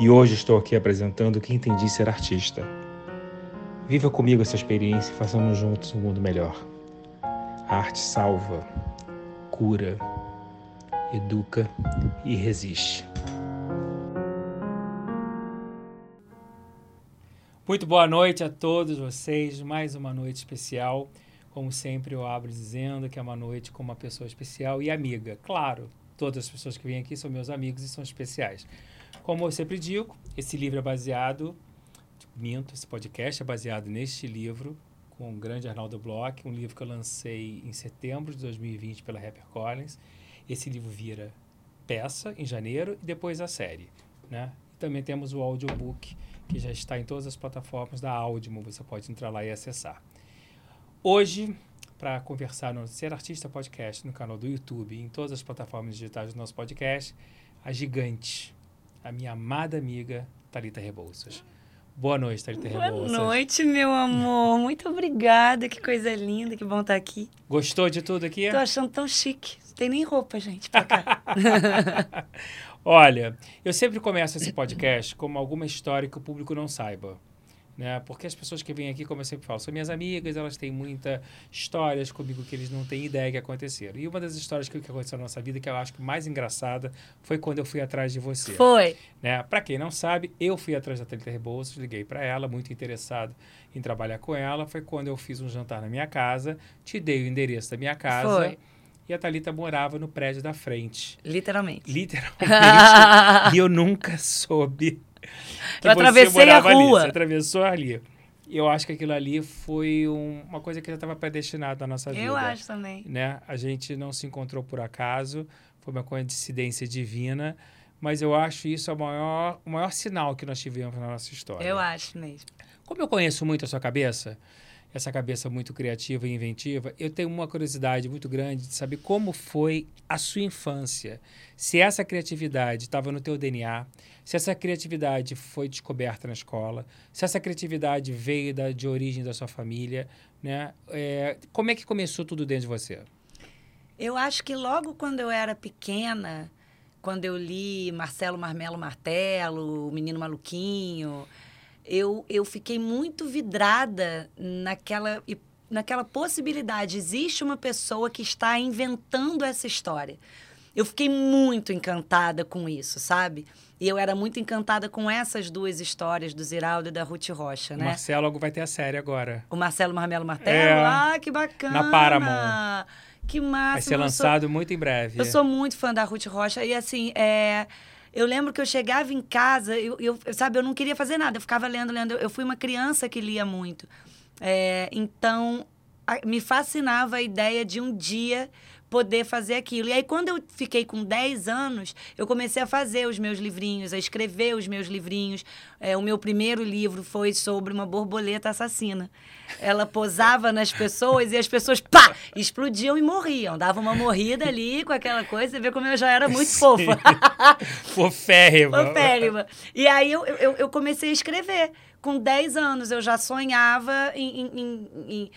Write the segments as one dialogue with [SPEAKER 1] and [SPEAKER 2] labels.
[SPEAKER 1] E hoje estou aqui apresentando o que entendi ser artista. Viva comigo essa experiência e façamos juntos um mundo melhor. A arte salva, cura, educa e resiste.
[SPEAKER 2] Muito boa noite a todos vocês. Mais uma noite especial. Como sempre, eu abro dizendo que é uma noite com uma pessoa especial e amiga. Claro, todas as pessoas que vêm aqui são meus amigos e são especiais. Como eu sempre digo, esse livro é baseado, minto, esse podcast é baseado neste livro, com o grande Arnaldo Bloch, um livro que eu lancei em setembro de 2020 pela HarperCollins. Esse livro vira peça em janeiro e depois a série. Né? E também temos o audiobook, que já está em todas as plataformas da Audimo, você pode entrar lá e acessar. Hoje, para conversar no Ser Artista Podcast, no canal do YouTube e em todas as plataformas digitais do nosso podcast, a gigante, a minha amada amiga Talita Rebouças. Boa noite, Thalita Rebouças.
[SPEAKER 3] Boa noite, meu amor. Muito obrigada. Que coisa linda, que bom estar aqui.
[SPEAKER 2] Gostou de tudo aqui?
[SPEAKER 3] Tô achando tão chique. Não tem nem roupa, gente, pra cá.
[SPEAKER 2] Olha, eu sempre começo esse podcast com alguma história que o público não saiba. Né? Porque as pessoas que vêm aqui, como eu sempre falo, são minhas amigas, elas têm muitas histórias comigo que eles não têm ideia que aconteceram. E uma das histórias que, que aconteceu na nossa vida, que eu acho que mais engraçada, foi quando eu fui atrás de você.
[SPEAKER 3] Foi.
[SPEAKER 2] Né? Para quem não sabe, eu fui atrás da Thalita Rebouças, liguei para ela, muito interessado em trabalhar com ela. Foi quando eu fiz um jantar na minha casa, te dei o endereço da minha casa.
[SPEAKER 3] Foi.
[SPEAKER 2] E a Thalita morava no prédio da frente.
[SPEAKER 3] Literalmente.
[SPEAKER 2] Literalmente. e eu nunca soube.
[SPEAKER 3] Eu atravessei a
[SPEAKER 2] morava ali.
[SPEAKER 3] rua.
[SPEAKER 2] Você atravessou ali. E eu acho que aquilo ali foi um- uma coisa que já estava predestinada na nossa vida.
[SPEAKER 3] Eu acho também.
[SPEAKER 2] Né? A gente não se encontrou por acaso, foi uma coincidência divina, mas eu acho isso a maior, o maior sinal que nós tivemos na nossa história.
[SPEAKER 3] Eu acho mesmo.
[SPEAKER 2] Como eu conheço muito a sua cabeça, essa cabeça muito criativa e inventiva, eu tenho uma curiosidade muito grande de saber como foi a sua infância. Se essa criatividade estava no teu DNA, se essa criatividade foi descoberta na escola, se essa criatividade veio da, de origem da sua família, né? É, como é que começou tudo dentro de você?
[SPEAKER 3] Eu acho que logo quando eu era pequena, quando eu li Marcelo Marmelo Martelo, O Menino Maluquinho, eu, eu fiquei muito vidrada naquela, naquela possibilidade. Existe uma pessoa que está inventando essa história. Eu fiquei muito encantada com isso, sabe? E eu era muito encantada com essas duas histórias, do Ziraldo e da Ruth Rocha,
[SPEAKER 2] O
[SPEAKER 3] né?
[SPEAKER 2] Marcelo vai ter a série agora.
[SPEAKER 3] O Marcelo Marmelo Martelo?
[SPEAKER 2] É.
[SPEAKER 3] Ah, que bacana!
[SPEAKER 2] Na Paramount.
[SPEAKER 3] Que massa!
[SPEAKER 2] vai ser lançado muito em breve.
[SPEAKER 3] Eu sou muito fã da Ruth Rocha e assim, é, eu lembro que eu chegava em casa, eu, eu- sabe, eu não queria fazer nada, eu ficava lendo, lendo. Eu fui uma criança que lia muito. É, então, a- me fascinava a ideia de um dia poder fazer aquilo. E aí, quando eu fiquei com 10 anos, eu comecei a fazer os meus livrinhos, a escrever os meus livrinhos. É, o meu primeiro livro foi sobre uma borboleta assassina. Ela posava nas pessoas e as pessoas, pá, explodiam e morriam. Dava uma morrida ali com aquela coisa, você vê como eu já era muito fofa.
[SPEAKER 2] Foférrima.
[SPEAKER 3] Foférrima. E aí eu, eu, eu comecei a escrever. Com 10 anos eu já sonhava em, em- em- em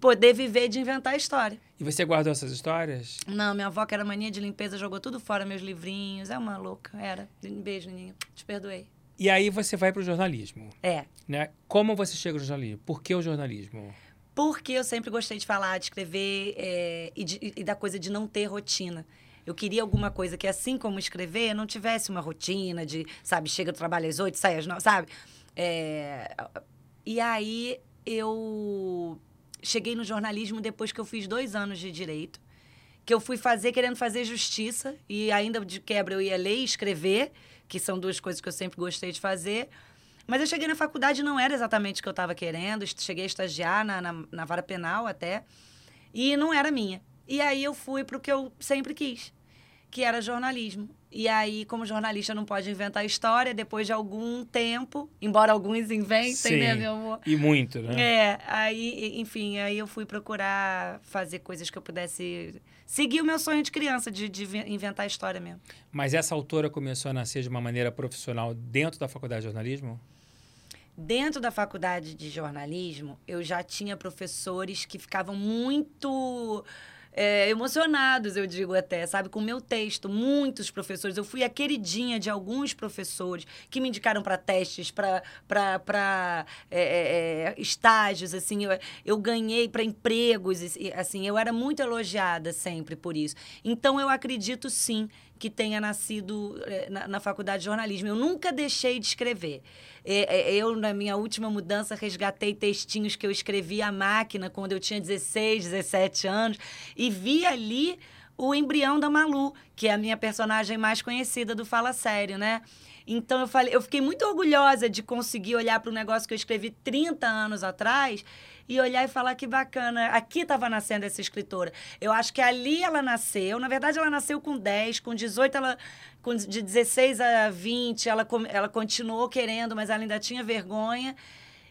[SPEAKER 3] poder viver de inventar história.
[SPEAKER 2] E você guardou essas histórias?
[SPEAKER 3] Não, minha avó, que era mania de limpeza, jogou tudo fora, meus livrinhos. É uma louca, era. Um beijo, Ninho. Te perdoei.
[SPEAKER 2] E aí você vai para o jornalismo.
[SPEAKER 3] É.
[SPEAKER 2] Né? Como você chega no jornalismo? Por que o jornalismo?
[SPEAKER 3] Porque eu sempre gostei de falar, de escrever é, e, de- e da coisa de não ter rotina. Eu queria alguma coisa que, assim como escrever, não tivesse uma rotina de, sabe, chega do trabalho às oito, sai às nove, sabe? É, e aí eu cheguei no jornalismo depois que eu fiz dois anos de direito, que eu fui fazer querendo fazer justiça e ainda de quebra eu ia ler e escrever, que são duas coisas que eu sempre gostei de fazer. Mas eu cheguei na faculdade não era exatamente o que eu estava querendo, cheguei a estagiar na, na, na vara penal até, e não era minha. E aí eu fui para o que eu sempre quis, que era jornalismo. E aí, como jornalista não pode inventar história, depois de algum tempo, embora alguns inventem,
[SPEAKER 2] Sim,
[SPEAKER 3] né, meu amor?
[SPEAKER 2] E muito, né?
[SPEAKER 3] É, aí, enfim, aí eu fui procurar fazer coisas que eu pudesse seguir o meu sonho de criança, de, de inventar história mesmo.
[SPEAKER 2] Mas essa autora começou a nascer de uma maneira profissional dentro da faculdade de jornalismo?
[SPEAKER 3] Dentro da faculdade de jornalismo, eu já tinha professores que ficavam muito é, emocionados, eu digo até, sabe, com o meu texto. Muitos professores. Eu fui a queridinha de alguns professores que me indicaram para testes, para é, é, é, estágios, assim. Eu, eu ganhei para empregos, assim. Eu era muito elogiada sempre por isso. Então, eu acredito, sim, que tenha nascido é, na, na, faculdade de jornalismo. Eu nunca deixei de escrever. É, é, eu, na minha última mudança, resgatei textinhos que eu escrevi à máquina quando eu tinha 16, 17 anos e vi ali o embrião da Malu, que é a minha personagem mais conhecida do Fala Sério, né? Então eu falei, eu fiquei muito orgulhosa de conseguir olhar para um negócio que eu escrevi 30 anos atrás e olhar e falar que bacana, aqui estava nascendo essa escritora. Eu acho que ali ela nasceu, na verdade ela nasceu com 10, com 18 ela com de 16 a 20, ela ela continuou querendo, mas ela ainda tinha vergonha.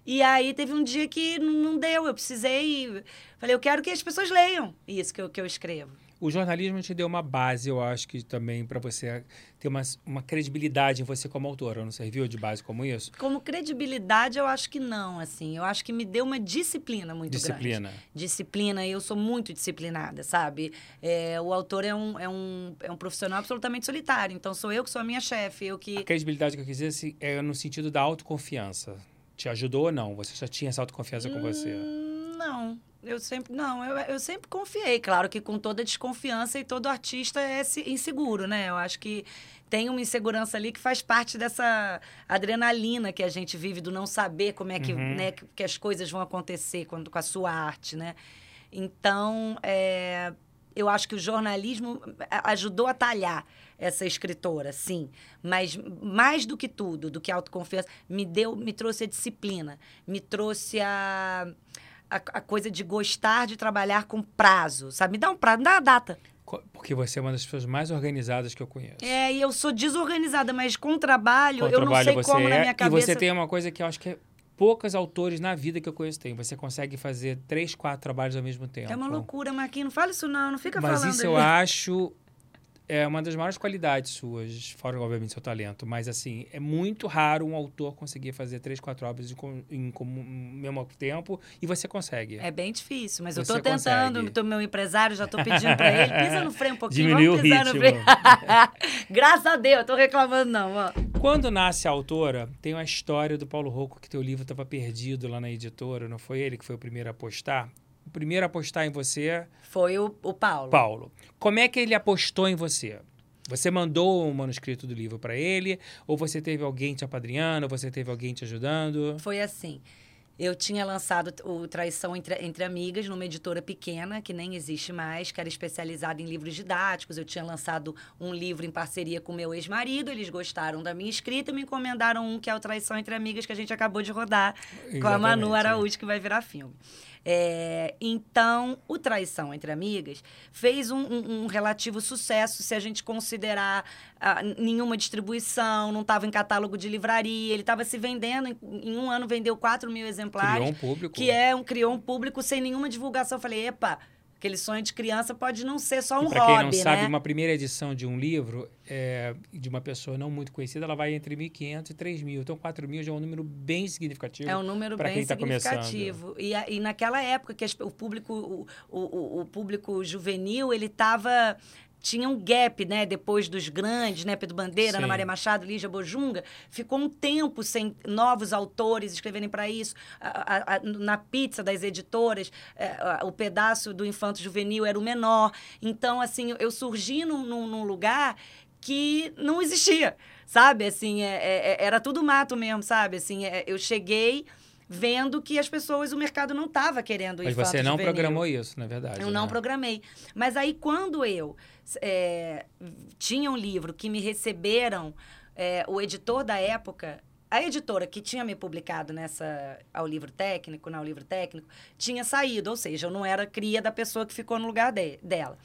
[SPEAKER 3] E aí teve um dia que não deu, eu precisei, falei, eu quero que as pessoas leiam isso que eu, que eu escrevo.
[SPEAKER 2] O jornalismo te deu uma base, eu acho que também para você ter uma, uma credibilidade em você como autora, não serviu de base como isso?
[SPEAKER 3] Como credibilidade, eu acho que não, assim. Eu acho que me deu uma disciplina muito
[SPEAKER 2] disciplina.
[SPEAKER 3] grande. Disciplina. Disciplina. Eu sou muito disciplinada, sabe? É, o autor é um, é, um, é um profissional absolutamente solitário. Então, sou eu que sou a minha chefe, eu que...
[SPEAKER 2] A credibilidade que eu quis dizer assim, é no sentido da autoconfiança. Te ajudou ou não? Você já tinha essa autoconfiança com você?
[SPEAKER 3] Hum, não. Eu sempre, não, eu, eu sempre confiei, claro que com toda desconfiança e todo artista é inseguro, né? Eu acho que tem uma insegurança ali que faz parte dessa adrenalina que a gente vive do não saber como é que, uhum. né, que, que as coisas vão acontecer quando, com a sua arte, né? Então, é, eu acho que o jornalismo ajudou a talhar essa escritora, sim. Mas mais do que tudo, do que a autoconfiança, me deu, me trouxe a disciplina, me trouxe a a, a, coisa de gostar de trabalhar com prazo, sabe? Me dá um prazo, me dá uma data.
[SPEAKER 2] Porque você é uma das pessoas mais organizadas que eu conheço.
[SPEAKER 3] É, e eu sou desorganizada, mas com trabalho, com eu trabalho não sei como é, na minha cabeça...
[SPEAKER 2] E você tem uma coisa que eu acho que é poucos autores na vida que eu conheço têm. Você consegue fazer três, quatro trabalhos ao mesmo tempo.
[SPEAKER 3] É uma loucura, Marquinhos. Não fala isso não, não fica
[SPEAKER 2] mas
[SPEAKER 3] falando.
[SPEAKER 2] Mas isso eu acho é uma das maiores qualidades suas, fora, obviamente, seu talento. Mas, assim, é muito raro um autor conseguir fazer três, quatro obras em, em, mesmo tempo e você consegue.
[SPEAKER 3] É bem difícil, mas você eu estou tentando. Tô, meu empresário, já estou pedindo para ele, pisa no freio um pouquinho,
[SPEAKER 2] Diminuiu
[SPEAKER 3] vamos pisar
[SPEAKER 2] o
[SPEAKER 3] ritmo. no freio. Graças a Deus, estou reclamando não. Ó.
[SPEAKER 2] Quando nasce a autora, tem uma história do Paulo Rocco que teu livro estava perdido lá na editora, não foi ele que foi o primeiro a postar? O primeiro a apostar em você?
[SPEAKER 3] Foi o, o Paulo.
[SPEAKER 2] Paulo. Como é que ele apostou em você? Você mandou o manuscrito do livro para ele? Ou você teve alguém te apadrinhando? Ou você teve alguém te ajudando?
[SPEAKER 3] Foi assim. Eu tinha lançado o Traição entre, entre Amigas numa editora pequena, que nem existe mais, que era especializada em livros didáticos. Eu tinha lançado um livro em parceria com meu ex-marido, eles gostaram da minha escrita e me encomendaram um que é o Traição entre Amigas, que a gente acabou de rodar Exatamente, com a Manu Araújo, é. que vai virar filme. É, então, o Traição Entre Amigas fez um, um, um relativo sucesso se a gente considerar ah, nenhuma distribuição, não estava em catálogo de livraria, ele estava se vendendo, em, em, um ano vendeu 4 mil exemplares.
[SPEAKER 2] Criou um público.
[SPEAKER 3] Que é um, criou um público sem nenhuma divulgação. Eu falei, epa, Aquele sonho de criança pode não ser só um
[SPEAKER 2] para
[SPEAKER 3] hobby,
[SPEAKER 2] quem não sabe,
[SPEAKER 3] né?
[SPEAKER 2] uma primeira edição de um livro é, de uma pessoa não muito conhecida, ela vai entre 1.500 e 3.000. Então, 4.000 já é um número bem significativo.
[SPEAKER 3] É um número bem
[SPEAKER 2] quem
[SPEAKER 3] tá significativo. E, e naquela época que as, o público, o, o, o público juvenil, ele estava tinha um gap, né? Depois dos grandes, né? Pedro Bandeira, Sim. Ana Maria Machado, Lígia Bojunga. Ficou um tempo sem novos autores escreverem para isso. A, a, a, na pizza das editoras, é, o pedaço do infanto juvenil era o menor. Então, assim, eu surgi num, num, lugar que não existia, sabe? Assim, é, é, é era tudo mato mesmo, sabe? Assim, é, eu cheguei vendo que as pessoas, o mercado não estava querendo
[SPEAKER 2] Mas você não programou isso, na verdade.
[SPEAKER 3] Eu
[SPEAKER 2] né?
[SPEAKER 3] não programei. Mas aí, quando eu é, tinha um livro que me receberam, é, o editor da época, a editora que tinha me publicado nessa ao livro técnico, ao livro técnico, tinha saído, ou seja, eu não era cria da pessoa que ficou no lugar de, dela.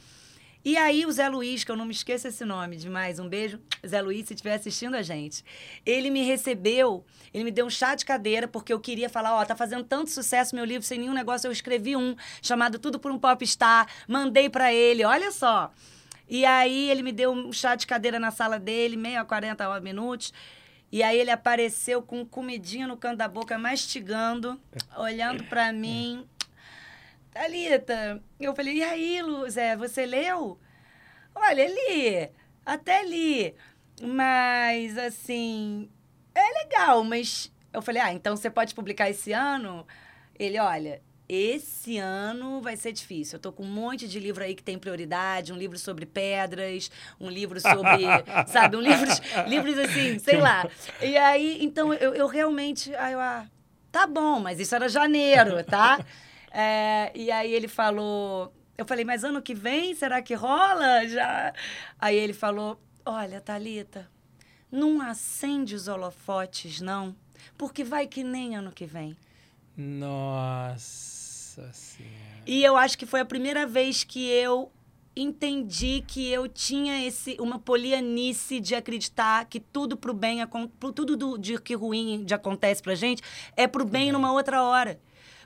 [SPEAKER 3] E aí o Zé Luiz, que eu não me esqueço esse nome demais, um beijo, Zé Luiz, se estiver assistindo a gente. Ele me recebeu, ele me deu um chá de cadeira, porque eu queria falar, ó, oh, tá fazendo tanto sucesso meu livro sem nenhum negócio, eu escrevi um, chamado Tudo por um Popstar, mandei para ele, olha só. E aí ele me deu um chá de cadeira na sala dele, meia a 40 minutos, e aí ele apareceu com comidinha no canto da boca, mastigando, olhando para mim, Thalita, eu falei, e aí, Luzé, você leu? Olha, li, até li, mas assim, é legal, mas eu falei, ah, então você pode publicar esse ano? Ele, olha, esse ano vai ser difícil. Eu tô com um monte de livro aí que tem prioridade, um livro sobre pedras, um livro sobre, sabe, um livros, livros assim, sei lá. E aí, então eu, eu realmente, aí eu, ah, tá bom, mas isso era janeiro, tá? É, e aí ele falou. Eu falei, mas ano que vem, será que rola? Já. Aí ele falou: Olha, Talita, não acende os holofotes, não, porque vai que nem ano que vem.
[SPEAKER 2] Nossa Senhora.
[SPEAKER 3] E eu acho que foi a primeira vez que eu entendi que eu tinha esse uma polianice de acreditar que tudo pro bem tudo do, de que ruim de acontece pra gente é pro bem uhum. numa outra hora.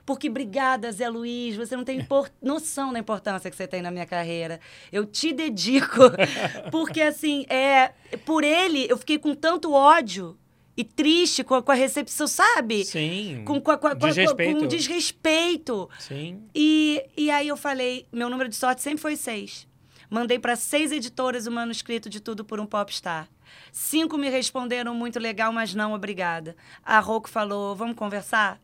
[SPEAKER 3] Porque, obrigada, Zé Luiz, você não tem noção da importância que você tem na minha carreira. Eu te dedico. Porque, assim, é, por ele, eu fiquei com tanto ódio e triste com a, com a recepção, sabe?
[SPEAKER 2] Sim.
[SPEAKER 3] Com, com, com,
[SPEAKER 2] desrespeito.
[SPEAKER 3] com desrespeito.
[SPEAKER 2] Sim.
[SPEAKER 3] E, e aí eu falei, meu número de sorte sempre foi seis. Mandei para seis editoras o manuscrito de Tudo por um Popstar. Cinco me responderam muito legal, mas não obrigada. A Rocco falou, vamos conversar?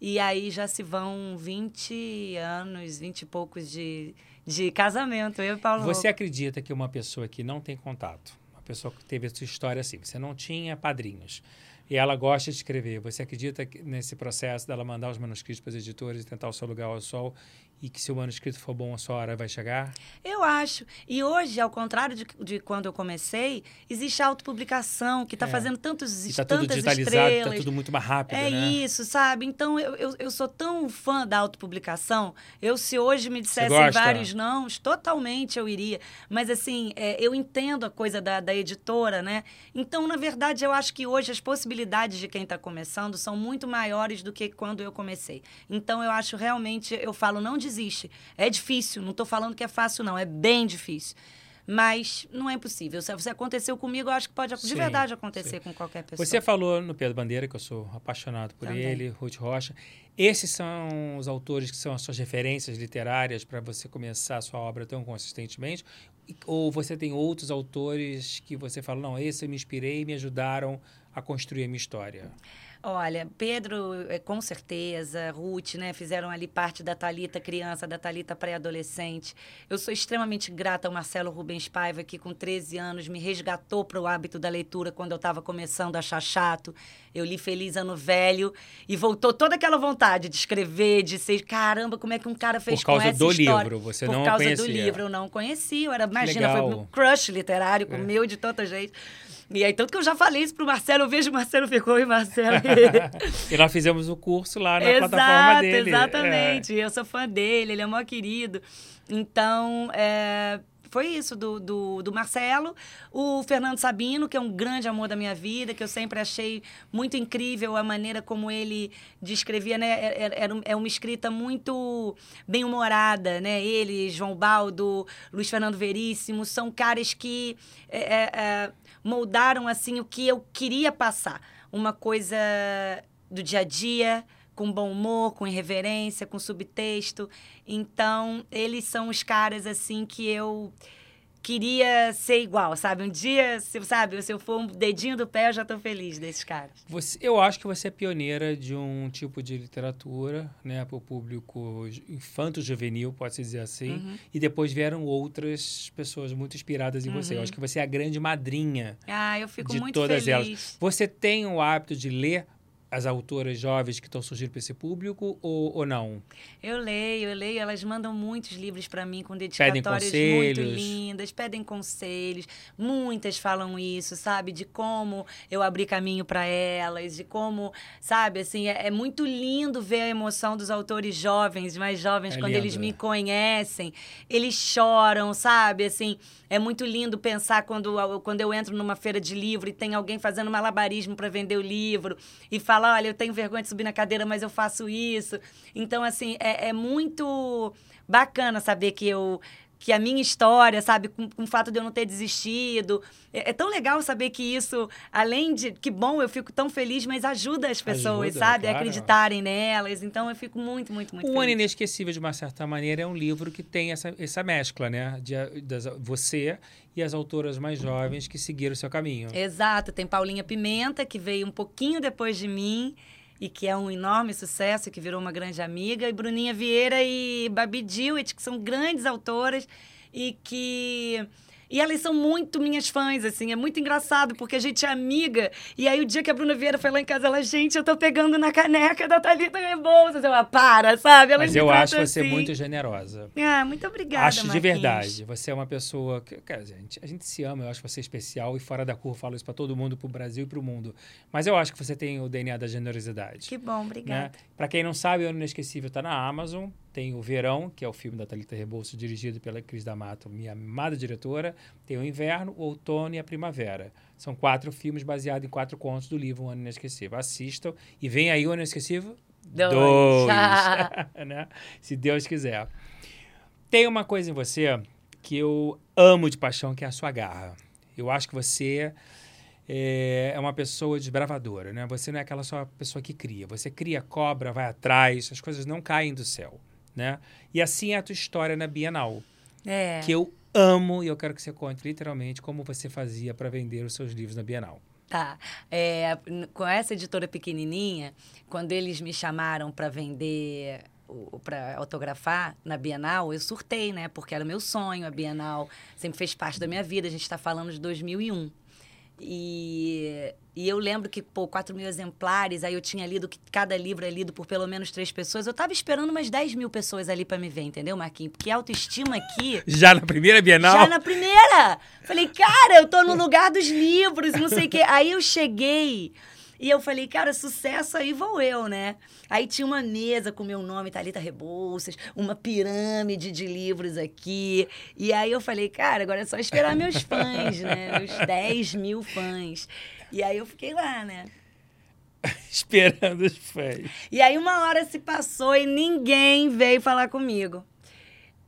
[SPEAKER 3] E aí já se vão 20 anos, 20 e poucos de, de casamento. Eu e Paulo
[SPEAKER 2] Você acredita que uma pessoa que não tem contato, pessoa que teve a sua história assim, você não tinha padrinhos, e ela gosta de escrever, você acredita nesse processo dela mandar os manuscritos para os editores e tentar o seu lugar ao sol e que se o manuscrito for bom, a sua hora vai chegar?
[SPEAKER 3] Eu acho. E hoje, ao contrário de, de quando eu comecei, existe a autopublicação, que está é. fazendo tantos,
[SPEAKER 2] e tá
[SPEAKER 3] tantas
[SPEAKER 2] tudo digitalizado, está tudo muito mais rápido,
[SPEAKER 3] É
[SPEAKER 2] né?
[SPEAKER 3] isso, sabe? Então, eu, eu, eu, sou tão fã da autopublicação. Eu, se hoje me dissessem vários nãos, totalmente eu iria. Mas, assim, é, eu entendo a coisa da, da editora, né? Então, na verdade, eu acho que hoje as possibilidades de quem está começando são muito maiores do que quando eu comecei. Então, eu acho realmente, eu falo, não de existe. É difícil, não estou falando que é fácil, não. É bem difícil. Mas não é impossível. Se você aconteceu comigo, eu acho que pode de sim, verdade acontecer sim. com qualquer pessoa.
[SPEAKER 2] Você falou no Pedro Bandeira, que eu sou apaixonado por Também. ele, Ruth Rocha. Esses são os autores que são as suas referências literárias para você começar a sua obra tão consistentemente? Ou você tem outros autores que você fala, não, esse eu me inspirei e me ajudaram a construir a minha história?
[SPEAKER 3] Olha, Pedro, é, com certeza, Ruth, né, fizeram ali parte da Talita criança, da Talita pré-adolescente. Eu sou extremamente grata ao Marcelo Rubens Paiva, que com 13 anos me resgatou para o hábito da leitura quando eu estava começando a achar chato. Eu li Feliz Ano Velho e voltou toda aquela vontade de escrever, de ser, caramba, como é que um cara fez com essa história?
[SPEAKER 2] Por causa do livro, você
[SPEAKER 3] Por
[SPEAKER 2] não
[SPEAKER 3] conhecia.
[SPEAKER 2] Por
[SPEAKER 3] causa do livro, eu não conhecia. Eu era, imagina, Legal. foi um crush literário, com é. meu de tanta gente. E aí, tanto que eu já falei isso pro Marcelo, eu vejo o Marcelo ficou e Marcelo.
[SPEAKER 2] e nós fizemos o curso lá na Exato, plataforma dele.
[SPEAKER 3] Exatamente, é. eu sou fã dele, ele é mó querido. Então, é, foi isso do, do, do, Marcelo. O Fernando Sabino, que é um grande amor da minha vida, que eu sempre achei muito incrível a maneira como ele descrevia, né? Era, era, é uma escrita muito bem-humorada, né? Ele, João Baldo, Luiz Fernando Veríssimo, são caras que é, é, é moldaram assim o que eu queria passar. Uma coisa do dia a dia, com bom humor, com irreverência, com subtexto. Então, eles são os caras assim que eu queria ser igual, sabe? Um dia, se, sabe, se eu for um dedinho do pé, eu já tô feliz desses caras.
[SPEAKER 2] Você, eu acho que você é pioneira de um tipo de literatura, né, para o público infanto-juvenil, pode-se dizer assim, uhum. e depois vieram outras pessoas muito inspiradas em uhum. você. Eu acho que você é a grande madrinha
[SPEAKER 3] ah, eu fico
[SPEAKER 2] de
[SPEAKER 3] muito
[SPEAKER 2] todas
[SPEAKER 3] feliz.
[SPEAKER 2] elas. Você tem o hábito de ler as autoras jovens que estão surgindo para esse público ou, ou não?
[SPEAKER 3] Eu leio, eu leio. Elas mandam muitos livros para mim com dedicatórias muito lindas, pedem conselhos. Muitas falam isso, sabe? De como eu abri caminho para elas, de como, sabe? Assim, é, é, muito lindo ver a emoção dos autores jovens, mais jovens, é quando lindo. eles me conhecem. Eles choram, sabe? Assim, é muito lindo pensar quando, quando eu entro numa feira de livro e tem alguém fazendo malabarismo para vender o livro e fala: olha, eu tenho vergonha de subir na cadeira, mas eu faço isso. Então, assim, é, é muito bacana saber que eu que a minha história, sabe, com, com, o fato de eu não ter desistido. É, é, tão legal saber que isso, além de que bom, eu fico tão feliz, mas ajuda as pessoas, ajuda, sabe, claro. a acreditarem nelas. Então eu fico muito, muito, muito
[SPEAKER 2] O
[SPEAKER 3] feliz.
[SPEAKER 2] Ano Inesquecível, de uma certa maneira, é um livro que tem essa, essa mescla, né? De, de, você e as autoras mais jovens que seguiram o seu caminho.
[SPEAKER 3] Exato. Tem Paulinha Pimenta, que veio um pouquinho depois de mim e que é um enorme sucesso, que virou uma grande amiga, e Bruninha Vieira e Babi Dewitt, que são grandes autoras e que e elas são muito minhas fãs, assim. É muito engraçado, porque a gente é amiga. E aí, o dia que a Bruna Vieira foi lá em casa, ela, gente, eu tô pegando na caneca da Thalita Rebouças. Eu, ah, para, sabe?
[SPEAKER 2] Mas eu acho assim. você muito generosa.
[SPEAKER 3] Ah, muito obrigada,
[SPEAKER 2] Acho
[SPEAKER 3] Marquinhos.
[SPEAKER 2] de verdade. Você é uma pessoa... Que, cara, a gente, a gente se ama, eu acho você especial. E fora da curva, falo isso pra todo mundo, pro Brasil e pro mundo. Mas eu acho que você tem o DNA da generosidade.
[SPEAKER 3] Que bom, obrigada. Né?
[SPEAKER 2] Pra quem não sabe, o Ano Inesquecível tá na Amazon. Tem o Verão, que é o filme da Thalita Rebouças, dirigido pela Cris D'Amato, minha amada diretora. Tem o Inverno, o Outono e a Primavera. São quatro filmes baseados em quatro contos do livro Um Ano Inesquecível. Assistam. E vem aí o Ano Inesquecível?
[SPEAKER 3] Dois.
[SPEAKER 2] Dois. né? Se Deus quiser. Tem uma coisa em você que eu amo de paixão, que é a sua garra. Eu acho que você é, é uma pessoa desbravadora, né? Você não é aquela só pessoa que cria. Você cria, cobra, vai atrás, as coisas não caem do céu né? E assim é a tua história na Bienal.
[SPEAKER 3] É.
[SPEAKER 2] Que eu amo e eu quero que você conte literalmente como você fazia para vender os seus livros na Bienal.
[SPEAKER 3] Tá. É, com essa editora pequenininha, quando eles me chamaram para vender para autografar na Bienal, eu surtei, né? Porque era o meu sonho, a Bienal sempre fez parte da minha vida. A gente está falando de 2001. E, e eu lembro que, pô, 4 mil exemplares, aí eu tinha lido que cada livro é lido por pelo menos três pessoas. Eu tava esperando umas 10 mil pessoas ali para me ver, entendeu, Marquinhos? Porque a autoestima aqui.
[SPEAKER 2] Já na primeira Bienal?
[SPEAKER 3] Já na primeira! Falei, cara, eu tô no lugar dos livros, não sei o quê. Aí eu cheguei. E eu falei, cara, sucesso aí vou eu, né? Aí tinha uma mesa com meu nome, Thalita Rebouças, uma pirâmide de livros aqui. E aí eu falei, cara, agora é só esperar meus fãs, né? Meus 10 mil fãs. E aí eu fiquei lá, né?
[SPEAKER 2] Esperando os fãs.
[SPEAKER 3] E aí uma hora se passou e ninguém veio falar comigo.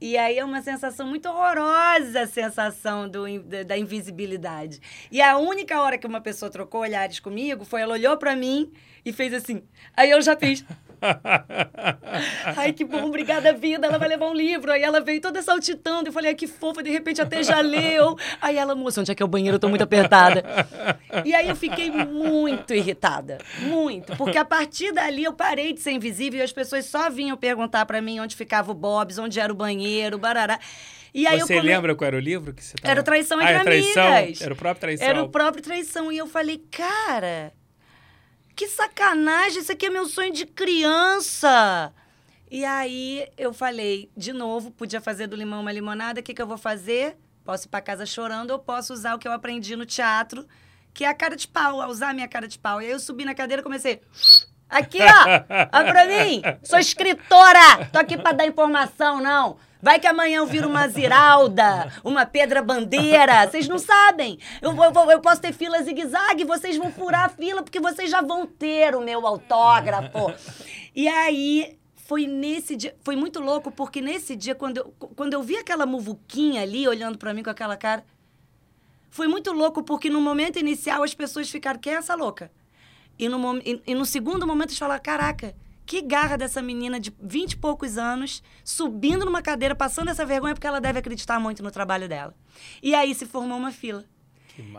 [SPEAKER 3] E aí é uma sensação muito horrorosa a sensação do, da invisibilidade. E a única hora que uma pessoa trocou olhares comigo foi ela olhou para mim e fez assim. Aí eu já fiz. Ai, que bom, obrigada, vida. Ela vai levar um livro. Aí ela veio toda saltitando. Eu falei, ai, que fofa, de repente até já leu. Aí ela, moça, onde é que é o banheiro? Eu tô muito apertada. E aí eu fiquei muito irritada. Muito. Porque a partir dali eu parei de ser invisível e as pessoas só vinham perguntar para mim onde ficava o Bob's, onde era o banheiro, barará.
[SPEAKER 2] E aí você come... lembra qual era o livro que você tava...
[SPEAKER 3] Era Traição Entre ah, era traição? Amigas.
[SPEAKER 2] Era o próprio Traição.
[SPEAKER 3] Era o próprio Traição. E eu falei, cara que sacanagem, isso aqui é meu sonho de criança. E aí eu falei, de novo, podia fazer do limão uma limonada, o que, que eu vou fazer? Posso ir para casa chorando ou posso usar o que eu aprendi no teatro, que é a cara de pau, a usar a minha cara de pau. E aí eu subi na cadeira e comecei. Aqui, ó! Olha pra mim! Sou escritora! Tô aqui pra dar informação, não! Vai que amanhã eu viro uma Ziralda, uma Pedra Bandeira. Vocês não sabem. Eu, eu, eu posso ter fila zigue-zague, vocês vão furar a fila porque vocês já vão ter o meu autógrafo. E aí foi nesse dia, foi muito louco porque nesse dia quando eu, quando eu vi aquela muvuquinha ali olhando para mim com aquela cara, foi muito louco porque no momento inicial as pessoas ficaram que é essa louca. E no, e, e no segundo momento eles falaram, caraca, que garra dessa menina de 20 e poucos anos, subindo numa cadeira, passando essa vergonha, porque ela deve acreditar muito no trabalho dela. E aí se formou uma fila.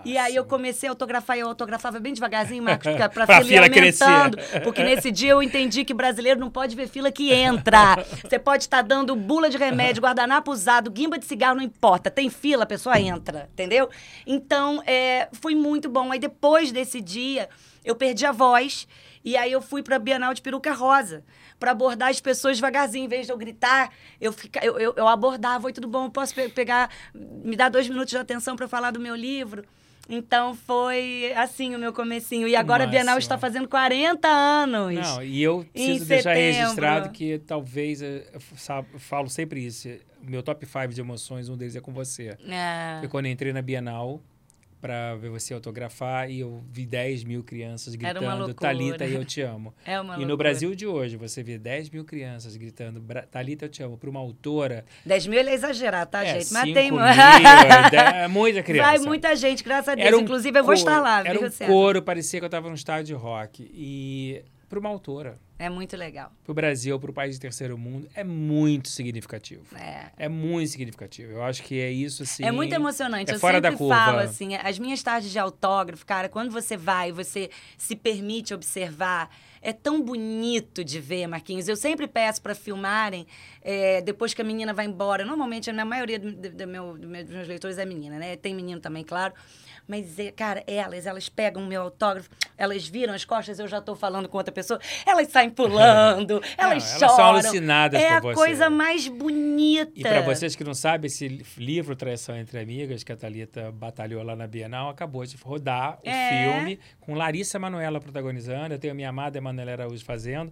[SPEAKER 3] E aí eu comecei a autografar, e eu autografava bem devagarzinho, Marcos, pra, pra,
[SPEAKER 2] Pra
[SPEAKER 3] fila aumentando.
[SPEAKER 2] crescer.
[SPEAKER 3] Porque nesse dia eu entendi que brasileiro não pode ver fila que entra. Você pode estar dando bula de remédio, guardanapo usado, guimba de cigarro, não importa. Tem fila, a pessoa entra, entendeu? Então, é, foi muito bom. Aí depois desse dia, eu perdi a voz. E aí eu fui pra Bienal de Peruca Rosa para abordar as pessoas devagarzinho. Em vez de eu gritar, eu, fica, eu, eu, eu abordava. Oi, tudo bom? Posso pe- pegar, me dar dois minutos de atenção para falar do meu livro? Então foi assim o meu comecinho. E agora a Bienal está fazendo 40 anos.
[SPEAKER 2] Não, e eu preciso deixar
[SPEAKER 3] setembro.
[SPEAKER 2] registrado que talvez, eh, eu falo sempre isso, meu top 5 de emoções, um deles é com você.
[SPEAKER 3] É.
[SPEAKER 2] Quando eu entrei na Bienal para ver você autografar e eu vi 10 mil crianças gritando. Talita eu te amo.
[SPEAKER 3] É uma
[SPEAKER 2] e no. Brasil de hoje, você vê 10 mil crianças gritando "Bra- Talita eu te amo para uma autora.
[SPEAKER 3] 10 mil é exagerar, tá,
[SPEAKER 2] é,
[SPEAKER 3] gente? Mas
[SPEAKER 2] 5
[SPEAKER 3] tem
[SPEAKER 2] mil, é, é muita criança.
[SPEAKER 3] Vai muita gente, graças a Deus.
[SPEAKER 2] Um
[SPEAKER 3] Inclusive, eu vou
[SPEAKER 2] coro-
[SPEAKER 3] estar lá,
[SPEAKER 2] Era um coro, parecia que eu estava num estádio de rock. E para uma autora,
[SPEAKER 3] É muito legal.
[SPEAKER 2] para o Brasil, para o país de terceiro mundo, é muito significativo.
[SPEAKER 3] É.
[SPEAKER 2] É muito significativo. Eu acho que é isso, assim...
[SPEAKER 3] É muito emocionante.
[SPEAKER 2] é
[SPEAKER 3] eu
[SPEAKER 2] fora
[SPEAKER 3] sempre
[SPEAKER 2] da curva.
[SPEAKER 3] falo assim, as minhas tardes de autógrafo, cara, quando você vai, você se permite observar, é tão bonito de ver, Marquinhos. Eu sempre peço para filmarem é, depois que a menina vai embora. Normalmente, na maioria do, do- do meu- do meu- dos meus leitores é menina, né? Tem menino também, claro. Mas, é, cara, elas, elas pegam o meu autógrafo, elas viram as costas, eu já tô falando com outra pessoa, elas saem pulando, elas
[SPEAKER 2] elas
[SPEAKER 3] choram.
[SPEAKER 2] são alucinadas
[SPEAKER 3] É a
[SPEAKER 2] você.
[SPEAKER 3] coisa mais bonita.
[SPEAKER 2] E para vocês que não sabem, esse li- livro Traição entre Amigas, que a Thalita batalhou lá na Bienal, acabou de rodar o
[SPEAKER 3] É.
[SPEAKER 2] filme com Larissa Manoela protagonizando. Eu tenho a minha amada Emanuela Araújo fazendo.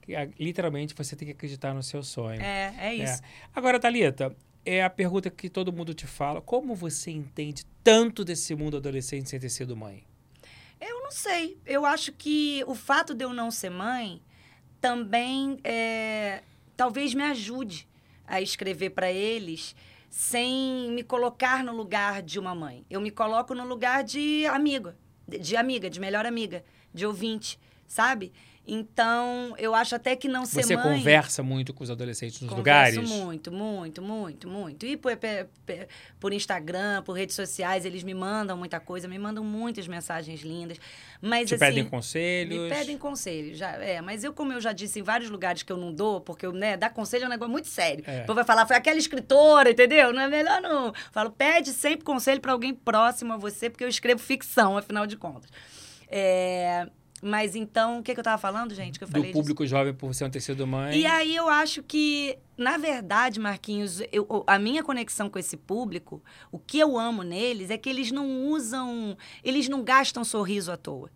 [SPEAKER 2] Que, ah, literalmente, você tem que acreditar no seu sonho.
[SPEAKER 3] É, é isso.
[SPEAKER 2] Agora, Thalita, é a pergunta que todo mundo te fala. Como você entende tanto desse mundo adolescente sem ter sido mãe?
[SPEAKER 3] Eu não sei. Eu acho que o fato de eu não ser mãe também é, talvez me ajude a escrever para eles sem me colocar no lugar de uma mãe. Eu me coloco no lugar de amiga, de- de amiga, de melhor amiga, de ouvinte, sabe? Então, eu acho até que não ser
[SPEAKER 2] Você
[SPEAKER 3] mãe...
[SPEAKER 2] conversa muito com os adolescentes nos lugares?
[SPEAKER 3] muito, muito, muito, muito. E por, por Instagram, por redes sociais, eles me mandam muita coisa, me mandam muitas mensagens lindas. Mas
[SPEAKER 2] Te
[SPEAKER 3] assim,
[SPEAKER 2] pedem conselhos?
[SPEAKER 3] me pedem conselho, já, é, mas eu, como eu já disse em vários lugares que eu não dou, porque eu, né, dar conselho é um negócio muito sério.
[SPEAKER 2] É.
[SPEAKER 3] O povo vai falar, foi aquela escritora, entendeu? Não é melhor não. Falo, pede sempre conselho para alguém próximo a você, porque eu escrevo ficção, afinal de contas. É, mas então, o que, que eu tava falando, gente? Que eu
[SPEAKER 2] Do
[SPEAKER 3] falei disso?
[SPEAKER 2] público jovem por não ter sido mãe?
[SPEAKER 3] E aí eu acho que, na verdade, Marquinhos, eu- a minha conexão com esse público, o que eu amo neles é que eles não usam, eles não gastam sorriso à toa.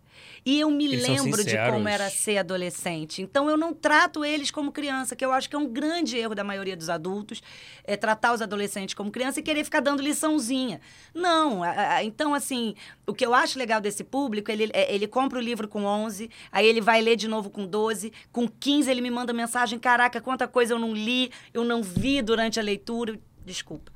[SPEAKER 3] E eu me
[SPEAKER 2] Eles
[SPEAKER 3] lembro de como era ser adolescente. Então eu não trato eles como criança, que eu acho que é um grande erro da maioria dos adultos, é tratar os adolescentes como criança e querer ficar dando liçãozinha. Não, então assim, o que eu acho legal desse público, ele, é- ele compra o livro com 11, aí ele vai ler de novo com 12, com 15 ele me manda mensagem, caraca, quanta coisa eu não li, eu não vi durante a leitura, desculpa.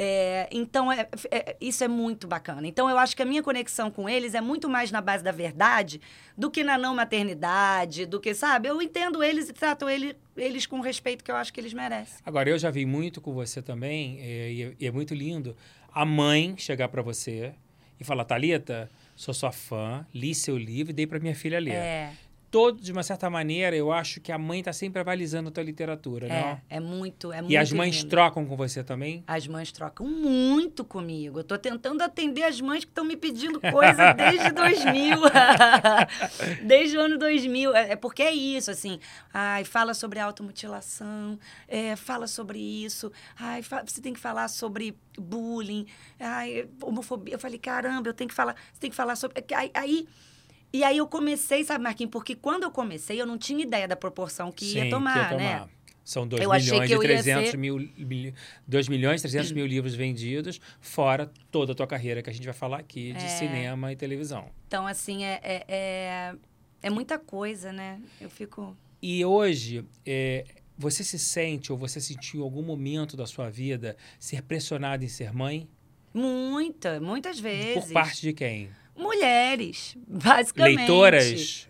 [SPEAKER 3] É, então, é- é- isso é muito bacana. Então, eu acho que a minha conexão com eles é muito mais na base da verdade do que na não maternidade, do que, sabe? Eu entendo eles e trato ele- eles com o respeito que eu acho que eles merecem.
[SPEAKER 2] Agora, eu já vi muito com você também, é, e, é, e é muito lindo, a mãe chegar pra você e falar, Thalita, sou sua fã, li seu livro e dei pra minha filha ler.
[SPEAKER 3] É,
[SPEAKER 2] Todo, de uma certa maneira, eu acho que a mãe tá sempre avalizando a tua literatura, né?
[SPEAKER 3] é, é muito, é muito
[SPEAKER 2] E as mães
[SPEAKER 3] lindo.
[SPEAKER 2] trocam com você também?
[SPEAKER 3] As mães trocam muito comigo. Eu tô tentando atender as mães que estão me pedindo coisa desde 2000. desde o ano 2000. É, é porque é isso, assim. Ai, fala sobre automutilação. É, fala sobre isso. Ai, fa- você tem que falar sobre bullying. Ai, homofobia. Eu falei, caramba, eu tenho que falar... Você tem que falar sobre... Aí... aí e aí eu comecei, sabe, Marquinhos? Porque quando eu comecei, eu não tinha ideia da proporção que ia
[SPEAKER 2] Sim,
[SPEAKER 3] tomar, né?
[SPEAKER 2] São 2
[SPEAKER 3] Eu achei
[SPEAKER 2] milhões
[SPEAKER 3] que
[SPEAKER 2] e
[SPEAKER 3] eu ia
[SPEAKER 2] 300
[SPEAKER 3] ser-
[SPEAKER 2] mil, mil, 2 milhões e 300 mil livros vendidos, fora toda a tua carreira que a gente vai falar aqui de
[SPEAKER 3] É.
[SPEAKER 2] cinema e televisão.
[SPEAKER 3] Então, assim, é, é, é, é muita coisa, né? Eu fico...
[SPEAKER 2] E hoje, é, você se sente ou você sentiu em algum momento da sua vida ser pressionada em ser mãe?
[SPEAKER 3] Muita, muitas vezes.
[SPEAKER 2] Por parte de quem?
[SPEAKER 3] Mulheres, basicamente.
[SPEAKER 2] Leitoras?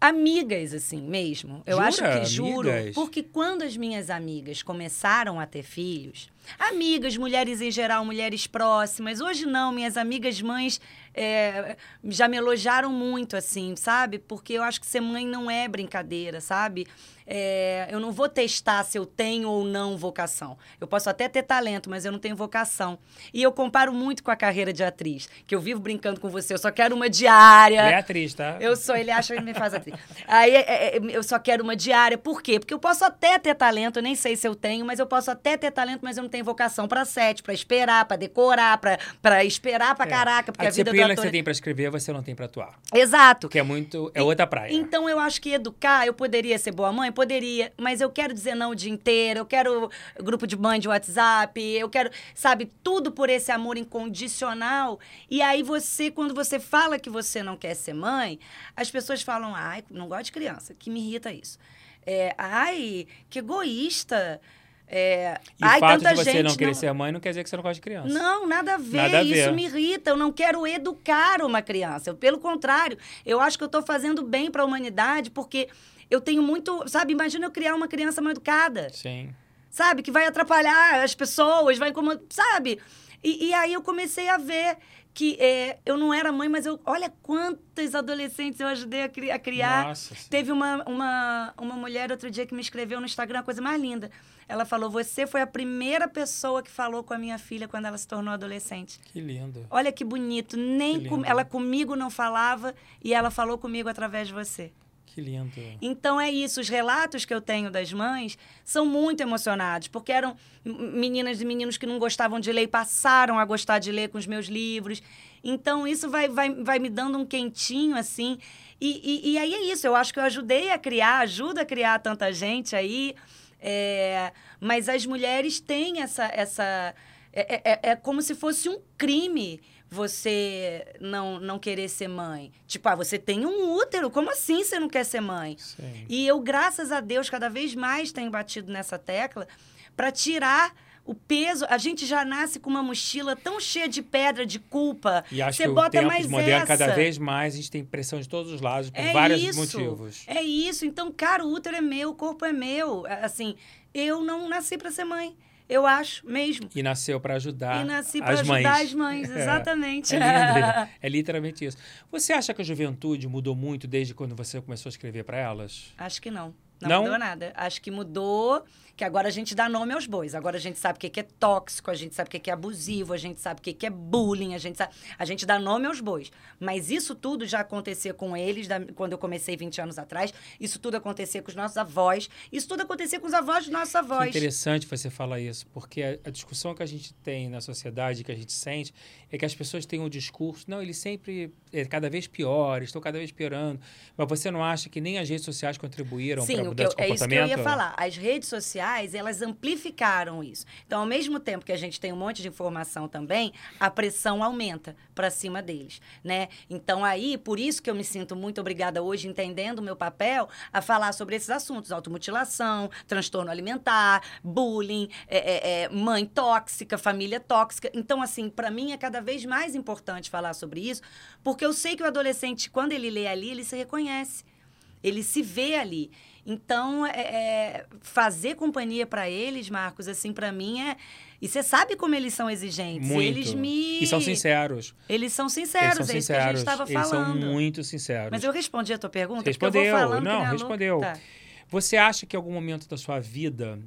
[SPEAKER 3] amigas, assim, mesmo. Eu
[SPEAKER 2] Jura?
[SPEAKER 3] acho que juro.
[SPEAKER 2] Amigas?
[SPEAKER 3] Porque quando as minhas amigas começaram a ter filhos, amigas, mulheres em geral, mulheres próximas, hoje não, minhas amigas mães é, já me elogiaram muito, assim, sabe? Porque eu acho que ser mãe não é brincadeira, sabe? É, eu não vou testar se eu tenho ou não vocação. Eu posso até ter talento, mas eu não tenho vocação. E eu comparo muito com a carreira de atriz, que eu vivo brincando com você, eu só quero uma diária.
[SPEAKER 2] Ele é atriz, tá?
[SPEAKER 3] Eu sou, ele acha que me faz atriz. Aí é, é, eu só quero uma diária. Por quê? Porque eu posso até ter talento, eu nem sei se eu tenho, mas eu posso até ter talento, mas eu não tenho vocação pra sete, pra esperar, pra decorar, pra, pra esperar pra
[SPEAKER 2] É.
[SPEAKER 3] caraca, porque
[SPEAKER 2] a
[SPEAKER 3] a, vida
[SPEAKER 2] disciplina que
[SPEAKER 3] ator...
[SPEAKER 2] você tem pra escrever, você não tem pra atuar.
[SPEAKER 3] Exato.
[SPEAKER 2] Que é muito. É outra praia.
[SPEAKER 3] Então eu acho que educar, eu poderia ser boa mãe, poderia, mas eu quero dizer não o dia inteiro, eu quero grupo de mãe de WhatsApp, eu quero, sabe, tudo por esse amor incondicional. E aí você, quando você fala que você não quer ser mãe, as pessoas falam, ai, não gosto de criança, que me irrita isso. É, ai, que egoísta. É,
[SPEAKER 2] E
[SPEAKER 3] ai,
[SPEAKER 2] o fato
[SPEAKER 3] tanta
[SPEAKER 2] de você
[SPEAKER 3] gente
[SPEAKER 2] não querer
[SPEAKER 3] não...
[SPEAKER 2] ser mãe não quer dizer que você não gosta de criança.
[SPEAKER 3] Não, nada a ver.
[SPEAKER 2] Nada a
[SPEAKER 3] Isso
[SPEAKER 2] ver.
[SPEAKER 3] me irrita. Eu não quero educar uma criança. Eu, pelo contrário, eu acho que eu estou fazendo bem para a humanidade porque eu tenho muito. Sabe, imagina eu criar uma criança mal educada,
[SPEAKER 2] Sim.
[SPEAKER 3] sabe? Que vai atrapalhar as pessoas, vai incomodar. Sabe? E, e aí eu comecei a ver que é, eu não era mãe, mas eu. Olha quantos adolescentes eu ajudei a, cri- a criar.
[SPEAKER 2] Nossa.
[SPEAKER 3] Teve uma, uma, uma mulher outro dia que me escreveu no Instagram, a coisa mais linda. Ela falou: Você foi a primeira pessoa que falou com a minha filha quando ela se tornou adolescente.
[SPEAKER 2] Que lindo.
[SPEAKER 3] Olha que bonito. Nem
[SPEAKER 2] Que
[SPEAKER 3] com- ela comigo não falava e ela falou comigo através de você.
[SPEAKER 2] Que lindo.
[SPEAKER 3] Então é isso. Os relatos que eu tenho das mães são muito emocionados, porque eram meninas e meninos que não gostavam de ler e passaram a gostar de ler com os meus livros. Então isso vai, vai, vai me dando um quentinho assim. E, e, e aí é isso. Eu acho que eu ajudei a criar, ajuda a criar tanta gente aí. É, mas as mulheres têm essa. essa é, é, é como se fosse um crime você não, não querer ser mãe. Tipo, ah, você tem um útero, como assim você não quer ser mãe?
[SPEAKER 2] Sim.
[SPEAKER 3] E eu, graças a Deus, cada vez mais tenho batido nessa tecla para tirar o peso. A gente já nasce com uma mochila tão cheia de pedra, de culpa.
[SPEAKER 2] E acho
[SPEAKER 3] você
[SPEAKER 2] que o
[SPEAKER 3] bota
[SPEAKER 2] tempo
[SPEAKER 3] mais
[SPEAKER 2] moderno,
[SPEAKER 3] essa.
[SPEAKER 2] cada vez mais, a gente tem pressão de todos os lados, por
[SPEAKER 3] É
[SPEAKER 2] vários
[SPEAKER 3] isso.
[SPEAKER 2] motivos.
[SPEAKER 3] É isso. Então, cara, o útero é meu, o corpo é meu. Assim, eu não nasci para ser mãe. Eu acho mesmo.
[SPEAKER 2] E nasceu para ajudar
[SPEAKER 3] e nasci para ajudar
[SPEAKER 2] mães.
[SPEAKER 3] as mães,
[SPEAKER 2] É.
[SPEAKER 3] exatamente.
[SPEAKER 2] É, lindo, é literalmente isso. Você acha que a juventude mudou muito desde quando você começou a escrever para elas?
[SPEAKER 3] Acho que não. Não,
[SPEAKER 2] Não?
[SPEAKER 3] mudou nada. Acho que mudou que agora a gente dá nome aos bois. Agora a gente sabe o que que é tóxico, a gente sabe o que que é abusivo, a gente sabe o que que é bullying, a gente sabe... A gente dá nome aos bois. Mas isso tudo já acontecia com eles da- quando eu comecei 20 anos atrás. Isso tudo acontecia com os nossos avós. Isso tudo acontecia com os avós dos nossos
[SPEAKER 2] Que
[SPEAKER 3] avós.
[SPEAKER 2] interessante você falar isso, porque a, a discussão que a gente tem na sociedade, que a gente sente, é que as pessoas têm um discurso, não, eles sempre é cada vez pior, estão cada vez piorando. Mas você não acha que nem as redes sociais contribuíram
[SPEAKER 3] Sim,
[SPEAKER 2] para
[SPEAKER 3] o que
[SPEAKER 2] mudar
[SPEAKER 3] eu-
[SPEAKER 2] esse
[SPEAKER 3] é isso que eu
[SPEAKER 2] comportamento?
[SPEAKER 3] ia falar. As redes sociais, elas amplificaram isso. Então, ao mesmo tempo que a gente tem um monte de informação também, a pressão aumenta para cima deles, né? Então, aí, por isso que eu me sinto muito obrigada hoje, entendendo o meu papel, a falar sobre esses assuntos. Automutilação, transtorno alimentar, bullying, é, é, é, mãe tóxica, família tóxica. Então, assim, para mim é cada vez mais importante falar sobre isso, porque eu sei que o adolescente, quando ele lê ali, ele se reconhece. Ele se vê ali. Então, é, é, fazer companhia para eles, Marcos, assim, para mim é. E você sabe como eles são exigentes.
[SPEAKER 2] Muito.
[SPEAKER 3] Eles me.
[SPEAKER 2] E são sinceros.
[SPEAKER 3] Eles são sinceros,
[SPEAKER 2] eles são
[SPEAKER 3] é isso que a gente estava
[SPEAKER 2] Eles
[SPEAKER 3] falando.
[SPEAKER 2] são muito sinceros.
[SPEAKER 3] Mas eu respondi a tua pergunta?
[SPEAKER 2] Respondeu. Não, respondeu.
[SPEAKER 3] Tá.
[SPEAKER 2] Você acha que em algum momento da sua vida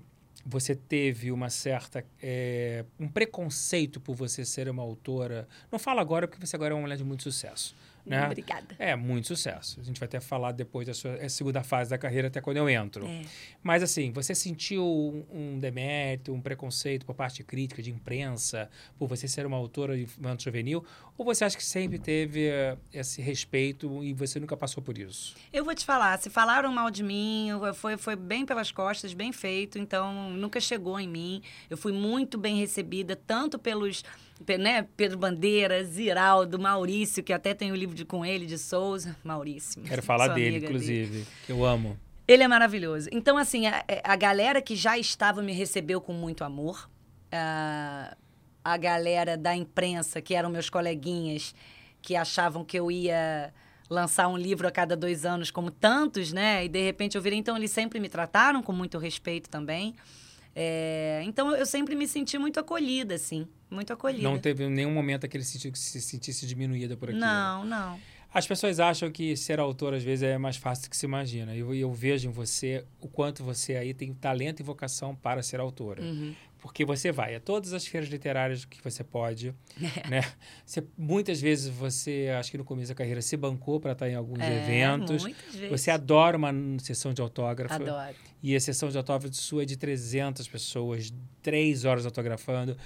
[SPEAKER 2] você teve uma certa é, um preconceito por você ser uma autora? Não fala agora porque você agora é uma mulher de muito sucesso, né?
[SPEAKER 3] Obrigada.
[SPEAKER 2] É, muito sucesso. A gente vai até falar depois da sua é, segunda fase da carreira, até quando eu entro.
[SPEAKER 3] É.
[SPEAKER 2] Mas assim, você sentiu um, um demérito, um preconceito por parte de crítica, de imprensa, por você ser uma autora de infanto juvenil? Ou você acha que sempre teve eh, esse respeito e você nunca passou por isso?
[SPEAKER 3] Eu vou te falar, se falaram mal de mim, foi, foi bem pelas costas, bem feito, então nunca chegou em mim. Eu fui muito bem recebida, tanto pelos, pe- né, Pedro Bandeira, Ziraldo, Maurício, que até tem o livro de, com ele, de Souza. Maurício.
[SPEAKER 2] Quero falar dele, inclusive, que eu amo.
[SPEAKER 3] Ele é maravilhoso. Então, assim, a, a galera que já estava me recebeu com muito amor. Ah, a galera da imprensa, que eram meus coleguinhas, que achavam que eu ia lançar um livro a cada dois anos, como tantos, né? E de repente eu virei. Então, eles sempre me trataram com muito respeito também. É, então, eu sempre me senti muito acolhida, assim. Muito acolhida.
[SPEAKER 2] Não teve nenhum momento que ele se, se sentisse diminuída por aquilo?
[SPEAKER 3] Não, não.
[SPEAKER 2] As pessoas acham que ser autor, às vezes, é mais fácil do que se imagina. E eu, eu, vejo em você o quanto você aí tem talento e vocação para ser autora.
[SPEAKER 3] Uhum.
[SPEAKER 2] Porque você vai a todas as feiras literárias que você pode, né? Você, muitas vezes você, acho que no começo da carreira, se bancou para estar em alguns
[SPEAKER 3] É,
[SPEAKER 2] eventos.
[SPEAKER 3] muitas vezes.
[SPEAKER 2] Você adora uma sessão de autógrafo.
[SPEAKER 3] Adoro.
[SPEAKER 2] E a sessão de autógrafo sua é de 300 pessoas, três horas autografando.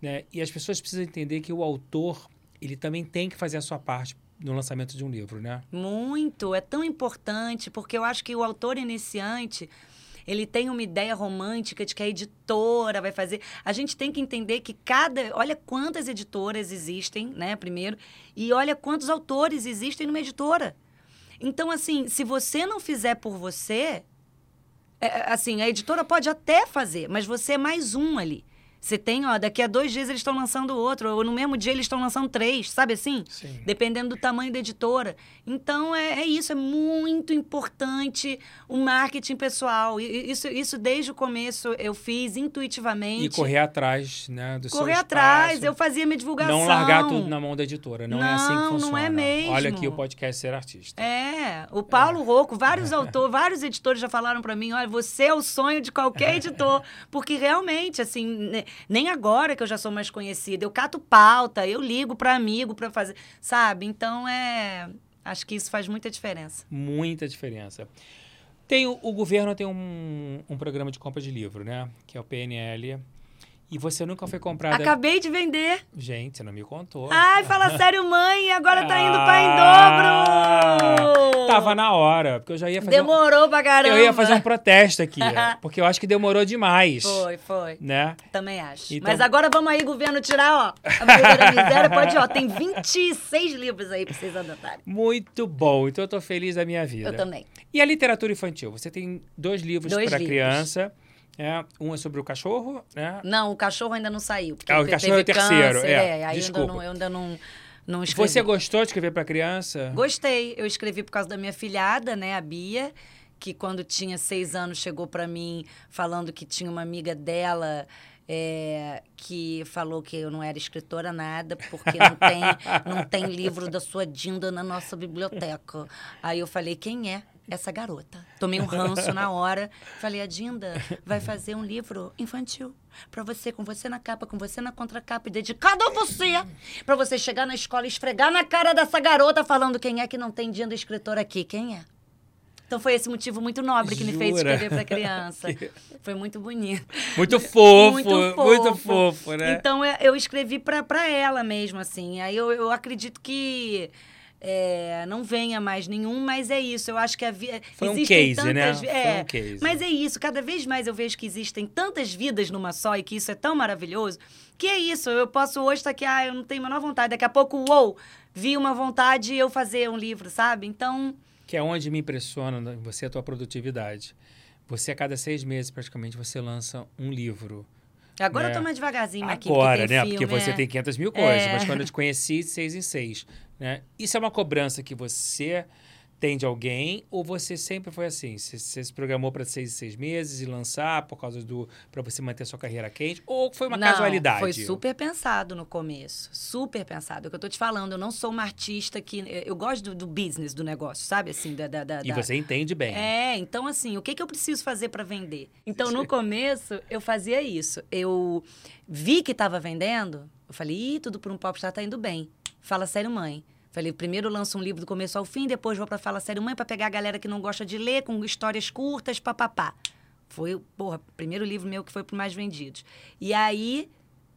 [SPEAKER 2] Né? E as pessoas precisam entender que o autor, ele também tem que fazer a sua parte no lançamento de um livro, né?
[SPEAKER 3] Muito, é tão importante, porque eu acho que o autor iniciante, ele tem uma ideia romântica de que a editora vai fazer. A gente tem que entender que cada. Olha quantas editoras existem, né, primeiro, e olha quantos autores existem numa editora. Então, assim, se você não fizer por você, é, assim, a editora pode até fazer, mas você é mais um ali. Você tem, ó, daqui a dois dias eles estão lançando outro, ou no mesmo dia eles estão lançando três, sabe assim?
[SPEAKER 2] Sim.
[SPEAKER 3] Dependendo do tamanho da editora. Então, é, é isso, é muito importante o marketing pessoal. E- Isso, isso desde o começo eu fiz intuitivamente.
[SPEAKER 2] E correr atrás, né? Do
[SPEAKER 3] Correr atrás, eu fazia minha divulgação.
[SPEAKER 2] Não largar tudo na mão da editora. Não, é assim que
[SPEAKER 3] Não, não
[SPEAKER 2] funciona.
[SPEAKER 3] é mesmo.
[SPEAKER 2] Olha aqui o podcast Ser Artista.
[SPEAKER 3] É, o Paulo Rocco, vários autores, vários editores já falaram pra mim, olha, você é o sonho de qualquer editor, porque realmente, assim, ne- nem agora que eu já sou mais conhecida, eu cato pauta, eu ligo pra amigo pra fazer, sabe? Então é, acho que isso faz muita diferença.
[SPEAKER 2] Muita diferença. Tem o, o governo tem um, um programa de compra de livro, né? Que é o PNL. E você nunca foi comprada.
[SPEAKER 3] Acabei de vender.
[SPEAKER 2] Gente, você não me contou.
[SPEAKER 3] Ai, fala sério, mãe, agora tá indo pra
[SPEAKER 2] Ah,
[SPEAKER 3] em dobro.
[SPEAKER 2] Tava na hora, porque eu já ia fazer. um-
[SPEAKER 3] Demorou pra caramba.
[SPEAKER 2] eu ia fazer um protesto aqui, porque eu acho que demorou demais.
[SPEAKER 3] Foi, foi.
[SPEAKER 2] Né?
[SPEAKER 3] Também acho.
[SPEAKER 2] Então-
[SPEAKER 3] Mas agora vamos aí, governo, tirar, ó. A miséria pode, ó. Tem 26 livros aí pra vocês anotarem.
[SPEAKER 2] Muito bom. Então eu tô feliz da minha vida.
[SPEAKER 3] Eu também.
[SPEAKER 2] E a literatura infantil? Você tem dois livros para criança. É, um é sobre o cachorro, né?
[SPEAKER 3] Não, o cachorro ainda não saiu. Porque
[SPEAKER 2] Ah, o cachorro é o terceiro,
[SPEAKER 3] câncer,
[SPEAKER 2] é,
[SPEAKER 3] aí
[SPEAKER 2] desculpa.
[SPEAKER 3] ainda não, eu ainda não, não escrevi.
[SPEAKER 2] Você gostou de escrever para criança?
[SPEAKER 3] Gostei. Eu escrevi por causa da minha filhada, né, a Bia, que quando tinha seis anos chegou pra mim falando que tinha uma amiga dela é, que falou que eu não era escritora nada, porque não tem, não tem livro da sua Dinda na nossa biblioteca. Aí eu falei, quem é? Essa garota. Tomei um ranço na hora. Falei, a Dinda vai fazer um livro infantil pra você, com você na capa, com você na contracapa, e dedicado a você. Pra você chegar na escola e esfregar na cara dessa garota falando quem é que não tem Dinda escritora aqui. Quem é? Então foi esse motivo muito nobre que me fez
[SPEAKER 2] Jura?
[SPEAKER 3] escrever pra criança. Foi muito bonito.
[SPEAKER 2] Muito fofo,
[SPEAKER 3] Muito
[SPEAKER 2] muito
[SPEAKER 3] fofo.
[SPEAKER 2] fofo, né?
[SPEAKER 3] Então eu escrevi pra, pra ela mesmo, assim. Aí eu, eu acredito que é, não venha mais nenhum, mas é isso. Eu acho que a vida.
[SPEAKER 2] Foi um case, né?
[SPEAKER 3] vi-
[SPEAKER 2] Foi
[SPEAKER 3] É,
[SPEAKER 2] um case.
[SPEAKER 3] Mas é isso. Cada vez mais eu vejo que existem tantas vidas numa só e que isso é tão maravilhoso. Que é isso. Eu posso hoje estar aqui, ah, eu não tenho a menor vontade. Daqui a pouco, uou, vi uma vontade e eu fazer um livro, sabe? Então.
[SPEAKER 2] Que é onde me impressiona né, você a tua produtividade. Você, a cada seis meses, praticamente, você lança um livro.
[SPEAKER 3] Agora
[SPEAKER 2] É.
[SPEAKER 3] eu tô mais devagarzinho aqui.
[SPEAKER 2] Agora,
[SPEAKER 3] porque tem
[SPEAKER 2] né?
[SPEAKER 3] filme,
[SPEAKER 2] Porque você
[SPEAKER 3] é.
[SPEAKER 2] tem 500 mil coisas.
[SPEAKER 3] É.
[SPEAKER 2] Mas quando eu te conheci, seis em seis. Né? Isso é uma cobrança que você tem de alguém ou você sempre foi assim? Você, você se programou para seis seis meses e lançar por causa do... para você manter sua carreira quente? Ou foi uma
[SPEAKER 3] não,
[SPEAKER 2] casualidade?
[SPEAKER 3] Foi super pensado no começo. Super pensado. É o que eu tô te falando. Eu não sou uma artista que. Eu gosto do, do business do negócio, sabe? Assim, da. da, da
[SPEAKER 2] E
[SPEAKER 3] da-
[SPEAKER 2] você entende bem.
[SPEAKER 3] É, então assim, o que, que eu preciso fazer para vender? Então, no começo, eu fazia isso. Eu vi que estava vendendo, eu falei, ih, tudo por um popstar tá indo bem. Fala sério, mãe. Falei, primeiro lanço um livro do começo ao fim, depois vou para Fala Sério Mãe para pegar a galera que não gosta de ler, com histórias curtas, papapá. Foi, porra, primeiro livro meu que foi pro mais vendidos. E aí,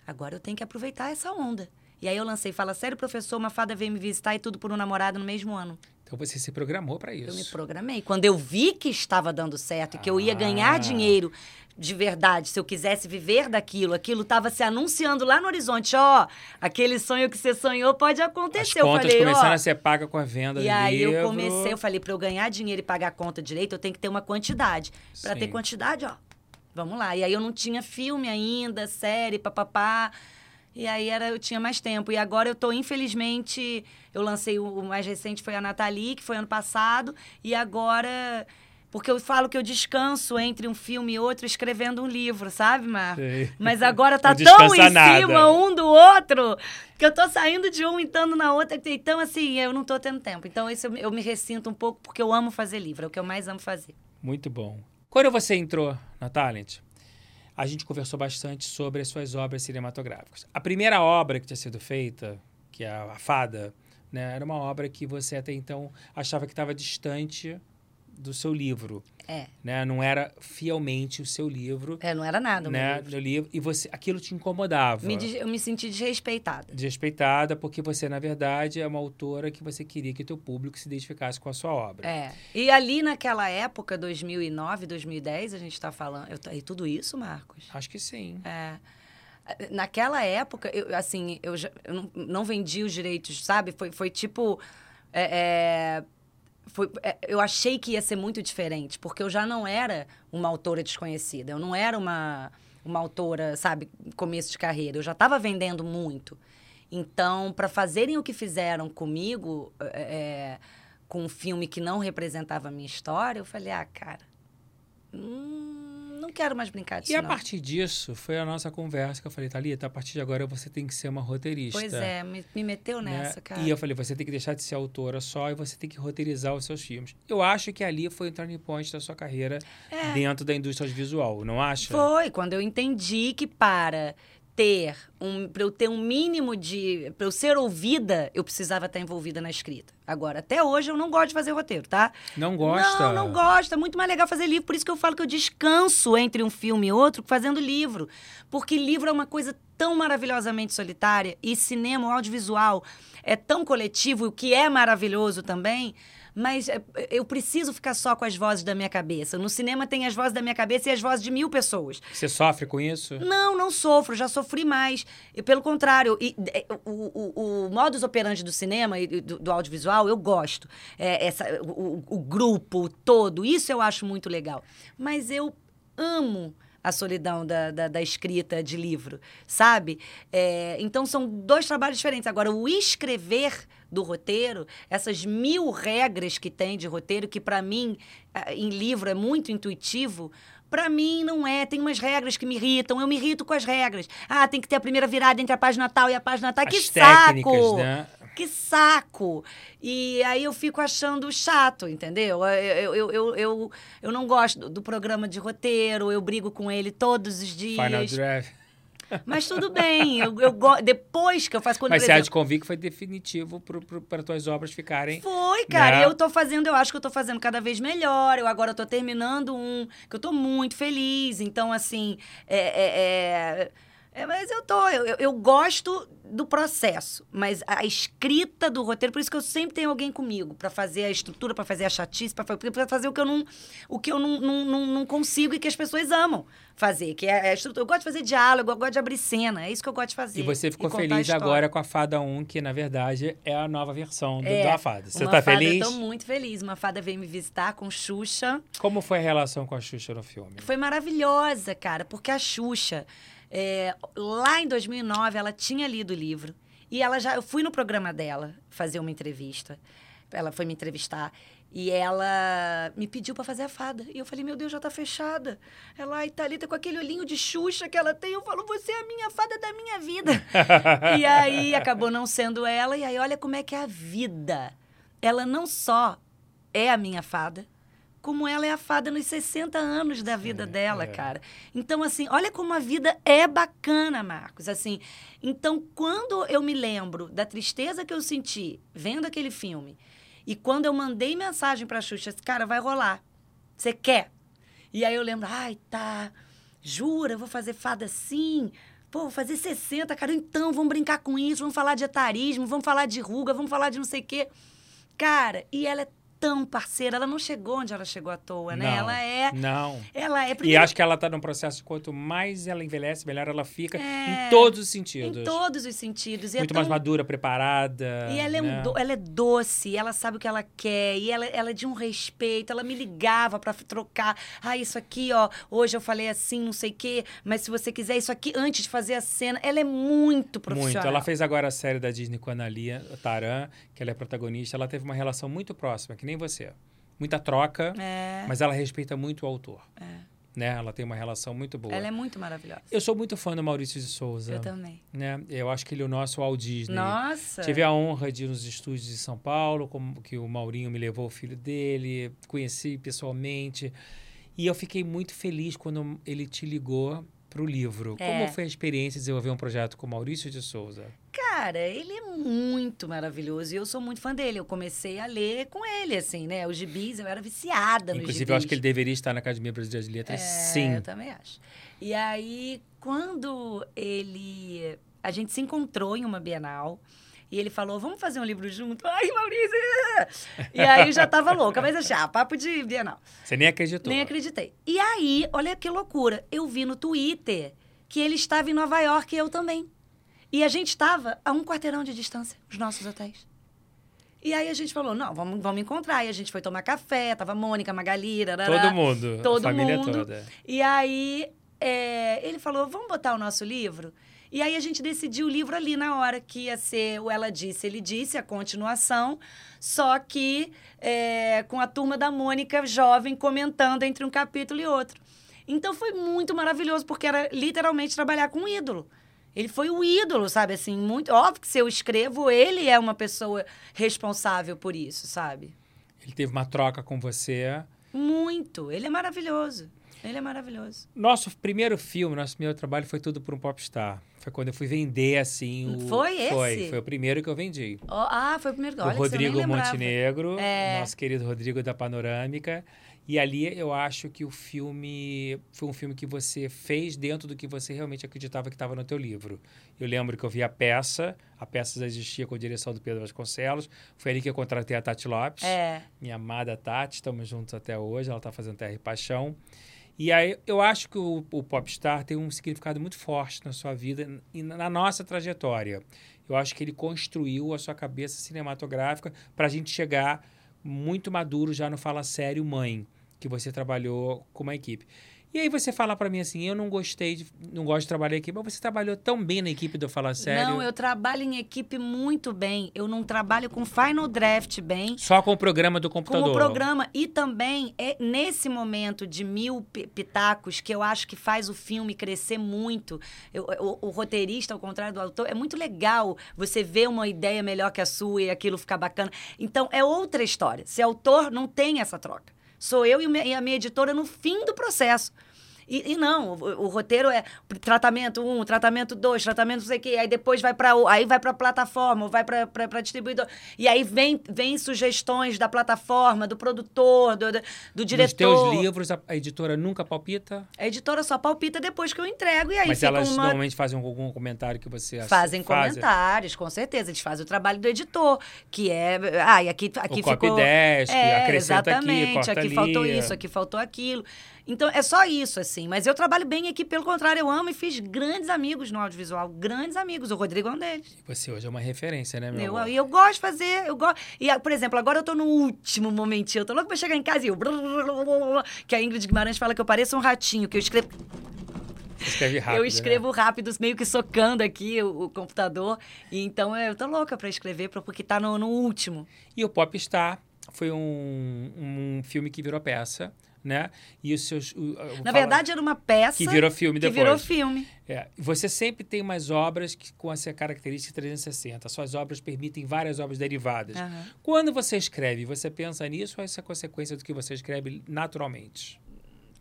[SPEAKER 3] agora eu tenho que aproveitar essa onda. E aí eu lancei Fala Sério, professor, uma fada veio me visitar e tudo por um namorado no mesmo ano.
[SPEAKER 2] Então você se programou para
[SPEAKER 3] Eu me
[SPEAKER 2] isso.
[SPEAKER 3] programei. Quando eu vi que estava dando certo e que eu ia ganhar
[SPEAKER 2] Ah.
[SPEAKER 3] dinheiro de verdade, se eu quisesse viver daquilo, aquilo estava se anunciando lá no horizonte. Ó, aquele sonho que você sonhou pode
[SPEAKER 2] As
[SPEAKER 3] acontecer. eu
[SPEAKER 2] contas
[SPEAKER 3] falei,
[SPEAKER 2] começaram
[SPEAKER 3] ó.
[SPEAKER 2] a ser pagas com a venda
[SPEAKER 3] E aí
[SPEAKER 2] livro.
[SPEAKER 3] eu comecei, eu falei, para eu ganhar dinheiro e pagar a conta direito, eu tenho que ter uma quantidade. Para ter quantidade, ó. Vamos lá. E aí eu não tinha filme ainda, série, papapá. E aí era, eu tinha mais tempo. E agora eu tô, infelizmente, eu lancei o, o mais recente foi a Nathalie, que foi ano passado, e agora porque eu falo que eu descanso entre um filme e outro escrevendo um livro, sabe?
[SPEAKER 2] Sei.
[SPEAKER 3] Mas agora tá tão em
[SPEAKER 2] nada.
[SPEAKER 3] cima um do outro que eu tô saindo de um e entrando na outra. Então, assim, eu não tô tendo tempo. Então, isso eu, eu me ressinto um pouco porque eu amo fazer livro. É o que eu mais amo fazer.
[SPEAKER 2] Muito bom. Quando você entrou na Talent, a gente conversou bastante sobre as suas obras cinematográficas. A primeira obra que tinha sido feita, que é a Fada, né, era uma obra que você até então achava que estava distante do seu livro,
[SPEAKER 3] É.
[SPEAKER 2] né? Não era fielmente o seu livro,
[SPEAKER 3] É, não era nada, o meu
[SPEAKER 2] né?
[SPEAKER 3] livro.
[SPEAKER 2] No livro e você, aquilo te incomodava.
[SPEAKER 3] Me eu me senti desrespeitada.
[SPEAKER 2] Desrespeitada, porque você, na verdade, é uma autora que você queria que o teu público se identificasse com a sua obra.
[SPEAKER 3] É. E ali naquela época, 2009, 2010, a gente tá falando. Eu, e tudo isso, Marcos?
[SPEAKER 2] Acho que sim.
[SPEAKER 3] É. Naquela época, eu, assim, eu, já, eu não, não vendi os direitos, sabe? Foi, foi tipo. é, é, foi, é, eu achei que ia ser muito diferente, porque eu já não era uma autora desconhecida. Eu não era uma, uma autora, sabe, começo de carreira. Eu já estava vendendo muito. Então, para fazerem o que fizeram comigo, é, com um filme que não representava a minha história, eu falei, ah, cara, hum, não quero mais brincar disso.
[SPEAKER 2] E a
[SPEAKER 3] não.
[SPEAKER 2] partir disso, foi a nossa conversa que eu falei, Thalita, a partir de agora você tem que ser uma roteirista.
[SPEAKER 3] Pois é, me, me meteu
[SPEAKER 2] né?
[SPEAKER 3] nessa, cara.
[SPEAKER 2] E eu falei, você tem que deixar de ser autora só e você tem que roteirizar os seus filmes. Eu acho que ali foi o turning point da sua carreira
[SPEAKER 3] É.
[SPEAKER 2] dentro da indústria audiovisual, não acha?
[SPEAKER 3] Foi quando eu entendi que para ter um, para eu ter um mínimo de, para eu ser ouvida, eu precisava estar envolvida na escrita. Agora, até hoje eu não gosto de fazer roteiro, tá?
[SPEAKER 2] Não gosta?
[SPEAKER 3] Não, não gosto. É muito mais legal fazer livro. Por isso que eu falo que eu descanso entre um filme e outro fazendo livro. Porque livro é uma coisa tão maravilhosamente solitária e cinema, o audiovisual, é tão coletivo, o que é maravilhoso também. Mas é, eu preciso ficar só com as vozes da minha cabeça. No cinema tem as vozes da minha cabeça e as vozes de mil pessoas.
[SPEAKER 2] Você sofre com isso?
[SPEAKER 3] Não, não sofro, já sofri mais. E, pelo contrário, e, é, o, o, o modus operandi do cinema e do, do audiovisual, eu gosto. É, essa, o, o grupo todo, isso eu acho muito legal. Mas eu amo a solidão da, da, da escrita de livro, sabe? É, então são dois trabalhos diferentes. Agora, o escrever do roteiro, essas mil regras que tem de roteiro, que para mim, ah, em livro, é muito intuitivo. Pra mim, não é. Tem umas regras que me irritam. Eu me irrito com as regras. Ah, tem que ter a primeira virada entre a página tal e a página tal. que
[SPEAKER 2] As
[SPEAKER 3] saco!
[SPEAKER 2] técnicas, né?
[SPEAKER 3] Que saco! E aí eu fico achando chato, entendeu? Eu, eu, eu, eu, eu não gosto do, programa de roteiro, eu brigo com ele todos os
[SPEAKER 2] Final
[SPEAKER 3] dias.
[SPEAKER 2] Draft.
[SPEAKER 3] Mas tudo bem. Eu, eu go- Depois que eu faço... Quando,
[SPEAKER 2] Mas você há
[SPEAKER 3] exemplo,
[SPEAKER 2] de convir que foi definitivo para tuas obras ficarem...
[SPEAKER 3] Foi, cara.
[SPEAKER 2] Né?
[SPEAKER 3] Eu tô fazendo, eu acho que eu tô fazendo cada vez melhor. Eu agora tô terminando um que eu tô muito feliz. Então, assim, é. é- é- é, mas eu tô, eu, eu- gosto do processo, mas a escrita do roteiro, por isso que eu sempre tenho alguém comigo pra fazer a estrutura, pra fazer a chatice, pra fazer o que eu não, o que eu não, não, não, não consigo e que as pessoas amam fazer, que é a estrutura. Eu gosto de fazer diálogo, eu gosto de abrir cena, é isso que eu gosto de fazer.
[SPEAKER 2] E você ficou
[SPEAKER 3] a
[SPEAKER 2] feliz agora com a Fada 1, que na verdade é a nova versão do,
[SPEAKER 3] É,
[SPEAKER 2] da Fada. Você tá
[SPEAKER 3] fada,
[SPEAKER 2] feliz?
[SPEAKER 3] Eu tô muito feliz. Uma fada veio me visitar com Xuxa.
[SPEAKER 2] Como foi a relação com a Xuxa no filme?
[SPEAKER 3] Foi maravilhosa, cara, porque a Xuxa, é, lá em 2009, ela tinha lido o livro. E ela já. Eu fui no programa dela fazer uma entrevista. Ela foi me entrevistar. E ela me pediu pra fazer a fada. E eu falei, meu Deus, já tá fechada. Ela, ai, Thalita, com aquele olhinho de Xuxa que ela tem. Eu falo, você é a minha fada da minha vida. e aí acabou não sendo ela. E aí, olha como é que é a vida. Ela não só é a minha fada, como ela é a fada nos 60 anos da vida dela,
[SPEAKER 2] é.
[SPEAKER 3] cara. Então, assim, olha como a vida é bacana, Marcos. Assim, então, quando eu me lembro da tristeza que eu senti vendo aquele filme, e quando eu mandei mensagem pra Xuxa, cara, vai rolar. Você quer? E aí eu lembro, ai, tá. Jura, vou fazer fada assim? Pô, vou fazer 60, cara. Então, vamos brincar com isso, vamos falar de etarismo, vamos falar de ruga, vamos falar de não sei o quê. Cara, e ela é tão parceira. Ela não chegou onde ela chegou à toa, né?
[SPEAKER 2] Não,
[SPEAKER 3] Ela é.
[SPEAKER 2] Não.
[SPEAKER 3] Ela é
[SPEAKER 2] E
[SPEAKER 3] primeiro,
[SPEAKER 2] acho que ela está num processo de quanto mais ela envelhece, melhor ela fica
[SPEAKER 3] É,
[SPEAKER 2] em todos os sentidos.
[SPEAKER 3] em todos os sentidos. E é
[SPEAKER 2] Muito
[SPEAKER 3] tão-
[SPEAKER 2] mais madura, preparada.
[SPEAKER 3] E ela é, um
[SPEAKER 2] né?
[SPEAKER 3] do- ela é doce, ela sabe o que ela quer, e ela, ela é de um respeito. Ela me ligava pra trocar. Ah, isso aqui, ó, hoje eu falei assim, não sei o quê, mas se você quiser isso aqui antes de fazer a cena, ela é muito profissional.
[SPEAKER 2] Muito. Ela fez agora a série da Disney com a Analia Taran, que ela é protagonista. Ela teve uma relação muito próxima, que nem você. Muita troca,
[SPEAKER 3] É,
[SPEAKER 2] mas ela respeita muito o autor. Né? Ela tem uma relação muito boa.
[SPEAKER 3] ela é muito maravilhosa.
[SPEAKER 2] Eu sou muito fã do Maurício de Souza.
[SPEAKER 3] Eu também.
[SPEAKER 2] Né? Eu acho que ele é o nosso Walt Disney.
[SPEAKER 3] Nossa!
[SPEAKER 2] Tive a honra de ir nos estúdios de São Paulo, como que o Maurinho me levou o filho dele, conheci pessoalmente. E eu fiquei muito feliz quando ele te ligou para o livro.
[SPEAKER 3] É.
[SPEAKER 2] Como foi a experiência de desenvolver um projeto com Maurício de Souza?
[SPEAKER 3] Cara, ele é muito maravilhoso e eu sou muito fã dele. Eu comecei a ler com ele, assim, né? Os gibis, eu era viciada nos
[SPEAKER 2] Inclusive,
[SPEAKER 3] gibis.
[SPEAKER 2] eu acho que ele deveria estar na Academia Brasileira de Letras,
[SPEAKER 3] É,
[SPEAKER 2] sim.
[SPEAKER 3] Eu também acho. E aí, quando ele. A gente se encontrou em uma Bienal. E ele falou, vamos fazer um livro junto? Ai, Maurício! E aí eu já tava louca, mas achei, ah, papo de Bienal.
[SPEAKER 2] Você nem acreditou.
[SPEAKER 3] Nem acreditei. E aí, olha que loucura, eu vi no Twitter que ele estava em Nova York e eu também. E a gente estava a um quarteirão de distância, os nossos hotéis. E aí a gente falou, não, vamos, vamos encontrar. E a gente foi tomar café, tava Mônica, Magali, rarará.
[SPEAKER 2] Todo mundo,
[SPEAKER 3] Todo
[SPEAKER 2] a família
[SPEAKER 3] mundo.
[SPEAKER 2] toda.
[SPEAKER 3] E aí é, ele falou: vamos botar o nosso livro? E aí a gente decidiu o livro ali na hora, que ia ser o Ela Disse, Ele Disse, a continuação, só que é, com a turma da Mônica jovem comentando entre um capítulo e outro. Então foi muito maravilhoso, porque era literalmente trabalhar com um ídolo. Ele foi o ídolo, sabe? Assim, muito. Óbvio que se eu escrevo, ele é uma pessoa responsável por isso, sabe?
[SPEAKER 2] Ele teve uma troca com você.
[SPEAKER 3] Muito. Ele é maravilhoso. Ele é maravilhoso.
[SPEAKER 2] Nosso primeiro filme, nosso primeiro trabalho foi tudo por um popstar. Foi quando eu fui vender, assim, o...
[SPEAKER 3] Foi esse?
[SPEAKER 2] Foi, foi o primeiro que eu vendi.
[SPEAKER 3] Ó, ah, foi o primeiro. Olha,
[SPEAKER 2] o Rodrigo. Montenegro,
[SPEAKER 3] É.
[SPEAKER 2] nosso querido Rodrigo da Panorâmica. E ali eu acho que o filme foi um filme que você fez dentro do que você realmente acreditava que estava no teu livro. Eu lembro que eu vi a peça, a peça já existia com a direção do Pedro Vasconcelos. Foi ali que eu contratei a Tati Lopes,
[SPEAKER 3] É.
[SPEAKER 2] minha amada Tati, estamos juntos até hoje, ela está fazendo Terra e Paixão. E aí eu acho que o, o Popstar tem um significado muito forte na sua vida e na nossa trajetória. Eu acho que ele construiu a sua cabeça cinematográfica para a gente chegar muito maduro já no Fala Sério Mãe, que você trabalhou com uma equipe. E aí você fala para mim assim, eu não gostei, de, não gosto de trabalhar em equipe, mas você trabalhou tão bem na equipe do Fala Sério.
[SPEAKER 3] Não, eu trabalho em equipe muito bem. Eu não trabalho com Final Draft bem.
[SPEAKER 2] Só com o programa do
[SPEAKER 3] Com
[SPEAKER 2] computador.
[SPEAKER 3] o programa. E também é nesse momento de mil pi- pitacos que eu acho que faz o filme crescer muito. Eu- o, o roteirista, ao contrário do autor, é muito legal você ver uma ideia melhor que a sua e aquilo ficar bacana. Então, é outra história. Se autor, não tem essa troca. Sou eu e a minha editora no fim do processo. E, e não, o, o roteiro é tratamento 1, um, tratamento 2, tratamento não sei o quê, aí depois vai para aí vai para plataforma, vai para distribuidor. E aí vem, vem sugestões da plataforma, do produtor, do, do, do
[SPEAKER 2] Nos
[SPEAKER 3] diretor.
[SPEAKER 2] teus livros, a, a editora nunca palpita?
[SPEAKER 3] A editora só palpita depois que eu entrego e aí
[SPEAKER 2] Mas elas
[SPEAKER 3] uma...
[SPEAKER 2] normalmente fazem algum comentário que você acha-
[SPEAKER 3] Fazem
[SPEAKER 2] fazem?
[SPEAKER 3] comentários, com certeza. Eles fazem o trabalho do editor, que é. Ah, e aqui, aqui
[SPEAKER 2] O copy
[SPEAKER 3] ficou.
[SPEAKER 2] desk,
[SPEAKER 3] é,
[SPEAKER 2] acrescenta aqui,
[SPEAKER 3] exatamente,
[SPEAKER 2] corta
[SPEAKER 3] aqui
[SPEAKER 2] ali.
[SPEAKER 3] faltou isso, aqui faltou aquilo. Então, é só isso, assim. Mas eu trabalho bem aqui, pelo contrário, eu amo e fiz grandes amigos no audiovisual. Grandes amigos. O Rodrigo é um deles.
[SPEAKER 2] Você hoje é uma referência, né, meu
[SPEAKER 3] Eu,
[SPEAKER 2] amor?
[SPEAKER 3] e eu gosto de fazer, eu gosto. E, ah, por exemplo, agora eu tô no último momentinho. Eu tô louco pra chegar em casa e eu. Que a Ingrid Guimarães fala que eu pareço um ratinho, que eu escrevo.
[SPEAKER 2] Você escreve rápido,
[SPEAKER 3] eu
[SPEAKER 2] né?
[SPEAKER 3] escrevo rápido, meio que socando aqui o, o computador. E então eu tô louca pra escrever, porque tá no, no último.
[SPEAKER 2] E o Popstar foi um, um filme que virou peça, né? E os seus... o-
[SPEAKER 3] Na verdade, era uma peça.
[SPEAKER 2] Que virou filme
[SPEAKER 3] que
[SPEAKER 2] depois.
[SPEAKER 3] virou filme.
[SPEAKER 2] É, você sempre tem umas obras que, com essa característica 360. Suas obras permitem várias obras derivadas.
[SPEAKER 3] Aham.
[SPEAKER 2] Quando você escreve, você pensa nisso ou essa é consequência do que você escreve naturalmente?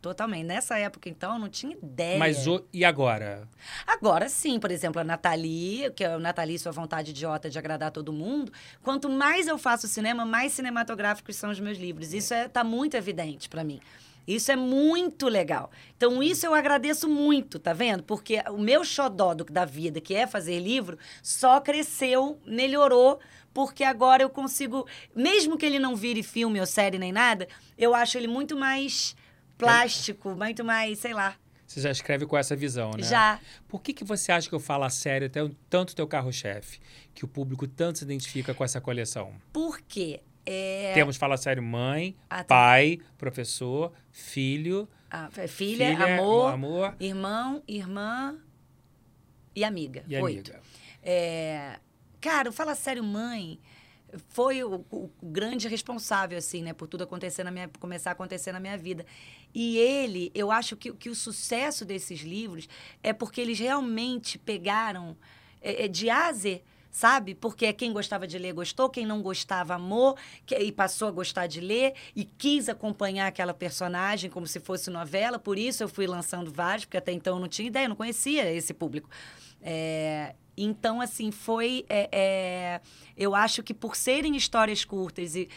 [SPEAKER 3] Totalmente. Nessa época, então, eu não tinha ideia.
[SPEAKER 2] Mas o, e agora?
[SPEAKER 3] Agora sim, por exemplo, a Nathalie, que é o Nathalie, sua vontade idiota de agradar todo mundo. Quanto mais eu faço cinema, mais cinematográficos são os meus livros. Isso é, tá muito evidente para mim. Isso é muito legal. Então, isso eu agradeço muito, tá vendo? Porque o meu xodó do- da vida, que é fazer livro, só cresceu, melhorou, porque agora eu consigo, mesmo que ele não vire filme ou série nem nada, eu acho ele muito mais plástico, muito mais, sei lá.
[SPEAKER 2] Você já escreve com essa visão, né?
[SPEAKER 3] Já.
[SPEAKER 2] Por que, que você acha que eu falo a sério tanto teu carro-chefe? Que o público tanto se identifica com essa coleção?
[SPEAKER 3] Por quê? É,
[SPEAKER 2] Temos Fala Sério mãe,
[SPEAKER 3] Ah, tá.
[SPEAKER 2] pai, professor, filho,
[SPEAKER 3] a filha,
[SPEAKER 2] filha,
[SPEAKER 3] amor,
[SPEAKER 2] amor
[SPEAKER 3] irmão, irmã e amiga.
[SPEAKER 2] e
[SPEAKER 3] Oito.
[SPEAKER 2] amiga.
[SPEAKER 3] É, cara, o Fala Sério Mãe foi o, o grande responsável, assim, né? Por tudo acontecer na minha, começar a acontecer na minha vida. E ele, eu acho que, que o sucesso desses livros é porque eles realmente pegaram é, é, de A sabe? Porque quem gostava de ler gostou, quem não gostava amou, que, e passou a gostar de ler e quis acompanhar aquela personagem como se fosse novela. Por isso eu fui lançando vários, porque até então eu não tinha ideia, eu não conhecia esse público. É, então, assim, foi. é, é, eu acho que por serem histórias curtas e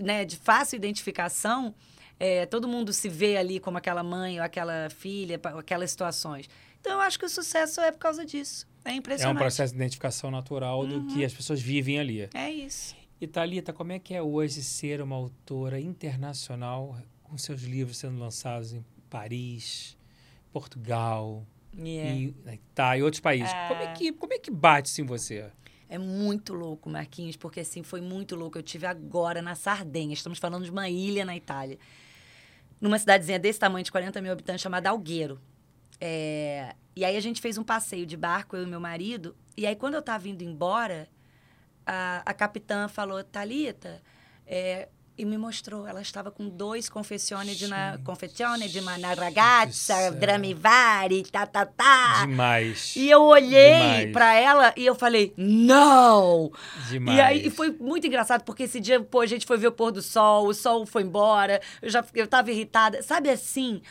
[SPEAKER 3] né, de fácil identificação, é, todo mundo se vê ali como aquela mãe ou aquela filha, aquelas situações. Então, eu acho que o sucesso é por causa disso. É
[SPEAKER 2] É um
[SPEAKER 3] impressionante.
[SPEAKER 2] processo de identificação natural do que as pessoas vivem ali.
[SPEAKER 3] É isso.
[SPEAKER 2] E Thalita, como é que é hoje ser uma autora internacional com seus livros sendo lançados em Paris, Portugal,
[SPEAKER 3] Yeah.
[SPEAKER 2] e na Itália e outros países?
[SPEAKER 3] É.
[SPEAKER 2] Como, é que, como é que bate isso em você?
[SPEAKER 3] É muito louco, Marquinhos, porque assim, foi muito louco. Eu tive agora na Sardenha, estamos falando de uma ilha na Itália, numa cidadezinha desse tamanho, de 40 mil habitantes, chamada Algueiro. É, E aí a gente fez um passeio de barco, eu e meu marido, e aí quando eu tava indo embora, a, a capitã falou, Thalita, é, e me mostrou, ela estava com dois confessione de, na, confessione de uma
[SPEAKER 2] do
[SPEAKER 3] ragazza, dramivari, tá, tá, tá.
[SPEAKER 2] Demais.
[SPEAKER 3] E eu olhei pra ela e eu falei, não!
[SPEAKER 2] Demais.
[SPEAKER 3] E aí e foi muito engraçado, porque esse dia, pô, a gente foi ver o pôr do sol, o sol foi embora, eu já eu tava irritada, sabe assim?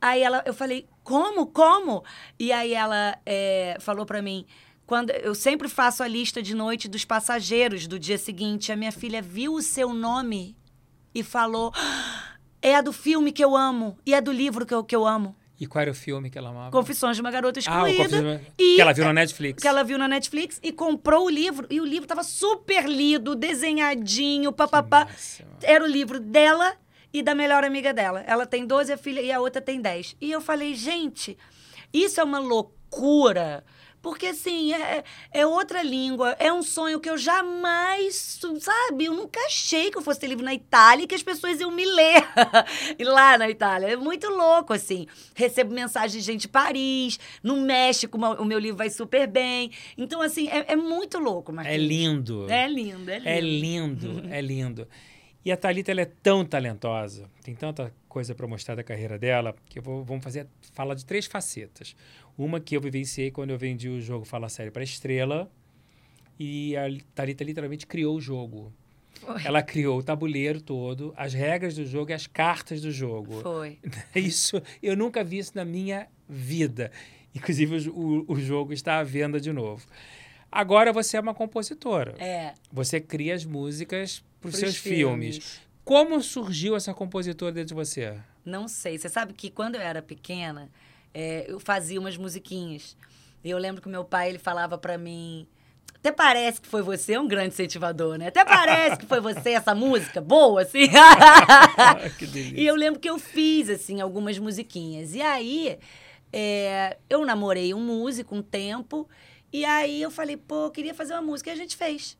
[SPEAKER 3] Aí ela, eu falei, como? Como? E aí ela é, falou pra mim, quando eu sempre faço a lista de noite dos passageiros do dia seguinte, a minha filha viu o seu nome e falou, "Ah, é a do filme que eu amo e é do livro que eu, que eu amo.
[SPEAKER 2] E qual era o filme que ela amava?
[SPEAKER 3] Confissões de uma Garota
[SPEAKER 2] ah, o
[SPEAKER 3] Excluída.
[SPEAKER 2] Confissões-
[SPEAKER 3] e-
[SPEAKER 2] que ela viu na Netflix.
[SPEAKER 3] que ela viu na Netflix e comprou o livro. E o livro tava super lido, desenhadinho, papapá. Era o livro dela e da melhor amiga dela. Ela tem 12 a filha e a outra tem 10. E eu falei, gente, isso é uma loucura. Porque, assim, é, é outra língua, é um sonho que eu jamais, sabe? Eu nunca achei que eu fosse ter livro na Itália e que as pessoas iam me ler lá na Itália. É muito louco, assim. Recebo mensagem de gente de Paris, no México, o meu livro vai super bem. Então, assim, é, é muito louco,
[SPEAKER 2] É
[SPEAKER 3] Marquinhos.
[SPEAKER 2] lindo.
[SPEAKER 3] É lindo, é lindo.
[SPEAKER 2] É lindo, é lindo. E a Thalita, ela é tão talentosa, tem tanta coisa para mostrar da carreira dela, que eu vou, vamos fazer, falar de três facetas. Uma que eu vivenciei quando eu vendi o jogo Fala Sério para Estrela, e a Thalita literalmente criou o jogo.
[SPEAKER 3] Foi.
[SPEAKER 2] Ela criou o tabuleiro todo, as regras do jogo e as cartas do jogo.
[SPEAKER 3] Foi.
[SPEAKER 2] Isso, eu nunca vi isso na minha vida. Inclusive, o, o, jogo está à venda de novo. Agora você é uma compositora.
[SPEAKER 3] É.
[SPEAKER 2] Você cria as músicas para os seus filmes. Como surgiu essa compositora dentro de você?
[SPEAKER 3] Não sei. Você sabe que quando eu era pequena, é, eu fazia umas musiquinhas. E eu lembro que meu pai ele falava pra mim. Até parece que foi você, é um grande incentivador, né? Até parece que foi você essa música boa, assim.
[SPEAKER 2] que delícia.
[SPEAKER 3] E eu lembro que eu fiz, assim, algumas musiquinhas. E aí, é, eu namorei um músico um tempo. E aí eu falei, pô, eu queria fazer uma música. E a gente fez.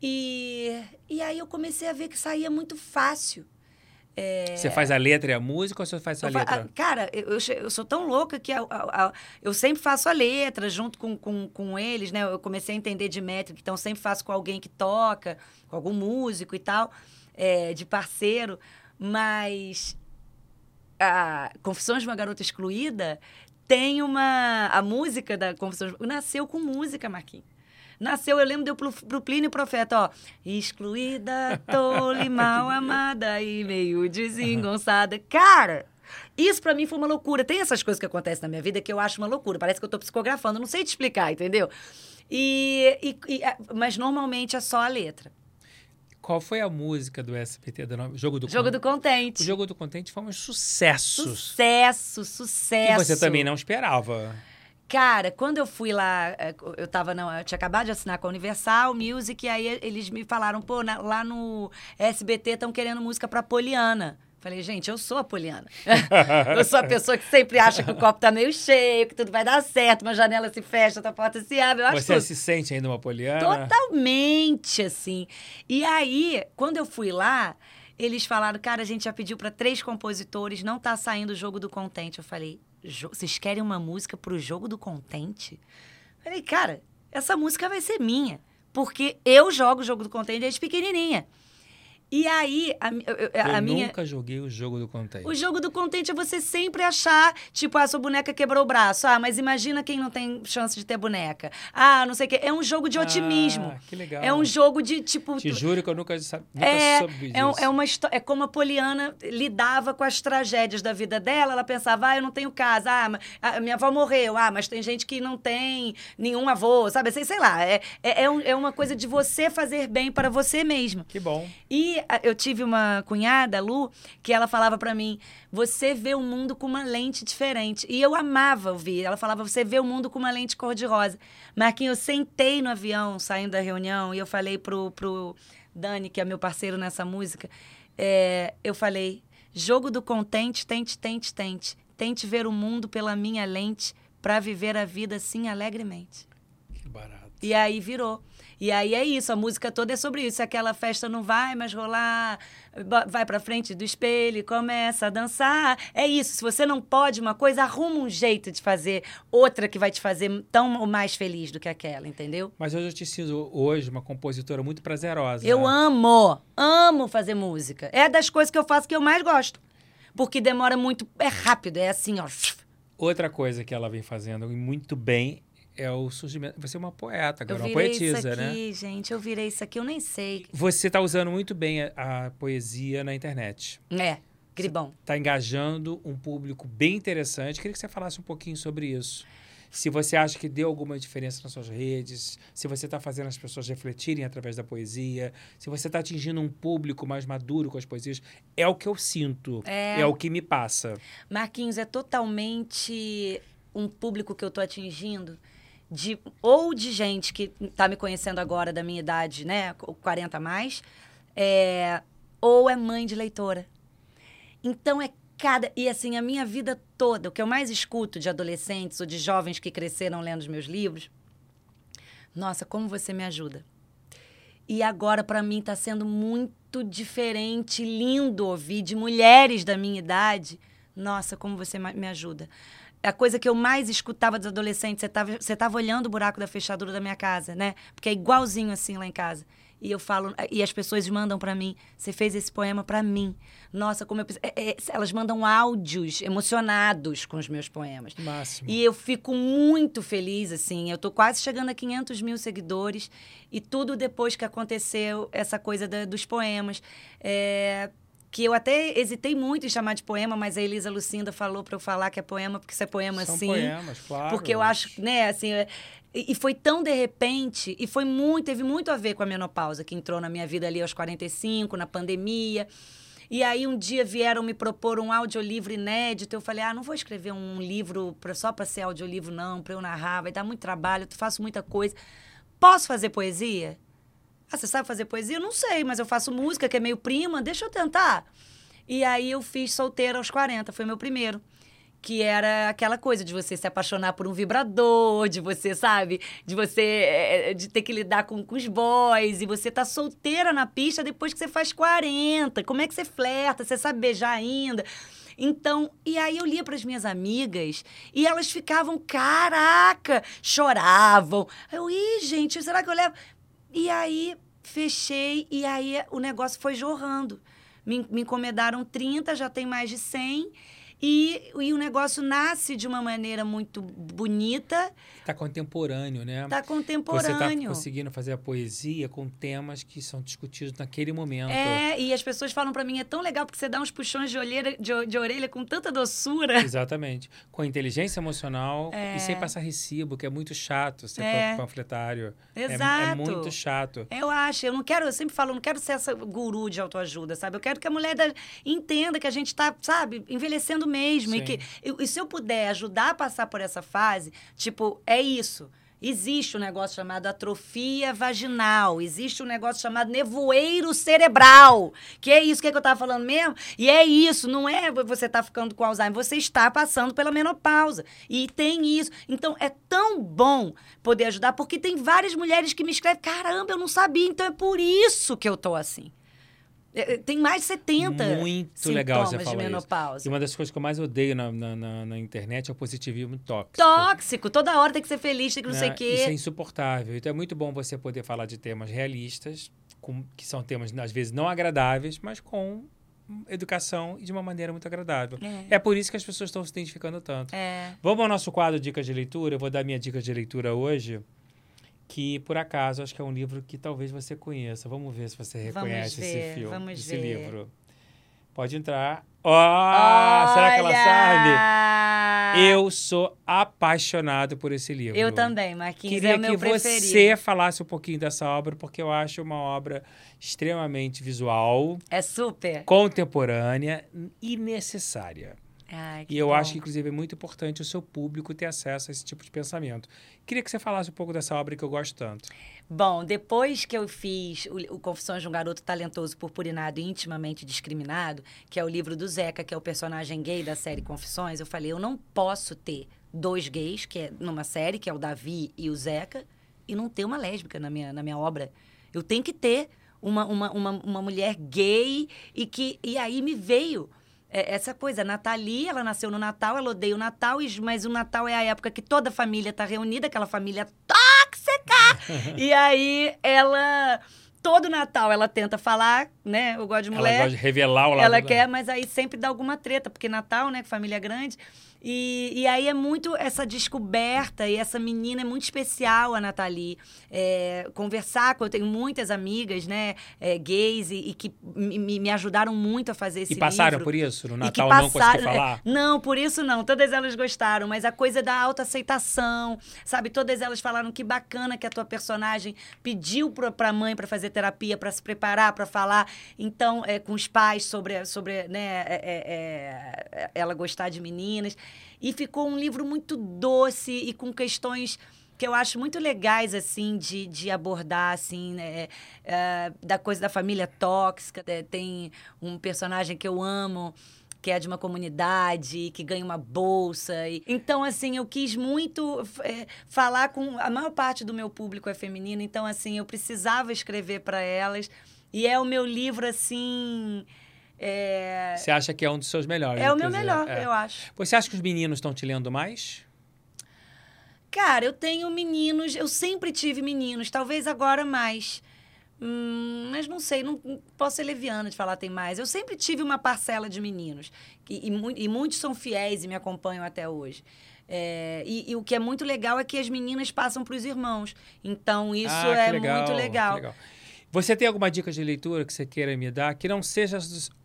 [SPEAKER 3] E, e aí eu comecei a ver que saía muito fácil.
[SPEAKER 2] Você faz a letra e a música ou você faz só a letra?
[SPEAKER 3] ah, Cara, eu, eu sou tão louca que a- a- eu sempre faço a letra junto com, com, com eles, né? Eu comecei a entender de métrica, então sempre faço com alguém que toca, com algum músico e tal, é, de parceiro. Mas a Confissões de uma Garota Excluída tem uma... A música da Confissões... Nasceu com música, Marquinhos. Nasceu, eu lembro, deu pro, pro Plínio Profeta, ó. Excluída, tole, mal amada e meio desengonçada. Cara, isso pra mim foi uma loucura. Tem essas coisas que acontecem na minha vida que eu acho uma loucura. Parece que eu tô psicografando, não sei te explicar, entendeu? E, e- e- é, mas normalmente é só a letra.
[SPEAKER 2] Qual foi a música do SBT do nome? Jogo do
[SPEAKER 3] Jogo do Contente.
[SPEAKER 2] O Jogo do Contente foi um sucesso.
[SPEAKER 3] Sucesso, sucesso.
[SPEAKER 2] E você também não esperava.
[SPEAKER 3] Cara, quando eu fui lá, é, eu tava, não, eu tinha acabado de assinar com a Universal Music, e aí eles me falaram, pô, na- lá no SBT estão querendo música pra Poliana. Falei, gente, eu sou a Poliana. eu sou a pessoa que sempre acha que o copo tá meio cheio, que tudo vai dar certo, uma janela se fecha, outra porta se abre. Eu acho
[SPEAKER 2] Você
[SPEAKER 3] tudo.
[SPEAKER 2] se sente ainda uma poliana?
[SPEAKER 3] Totalmente, assim. E aí, quando eu fui lá, eles falaram, cara, a gente já pediu para três compositores, não tá saindo o jogo do contente. Eu falei, "Jo- vocês querem uma música pro jogo do contente? Falei, cara, essa música vai ser minha. Porque eu jogo o jogo do contente desde pequenininha. E aí, a, eu- eu- a
[SPEAKER 2] Eu
[SPEAKER 3] minha.
[SPEAKER 2] nunca joguei o jogo do Contente.
[SPEAKER 3] O jogo do contente é você sempre achar, tipo, ah, sua boneca quebrou o braço. Ah, mas imagina quem não tem chance de ter boneca. Ah, não sei o quê. É um jogo de otimismo.
[SPEAKER 2] Ah, que legal.
[SPEAKER 3] É um jogo de, tipo.
[SPEAKER 2] Te juro que eu nunca, nunca
[SPEAKER 3] É,
[SPEAKER 2] soube disso.
[SPEAKER 3] é, é uma é como a Poliana lidava com as tragédias da vida dela. Ela pensava, ah, eu não tenho casa, ah, minha avó morreu, ah, mas tem gente que não tem nenhum avô, sabe? Sei, sei lá. É, é, é um- é uma coisa de você fazer bem para você mesma.
[SPEAKER 2] Que bom.
[SPEAKER 3] E eu tive uma cunhada, Lu, que ela falava pra mim: você vê o mundo com uma lente diferente. E eu amava ouvir. Ela falava: você vê o mundo com uma lente cor-de-rosa. Marquinhos, eu sentei no avião saindo da reunião e eu falei pro, pro Dani, que é meu parceiro nessa música, é, eu falei: jogo do contente, tente, tente, tente. Tente ver o mundo pela minha lente pra viver a vida assim alegremente.
[SPEAKER 2] Que barato.
[SPEAKER 3] E aí virou. E aí é isso, a música toda é sobre isso. Aquela festa não vai mais rolar, vai pra frente do espelho e começa a dançar. É isso, se você não pode uma coisa, arruma um jeito de fazer outra que vai te fazer tão ou mais feliz do que aquela, entendeu?
[SPEAKER 2] Mas hoje eu te sinto hoje uma compositora muito prazerosa.
[SPEAKER 3] Eu
[SPEAKER 2] né?
[SPEAKER 3] amo, amo fazer música. É das coisas que eu faço que eu mais gosto. Porque demora muito, é rápido, é assim, ó.
[SPEAKER 2] Outra coisa que ela vem fazendo e muito bem é o surgimento. Você é uma poeta,
[SPEAKER 3] Eu
[SPEAKER 2] agora, uma
[SPEAKER 3] virei
[SPEAKER 2] poetisa,
[SPEAKER 3] isso
[SPEAKER 2] né?
[SPEAKER 3] aqui, gente, eu virei isso aqui, eu nem sei.
[SPEAKER 2] Você está usando muito bem a, a poesia na internet.
[SPEAKER 3] É, gribão.
[SPEAKER 2] Está engajando um público bem interessante. Queria que você falasse um pouquinho sobre isso. Se você acha que deu alguma diferença nas suas redes, se você está fazendo as pessoas refletirem através da poesia, se você está atingindo um público mais maduro com as poesias, é o que eu sinto,
[SPEAKER 3] É.
[SPEAKER 2] é o que me passa.
[SPEAKER 3] Marquinhos, é totalmente um público que eu tô atingindo de ou de gente que tá me conhecendo agora da minha idade, né, 40 a mais, é, ou é mãe de leitora. Então é cada e assim a minha vida toda, o que eu mais escuto de adolescentes ou de jovens que cresceram lendo os meus livros, nossa, como você me ajuda. E agora, para mim, está sendo muito diferente, lindo ouvir de mulheres da minha idade. Nossa, como você me ajuda. A coisa que eu mais escutava dos adolescentes, você estava você tava olhando o buraco da fechadura da minha casa, né? Porque é igualzinho assim lá em casa. E eu falo, e as pessoas mandam para mim, você fez esse poema para mim. Nossa, como eu. preciso-" é, é, elas mandam áudios emocionados com os meus poemas.
[SPEAKER 2] Máximo.
[SPEAKER 3] E eu fico muito feliz, assim. Eu tô quase chegando a 500 mil seguidores. E tudo depois que aconteceu essa coisa da- dos poemas. É, que eu até hesitei muito em chamar de poema, mas a Elisa Lucinda falou para eu falar que é poema, porque isso é poema
[SPEAKER 2] São
[SPEAKER 3] sim.
[SPEAKER 2] poemas, claro.
[SPEAKER 3] Porque eu acho, né, assim. é- E e foi tão de repente, e foi muito, teve muito a ver com a menopausa, que entrou na minha vida ali aos 45, na pandemia. E aí um dia vieram me propor um audiolivro inédito. Eu falei: "Ah, não vou escrever um livro pra, só para ser audiolivro não, para eu narrar, vai dar muito trabalho, eu faço muita coisa. Posso fazer poesia?" Ah, você sabe fazer poesia? Eu não sei, mas eu faço música, que é meio prima, deixa eu tentar. E aí eu fiz Solteira aos 40, foi meu primeiro. Que era aquela coisa de você se apaixonar por um vibrador, de você, sabe? De você eh, de ter que lidar com, com os boys, e você tá solteira na pista depois que você faz 40. Como é que você flerta? Você sabe beijar ainda? Então, e aí eu lia para as minhas amigas e elas ficavam, caraca, choravam. Eu, ih, gente, será que eu levo? E aí fechei e aí o negócio foi jorrando. Me, me encomendaram 30, já tem mais de 100. E, e o negócio nasce de uma maneira muito bonita,
[SPEAKER 2] Tá contemporâneo, né?
[SPEAKER 3] tá
[SPEAKER 2] Você tá
[SPEAKER 3] contemporâneo.
[SPEAKER 2] conseguindo fazer a poesia com temas que são discutidos naquele momento.
[SPEAKER 3] É, e as pessoas falam pra mim, é tão legal porque você dá uns puxões de, olheira, de, de orelha com tanta doçura.
[SPEAKER 2] Exatamente. Com inteligência emocional
[SPEAKER 3] É.
[SPEAKER 2] e sem passar recibo, que é muito chato ser
[SPEAKER 3] É.
[SPEAKER 2] pan- panfletário. É- É,
[SPEAKER 3] Exato.
[SPEAKER 2] muito chato.
[SPEAKER 3] Eu acho, eu não quero, eu sempre falo, eu não quero ser essa guru de autoajuda, sabe? Eu quero que a mulher da- entenda que a gente tá, sabe, envelhecendo mesmo. E
[SPEAKER 2] Sim.
[SPEAKER 3] que e, e se eu puder ajudar a passar por essa fase, tipo, é isso. Existe um negócio chamado atrofia vaginal, existe um negócio chamado nevoeiro cerebral. Que é isso que, é que eu tava falando mesmo? E é isso, não é você tá ficando com Alzheimer, você está passando pela menopausa. E tem isso. Então é tão bom poder ajudar, porque tem várias mulheres que me escrevem: caramba, eu não sabia, então é por isso que eu tô assim. É, é, Tem mais de 70
[SPEAKER 2] Muito legal você
[SPEAKER 3] de
[SPEAKER 2] falar isso.
[SPEAKER 3] menopausa.
[SPEAKER 2] E uma das coisas que eu mais odeio na, na, na- na internet é o positivismo tóxico.
[SPEAKER 3] Tóxico, toda hora tem que ser feliz, tem que não sei o
[SPEAKER 2] né?
[SPEAKER 3] quê.
[SPEAKER 2] Isso é insuportável. Então é muito bom você poder falar de temas realistas, com- que são temas, às vezes, não agradáveis, mas com educação e de uma maneira muito agradável.
[SPEAKER 3] É.
[SPEAKER 2] É por isso que as pessoas estão se identificando tanto.
[SPEAKER 3] É.
[SPEAKER 2] Vamos ao nosso quadro Dicas de Leitura. Eu vou dar minha dica de leitura hoje, que por acaso acho que é um livro que talvez você conheça. Vamos ver se você reconhece
[SPEAKER 3] ver,
[SPEAKER 2] esse filme,
[SPEAKER 3] vamos
[SPEAKER 2] esse
[SPEAKER 3] ver.
[SPEAKER 2] livro. Pode entrar. Ó, será que ela sabe? Eu sou apaixonado por esse livro.
[SPEAKER 3] Eu também, Marquinhos,
[SPEAKER 2] Queria
[SPEAKER 3] é o meu
[SPEAKER 2] que
[SPEAKER 3] preferido.
[SPEAKER 2] você falasse um pouquinho dessa obra, porque eu acho uma obra extremamente visual,
[SPEAKER 3] É super.
[SPEAKER 2] contemporânea e necessária.
[SPEAKER 3] Ai,
[SPEAKER 2] E eu
[SPEAKER 3] bom.
[SPEAKER 2] acho que, inclusive, é muito importante o seu público ter acesso a esse tipo de pensamento. Queria que você falasse um pouco dessa obra que eu gosto tanto.
[SPEAKER 3] Bom, depois que eu fiz o, o Confissões de um Garoto Talentoso, Purpurinado e Intimamente Discriminado, que é o livro do Zeca, que é o personagem gay da série Confissões, eu falei, eu não posso ter dois gays, que é numa série, que é o Davi e o Zeca, e não ter uma lésbica na minha, na minha obra. Eu tenho que ter uma, uma, uma, uma mulher gay e que e aí me veio é, essa coisa. A Nathalie, ela nasceu no Natal, ela odeia o Natal, mas o Natal é a época que toda a família está reunida, aquela família tóxica. e aí ela. Todo Natal ela tenta falar, né? Eu gosto de mulher.
[SPEAKER 2] Ela gosta de revelar o lado
[SPEAKER 3] Ela quer, mas aí sempre dá alguma treta, porque Natal, né, família grande. E, e aí é muito essa descoberta, e essa menina é muito especial, a Nathalie. É, conversar com, eu tenho muitas amigas, né, é, gays, e, e que me, me- ajudaram muito a fazer esse
[SPEAKER 2] E passaram
[SPEAKER 3] livro.
[SPEAKER 2] por isso? No Natal não consegui
[SPEAKER 3] passaram-
[SPEAKER 2] falar?
[SPEAKER 3] é, Não, por isso não. Todas elas gostaram, mas a coisa da autoaceitação, sabe? Todas elas falaram que bacana que a tua personagem pediu pra, pra mãe pra fazer terapia, pra se preparar, pra falar. Então, é, com os pais sobre, sobre né, é, é, é, ela gostar de meninas. E ficou um livro muito doce e com questões que eu acho muito legais, assim, de, de abordar, assim, né? é, da coisa da família tóxica. É, tem um personagem que eu amo, que é de uma comunidade, que ganha uma bolsa. E... Então, assim, eu quis muito é, falar com... A maior parte do meu público é feminino, então, assim, eu precisava escrever para elas. E é o meu livro, assim... É,
[SPEAKER 2] Você acha que é um dos seus melhores?
[SPEAKER 3] é o meu melhor,
[SPEAKER 2] é.
[SPEAKER 3] eu acho.
[SPEAKER 2] Você acha que os meninos estão te lendo mais?
[SPEAKER 3] Cara, eu tenho meninos, eu sempre tive meninos, talvez agora mais. Hum, mas não sei, não não posso ser leviana de falar tem mais. Eu sempre tive uma parcela de meninos. E, e mu- e muitos são fiéis e me acompanham até hoje. É, e, e o que é muito legal é que as meninas passam para os irmãos. Então, isso
[SPEAKER 2] Ah, que
[SPEAKER 3] é
[SPEAKER 2] legal,
[SPEAKER 3] muito
[SPEAKER 2] que
[SPEAKER 3] legal.
[SPEAKER 2] Você tem alguma dica de leitura que você queira me dar que não seja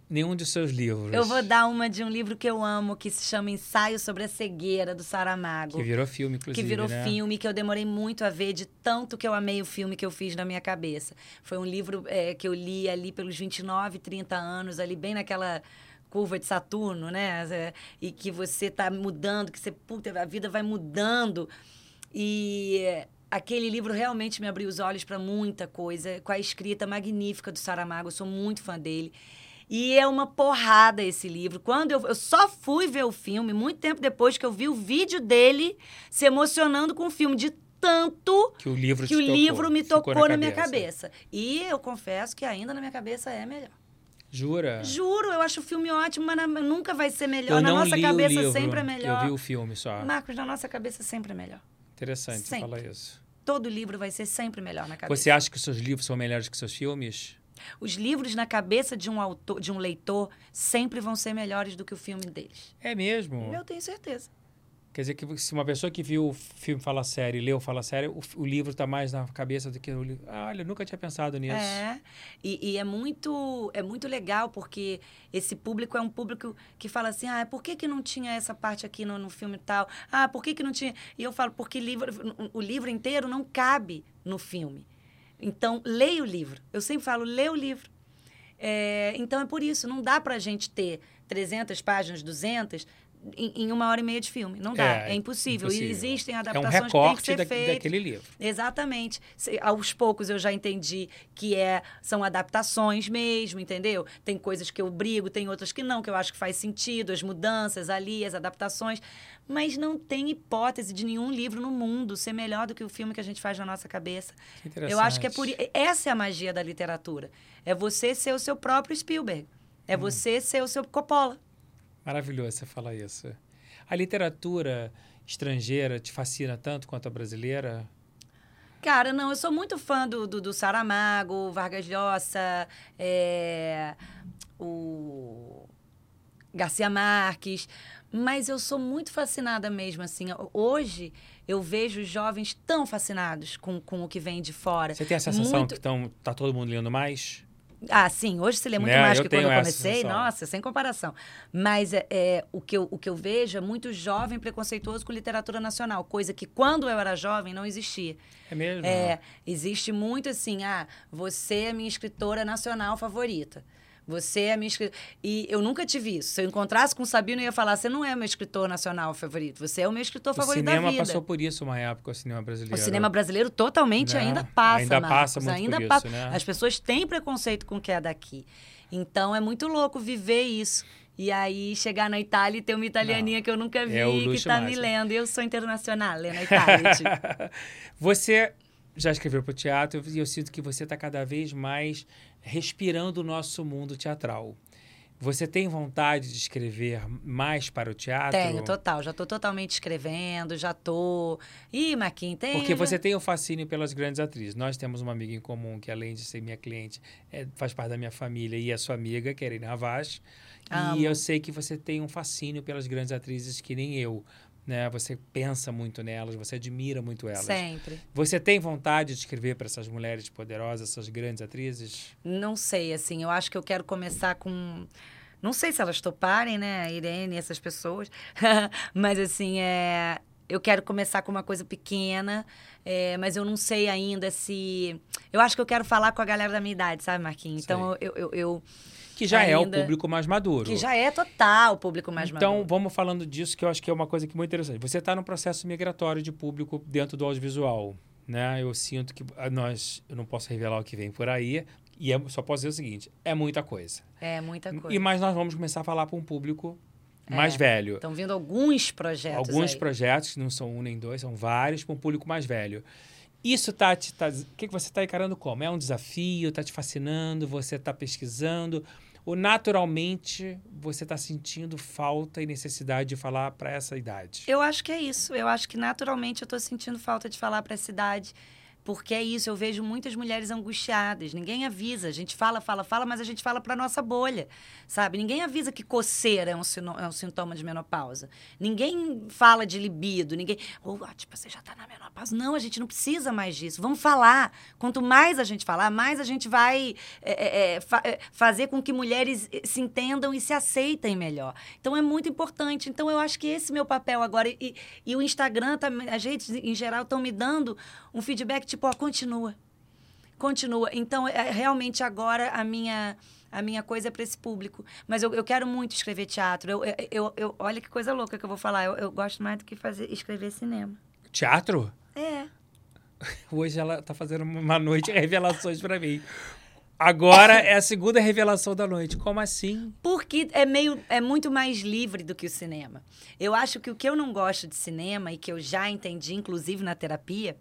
[SPEAKER 2] nenhum dos seus livros?
[SPEAKER 3] Eu vou dar uma de um livro que eu amo, que se chama Ensaio sobre a Cegueira, do Saramago.
[SPEAKER 2] Que virou filme, inclusive,
[SPEAKER 3] que virou
[SPEAKER 2] né?
[SPEAKER 3] filme, que eu demorei muito a ver, de tanto que eu amei o filme que eu fiz na minha cabeça. Foi um livro é, que eu li ali pelos 29, 30 anos, ali bem naquela curva de Saturno, né? É, E que você tá mudando, que você, puta, a vida vai mudando. E aquele livro realmente me abriu os olhos para muita coisa, com a escrita magnífica do Saramago, eu sou muito fã dele. E é uma porrada esse livro. Quando eu, eu só fui ver o filme, muito tempo depois que eu vi o vídeo dele se emocionando com o filme, de tanto
[SPEAKER 2] Que o livro
[SPEAKER 3] que o
[SPEAKER 2] tocou,
[SPEAKER 3] livro me tocou na, minha cabeça. E eu confesso que ainda na minha cabeça é melhor.
[SPEAKER 2] Jura?
[SPEAKER 3] Juro, eu acho o filme ótimo, mas na- nunca vai ser melhor.
[SPEAKER 2] Eu
[SPEAKER 3] na nossa cabeça
[SPEAKER 2] livro,
[SPEAKER 3] sempre é melhor.
[SPEAKER 2] Eu vi o filme só.
[SPEAKER 3] Marcos, na nossa cabeça sempre é melhor.
[SPEAKER 2] Interessante você
[SPEAKER 3] Sempre.
[SPEAKER 2] falar isso.
[SPEAKER 3] Todo livro vai ser sempre melhor na cabeça.
[SPEAKER 2] Você acha que os seus livros são melhores que seus filmes?
[SPEAKER 3] Os livros na cabeça de um autor, de um leitor, sempre vão ser melhores do que o filme deles.
[SPEAKER 2] É mesmo?
[SPEAKER 3] Eu tenho certeza.
[SPEAKER 2] Quer dizer que se uma pessoa que viu o filme Fala Sério e leu Fala Sério, o, o livro está mais na cabeça do que o livro. Ah, olha, eu nunca tinha pensado nisso.
[SPEAKER 3] É, e, e, é, muito, é muito legal porque esse público é um público que fala assim, ah, por que, que não tinha essa parte aqui no, no filme tal? Ah, por que, que não tinha... E eu falo, porque livro, o livro inteiro não cabe no filme. Então, leia o livro. Eu sempre falo, lê o livro. É, então, é por isso, não dá para a gente ter 300 páginas, 200, em, em, uma hora e meia de filme. Não dá, é, é impossível. impossível. E existem adaptações
[SPEAKER 2] é um recorte
[SPEAKER 3] que têm que ser
[SPEAKER 2] da,
[SPEAKER 3] feitas.
[SPEAKER 2] daquele livro.
[SPEAKER 3] Exatamente. Se, aos poucos eu já entendi que é, são adaptações mesmo, entendeu? Tem coisas que eu brigo, tem outras que não, que eu acho que faz sentido, as mudanças ali, as adaptações. Mas não tem hipótese de nenhum livro no mundo ser melhor do que o filme que a gente faz na nossa cabeça. Eu acho que é por essa é a magia da literatura. É você ser o seu próprio Spielberg. É hum. você ser o seu Coppola.
[SPEAKER 2] Maravilhoso você falar isso. A literatura estrangeira te fascina tanto quanto a brasileira?
[SPEAKER 3] Cara, não, eu sou muito fã do, do, do Saramago, Vargas Llosa, é, o Garcia Marques, mas eu sou muito fascinada mesmo, assim. Hoje eu vejo jovens tão fascinados com, com o que vem de fora.
[SPEAKER 2] Você tem a sensação muito... que tão, tá todo mundo lendo mais?
[SPEAKER 3] Ah, sim, hoje se lê muito né? mais eu que quando eu comecei, nossa, sem comparação. Mas é, é, o, que eu, o que eu vejo é muito jovem preconceituoso com literatura nacional, coisa que quando eu era jovem não existia.
[SPEAKER 2] É mesmo?
[SPEAKER 3] É, existe muito assim, ah, você é minha escritora nacional favorita. Você é minha escritora. E eu nunca tive isso. Se eu encontrasse com o Sabino, eu ia falar: você não é meu escritor nacional favorito, você é o meu escritor o favorito da vida.
[SPEAKER 2] O cinema passou por isso uma época, o cinema brasileiro.
[SPEAKER 3] O cinema brasileiro totalmente né? ainda passa.
[SPEAKER 2] Ainda
[SPEAKER 3] Marcos,
[SPEAKER 2] passa muito
[SPEAKER 3] ainda
[SPEAKER 2] por
[SPEAKER 3] passa.
[SPEAKER 2] isso, né?
[SPEAKER 3] As pessoas têm preconceito com o que é daqui. Então é muito louco viver isso. E aí chegar na Itália e ter uma italianinha não, que eu nunca vi, é que está me lendo. E eu sou internacional, lendo na Itália.
[SPEAKER 2] Você já escreveu para o teatro e eu sinto que você está cada vez mais respirando o nosso mundo teatral. Você tem vontade de escrever mais para o teatro?
[SPEAKER 3] Tenho, total. Já estou totalmente escrevendo, já estou. Ih, Marquinhos, tem.
[SPEAKER 2] Porque você tem o fascínio pelas grandes atrizes. Nós temos uma amiga em comum que, além de ser minha cliente, é, faz parte da minha família e é sua amiga, que é Havas. E eu sei que você tem um fascínio pelas grandes atrizes que nem eu né? Você pensa muito nelas, você admira muito elas.
[SPEAKER 3] Sempre.
[SPEAKER 2] Você tem vontade de escrever para essas mulheres poderosas, essas grandes atrizes?
[SPEAKER 3] Não sei, assim, eu acho que eu quero começar com não sei se elas toparem, né, a Irene, essas pessoas, mas assim, é eu quero começar com uma coisa pequena, é, mas eu não sei ainda se. Eu acho que eu quero falar com a galera da minha idade, sabe, Marquinhos? Então eu, eu, eu,
[SPEAKER 2] que já ainda, é o público mais maduro.
[SPEAKER 3] Que já é total o público mais
[SPEAKER 2] então,
[SPEAKER 3] maduro.
[SPEAKER 2] Então, vamos falando disso, que eu acho que é uma coisa que é muito interessante. Você está num processo migratório de público dentro do audiovisual. Né? Eu sinto que ah, nós, eu não posso revelar o que vem por aí, e é, só posso dizer o seguinte: é muita coisa.
[SPEAKER 3] É muita coisa.
[SPEAKER 2] E mas nós vamos começar a falar para um público é, mais velho.
[SPEAKER 3] Estão vindo alguns projetos.
[SPEAKER 2] Alguns
[SPEAKER 3] aí.
[SPEAKER 2] projetos, que não são um nem dois, são vários, para um público mais velho. Isso tá te. Tá, o que, que você está encarando como? É um desafio? Está te fascinando? Você está pesquisando? Ou naturalmente você está sentindo falta e necessidade de falar para essa idade?
[SPEAKER 3] Eu acho que é isso. Eu acho que naturalmente eu estou sentindo falta de falar para essa idade. Porque é isso, eu vejo muitas mulheres angustiadas. Ninguém avisa. A gente fala, fala, fala, mas a gente fala para nossa bolha, sabe? Ninguém avisa que coceira é um, é um sintoma de menopausa. Ninguém fala de libido. Ninguém. Oh, tipo, você já está na menopausa. Não, a gente não precisa mais disso. Vamos falar. Quanto mais a gente falar, mais a gente vai é, é, fa é, fazer com que mulheres eh, se entendam e se aceitem melhor. Então é muito importante. Então eu acho que esse é meu papel agora. E, e o Instagram, tá, a gente em geral, estão me dando um feedback tipo, ó, continua. Continua. Então, é, realmente agora a minha a minha coisa é para esse público. Mas eu, eu quero muito escrever teatro. Eu, eu, eu, olha que coisa louca que eu vou falar. Eu, eu gosto mais do que fazer, escrever cinema.
[SPEAKER 2] Teatro?
[SPEAKER 3] É.
[SPEAKER 2] Hoje ela tá fazendo uma noite de revelações para mim. Agora é a segunda revelação da noite. Como assim?
[SPEAKER 3] Porque é meio é muito mais livre do que o cinema. Eu acho que o que eu não gosto de cinema e que eu já entendi inclusive na terapia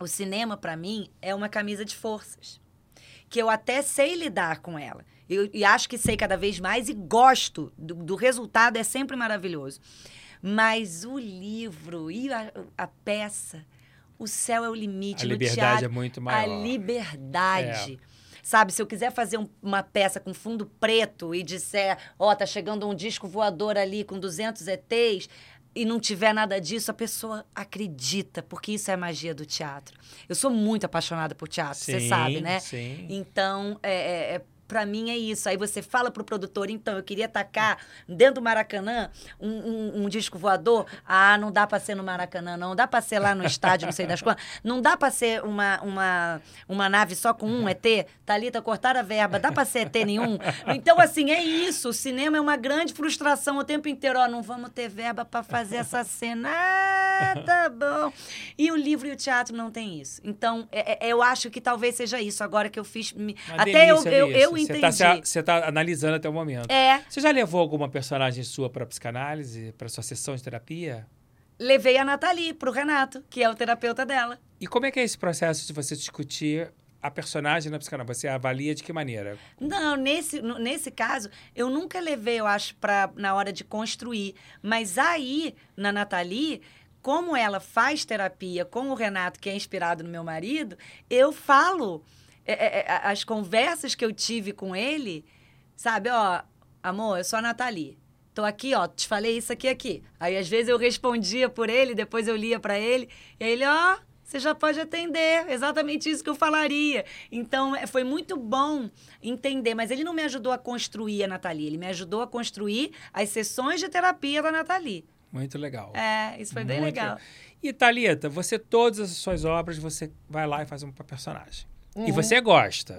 [SPEAKER 3] o cinema, para mim, é uma camisa de forças. Que eu até sei lidar com ela. Eu, e acho que sei cada vez mais e gosto do, do resultado, é sempre maravilhoso. Mas o livro e a, a peça, o céu é o limite.
[SPEAKER 2] A liberdade teatro, é muito maior.
[SPEAKER 3] A liberdade. É. sabe? Se eu quiser fazer um- uma peça com fundo preto e disser, ó, tá chegando um disco voador ali com 200 ETs e não tiver nada disso, a pessoa acredita, porque isso é a magia do teatro. Eu sou muito apaixonada por teatro, você
[SPEAKER 2] Sim,
[SPEAKER 3] sabe, né?
[SPEAKER 2] sim.
[SPEAKER 3] Então, é, é, é, pra mim é isso. Aí você fala pro produtor, então, eu queria tacar dentro do Maracanã um, um- um disco voador. Ah, não dá pra ser no Maracanã, não. Dá pra ser lá no estádio, não sei das quantas. Não dá pra ser uma, uma, uma nave só com um ET. Thalita, cortaram a verba. Dá pra ser ET nenhum? Então, assim, é isso. O cinema é uma grande frustração o tempo inteiro. Ó, não vamos ter verba pra fazer essa cena. Ah, tá bom. E o livro e o teatro não tem isso. Então, é- é- eu acho que talvez seja isso. Agora que eu fiz... me- Até eu, eu,
[SPEAKER 2] disso.
[SPEAKER 3] Eu entendi.
[SPEAKER 2] tá, se- você tá analisando até o momento.
[SPEAKER 3] É,
[SPEAKER 2] Você já levou alguma personagem sua para psicanálise, para sua sessão de terapia?
[SPEAKER 3] levei a Nathalie pro Renato, que é o terapeuta dela.
[SPEAKER 2] E como é que é esse processo de você discutir a personagem na psicanálise? Você avalia de que maneira?
[SPEAKER 3] Não, nesse, nesse caso, eu nunca levei, eu acho, pra, na hora de construir. Mas aí, na Nathalie, como ela faz terapia com o Renato, que é inspirado no meu marido, eu falo é, é, é, as conversas que eu tive com ele, sabe? Ó, amor, eu sou a Nathalie. Tô aqui, ó, te falei isso aqui, aqui. Aí, às vezes, eu respondia por ele, depois eu lia pra ele, e aí ele, ó, você já pode atender, exatamente isso que eu falaria. Então, é, foi muito bom entender, mas ele não me ajudou a construir a Nathalie, ele me ajudou a construir as sessões de terapia da Nathalie.
[SPEAKER 2] Muito legal.
[SPEAKER 3] É, isso foi bem
[SPEAKER 2] Muito
[SPEAKER 3] legal.
[SPEAKER 2] E Thalita, você, todas as suas obras, você vai lá e faz uma personagem.
[SPEAKER 3] Uhum.
[SPEAKER 2] E você gosta.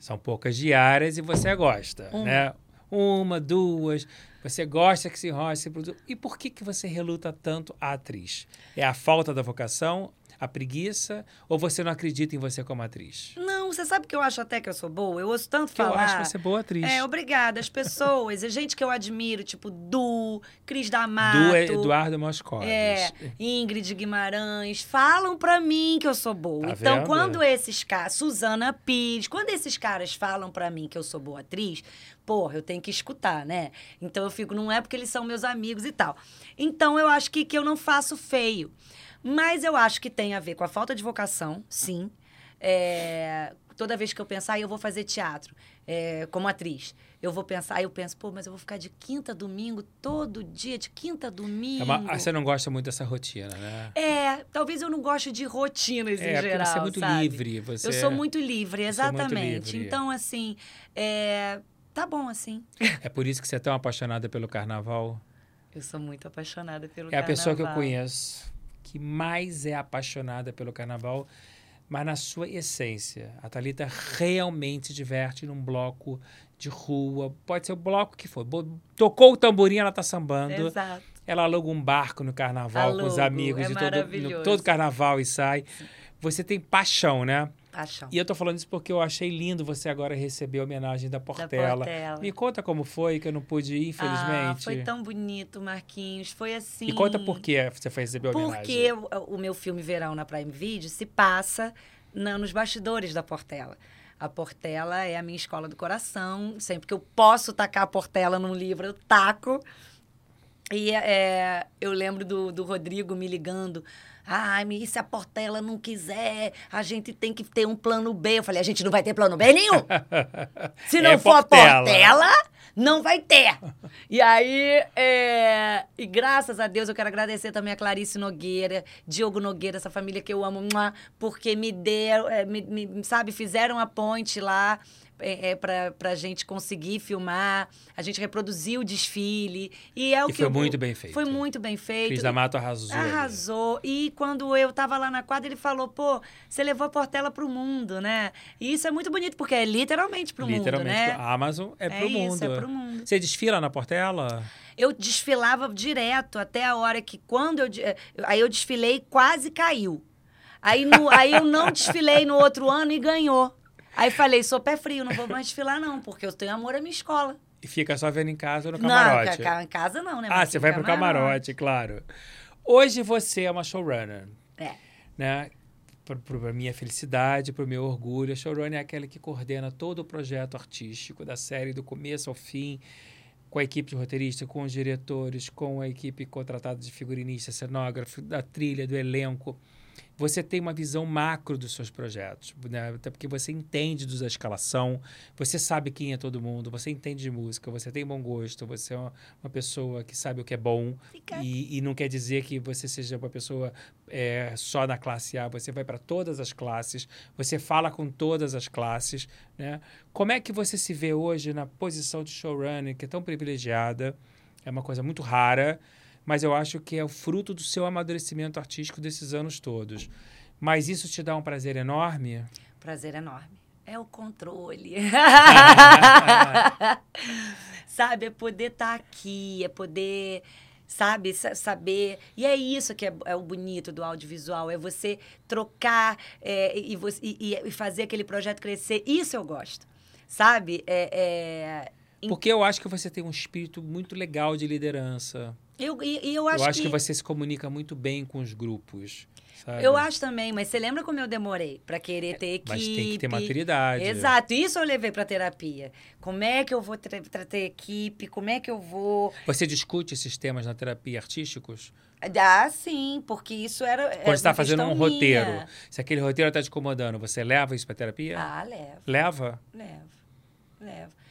[SPEAKER 2] São poucas diárias e você gosta,
[SPEAKER 3] Uhum.
[SPEAKER 2] né? Uma, duas. Você gosta que se enrola, se produz. E por que, que você reluta tanto a atriz? É a falta da vocação, a preguiça, ou você não acredita em você como atriz?
[SPEAKER 3] Não, você sabe que eu acho até que eu sou boa? Eu ouço tanto
[SPEAKER 2] eu
[SPEAKER 3] falar.
[SPEAKER 2] acho você boa atriz.
[SPEAKER 3] É, obrigada. As pessoas, a gente que eu admiro, tipo Du, Cris D'Amato.
[SPEAKER 2] Do Eduardo Moscovis.
[SPEAKER 3] É, Ingrid Guimarães, falam pra mim que eu sou boa.
[SPEAKER 2] Tá
[SPEAKER 3] então,
[SPEAKER 2] vendo?
[SPEAKER 3] quando esses caras, Suzana Pires, quando esses caras falam pra mim que eu sou boa atriz, porra, eu tenho que escutar, né? Então eu fico, não é porque eles são meus amigos e tal. Então eu acho que, que eu não faço feio. Mas eu acho que tem a ver com a falta de vocação, sim. É, toda vez que eu pensar, ah, eu vou fazer teatro é, como atriz. Eu vou pensar, eu penso, pô, mas eu vou ficar de quinta a domingo, todo dia, de quinta a domingo.
[SPEAKER 2] É uma- ah, você não gosta muito dessa rotina, né?
[SPEAKER 3] É, talvez eu não goste de rotinas
[SPEAKER 2] É,
[SPEAKER 3] em geral.
[SPEAKER 2] você é muito
[SPEAKER 3] sabe?
[SPEAKER 2] livre. Você
[SPEAKER 3] Eu sou muito livre,
[SPEAKER 2] é muito
[SPEAKER 3] exatamente.
[SPEAKER 2] livre.
[SPEAKER 3] Então, assim, é, tá bom assim.
[SPEAKER 2] É por isso que você é tão apaixonada pelo carnaval.
[SPEAKER 3] Eu sou muito apaixonada pelo
[SPEAKER 2] É a pessoa que eu
[SPEAKER 3] carnaval.
[SPEAKER 2] conheço que mais é apaixonada pelo carnaval, mas na sua essência. A Thalita realmente se diverte num bloco de rua. Pode ser o bloco que for. Tocou o tamborim, ela tá sambando.
[SPEAKER 3] Exato.
[SPEAKER 2] Ela aluga um barco no carnaval com os
[SPEAKER 3] Alugo,
[SPEAKER 2] amigos
[SPEAKER 3] é
[SPEAKER 2] de todo, no, todo carnaval e sai. Você tem paixão, né? E eu tô falando isso porque eu achei lindo você agora receber a homenagem da Portela.
[SPEAKER 3] Portela.
[SPEAKER 2] Me conta como foi, que eu não pude ir, infelizmente.
[SPEAKER 3] Ah, foi tão bonito, Marquinhos. Foi assim.
[SPEAKER 2] E conta por que você foi receber a homenagem.
[SPEAKER 3] Porque o, o meu filme Verão na Prime Video se passa na- nos bastidores da Portela. A Portela é a minha escola do coração. Sempre que eu posso tacar a Portela num livro, eu taco. E é, eu lembro do, do Rodrigo me ligando. Ai, e se a Portela não quiser, a gente tem que ter um plano B. Eu falei, a gente não vai ter plano B nenhum. Se não
[SPEAKER 2] É
[SPEAKER 3] for
[SPEAKER 2] Portela.
[SPEAKER 3] a Portela, não vai ter. E aí, é, e graças a Deus, eu quero agradecer também a Clarice Nogueira, Diogo Nogueira, essa família que eu amo, porque me deram, é, me, me- sabe, fizeram a ponte lá é, é, pra, pra gente conseguir filmar. A gente reproduziu o desfile. E é o
[SPEAKER 2] E
[SPEAKER 3] que
[SPEAKER 2] foi
[SPEAKER 3] eu-
[SPEAKER 2] muito bem feito.
[SPEAKER 3] Foi muito bem feito.
[SPEAKER 2] Cris D'Amato arrasou. ali.
[SPEAKER 3] Arrasou. E quando eu tava lá na quadra, ele falou: pô, você levou a Portela pro mundo, né? E isso é muito bonito, porque é literalmente pro
[SPEAKER 2] Literalmente,
[SPEAKER 3] mundo, né?
[SPEAKER 2] a Amazon é, pro
[SPEAKER 3] isso,
[SPEAKER 2] mundo.
[SPEAKER 3] é pro mundo.
[SPEAKER 2] Você desfila na Portela?
[SPEAKER 3] Eu desfilava direto até a hora que, quando eu. eh, Aí eu desfilei, quase caiu. Aí, no, aí eu não desfilei no outro ano e ganhou. Aí falei: sou pé frio, não vou mais desfilar, não, porque eu tenho amor à minha escola.
[SPEAKER 2] E fica só vendo em casa ou no
[SPEAKER 3] Não,
[SPEAKER 2] camarote?
[SPEAKER 3] ca- ca- em casa não, né?
[SPEAKER 2] ah, você vai pro camarote, claro. Hoje você é uma showrunner,
[SPEAKER 3] É.
[SPEAKER 2] né? Para minha felicidade, pro meu orgulho, a showrunner é aquela que coordena todo o projeto artístico da série do começo ao fim, com a equipe de roteirista, com os diretores, com a equipe contratada de figurinista, cenógrafo, da trilha, do elenco. Você tem uma visão macro dos seus projetos, né? até porque você entende da escalação, você sabe quem é todo mundo, você entende de música, você tem bom gosto, você é uma, uma pessoa que sabe o que é bom e, e, não quer dizer que você seja uma pessoa é, só na classe A, você vai para todas as classes, você fala com todas as classes, né? Como é que você se vê hoje na posição de showrunner, que é tão privilegiada, é uma coisa muito rara, mas eu acho que é o fruto do seu amadurecimento artístico desses anos todos. Mas isso te dá um prazer enorme?
[SPEAKER 3] Prazer enorme. É o controle. sabe, é poder estar tá aqui, é poder, sabe, saber. E é isso que é, é, o bonito do audiovisual, é você trocar é, e, você, e, e, fazer aquele projeto crescer. Isso eu gosto, sabe? É,
[SPEAKER 2] é... Porque eu acho que você tem um espírito muito legal de liderança.
[SPEAKER 3] Eu, e, eu acho,
[SPEAKER 2] eu acho
[SPEAKER 3] que...
[SPEAKER 2] que você se comunica muito bem com os grupos. Sabe?
[SPEAKER 3] Eu acho também, mas você lembra como eu demorei para querer ter equipe?
[SPEAKER 2] Mas tem que ter maturidade.
[SPEAKER 3] Exato, isso eu levei para terapia. Como é que eu vou ter, ter equipe? Como é que eu vou.
[SPEAKER 2] Você discute esses temas na terapia artísticos?
[SPEAKER 3] Ah, sim, porque isso era.
[SPEAKER 2] Quando você está fazendo um minha. roteiro, se aquele roteiro está te incomodando, você leva isso para terapia?
[SPEAKER 3] Ah, leva.
[SPEAKER 2] Leva?
[SPEAKER 3] Leva. Leva.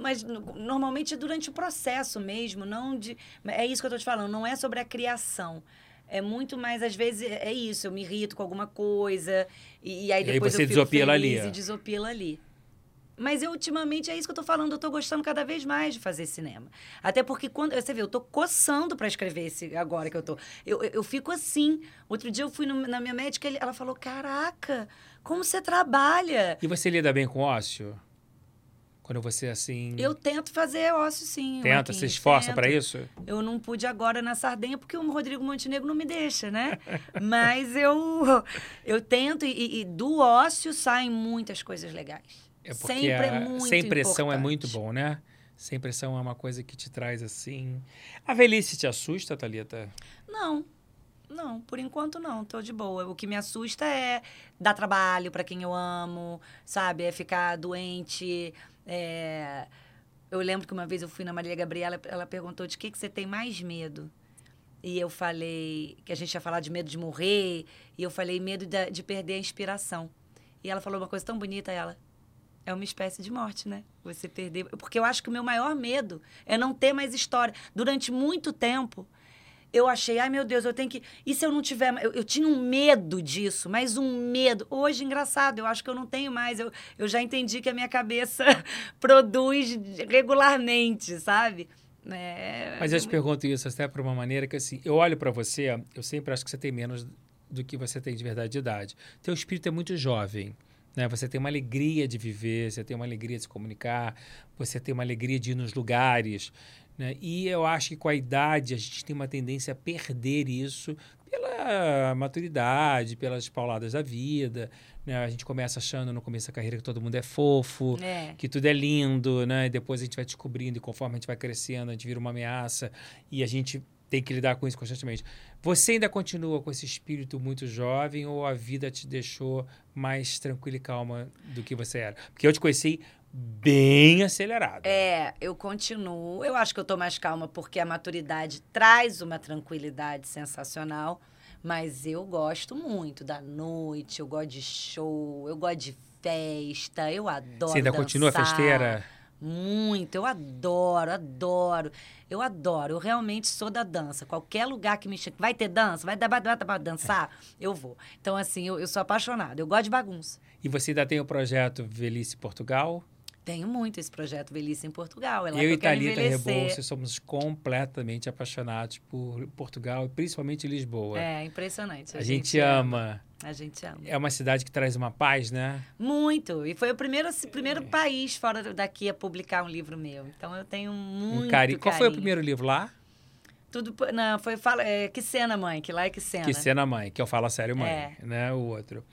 [SPEAKER 3] Mas normalmente é durante o processo mesmo, não de. É isso que eu estou te falando, não é sobre a criação. É muito mais, às vezes, é isso, eu me irrito com alguma coisa, e, e aí depois
[SPEAKER 2] e aí você
[SPEAKER 3] eu fico
[SPEAKER 2] desopila
[SPEAKER 3] feliz
[SPEAKER 2] ali.
[SPEAKER 3] e desopila ali. Mas eu, ultimamente, é isso que eu tô falando. Eu tô gostando cada vez mais de fazer cinema. Até porque, quando você vê, eu tô coçando para escrever esse agora que eu tô. Eu, eu, eu fico assim. Outro dia eu fui no, na minha médica, ela falou: Caraca, como você trabalha?
[SPEAKER 2] E você lida bem com ócio? Quando você assim.
[SPEAKER 3] Eu tento fazer ócio, sim.
[SPEAKER 2] Tenta, se esforça para isso?
[SPEAKER 3] Eu não pude agora na Sardenha porque o Rodrigo Montenegro não me deixa, né? Mas eu, eu tento e, e, do ócio saem muitas coisas legais.
[SPEAKER 2] É porque Sempre a, é muito Sem pressão importante. é muito bom, né? Sem pressão é uma coisa que te traz assim. A velhice te assusta, Thalita?
[SPEAKER 3] Não. Não, por enquanto não, tô de boa. O que me assusta é dar trabalho para quem eu amo, sabe? É ficar doente, é... Eu lembro que uma vez eu fui na Maria Gabriela, ela perguntou de que, que você tem mais medo. E eu falei que a gente ia falar de medo de morrer, e eu falei medo de, de perder a inspiração. E ela falou uma coisa tão bonita, ela, é uma espécie de morte, né? Você perder. Porque eu acho que o meu maior medo é não ter mais história. Durante muito tempo, eu achei, ai meu Deus, eu tenho que. E se eu não tiver. Eu, eu tinha um medo disso, mas um medo. Hoje, engraçado, eu acho que eu não tenho mais. Eu, eu já entendi que a minha cabeça produz regularmente, sabe?
[SPEAKER 2] É... Mas eu te pergunto isso até por uma maneira que, assim, eu olho para você, eu sempre acho que você tem menos do que você tem de verdade de idade. Teu espírito é muito jovem. Né? Você tem uma alegria de viver, você tem uma alegria de se comunicar, você tem uma alegria de ir nos lugares. Né? E eu acho que com a idade a gente tem uma tendência a perder isso pela maturidade, pelas pauladas da vida. Né? A gente começa achando no começo da carreira que todo mundo é fofo, é. que tudo é lindo, né? E depois a gente vai descobrindo e conforme a gente vai crescendo, a gente vira uma ameaça e a gente tem que lidar com isso constantemente. Você ainda continua com esse espírito muito jovem ou a vida te deixou mais tranquila e calma do que você era? Porque eu te conheci bem acelerado.
[SPEAKER 3] É, eu continuo. Eu acho que eu tô mais calma porque a maturidade traz uma tranquilidade sensacional. Mas eu gosto muito da noite, eu gosto de show, eu gosto de festa, eu adoro. Você
[SPEAKER 2] ainda
[SPEAKER 3] dançar.
[SPEAKER 2] continua festeira?
[SPEAKER 3] Muito, eu adoro, adoro. Eu adoro, eu realmente sou da dança. Qualquer lugar que me chega, vai ter dança, vai dar para dançar, eu vou. Então, assim, eu, eu sou apaixonada, eu gosto de bagunça.
[SPEAKER 2] E você ainda tem o projeto Velhice Portugal?
[SPEAKER 3] Tenho muito esse projeto Velhice em Portugal. É
[SPEAKER 2] eu e Thalita Rebouça somos completamente apaixonados por Portugal principalmente Lisboa.
[SPEAKER 3] É, impressionante.
[SPEAKER 2] A, a gente, gente ama.
[SPEAKER 3] A gente ama.
[SPEAKER 2] É uma cidade que traz uma paz, né?
[SPEAKER 3] Muito. E foi o primeiro, primeiro é. país fora daqui a publicar um livro meu. Então eu tenho muito um cari...
[SPEAKER 2] Qual foi o primeiro livro lá?
[SPEAKER 3] Tudo, não, foi fala, é, Que Cena Mãe, que lá é Que Cena.
[SPEAKER 2] Que Cena Mãe, que eu falo sério mãe, é. né? O outro.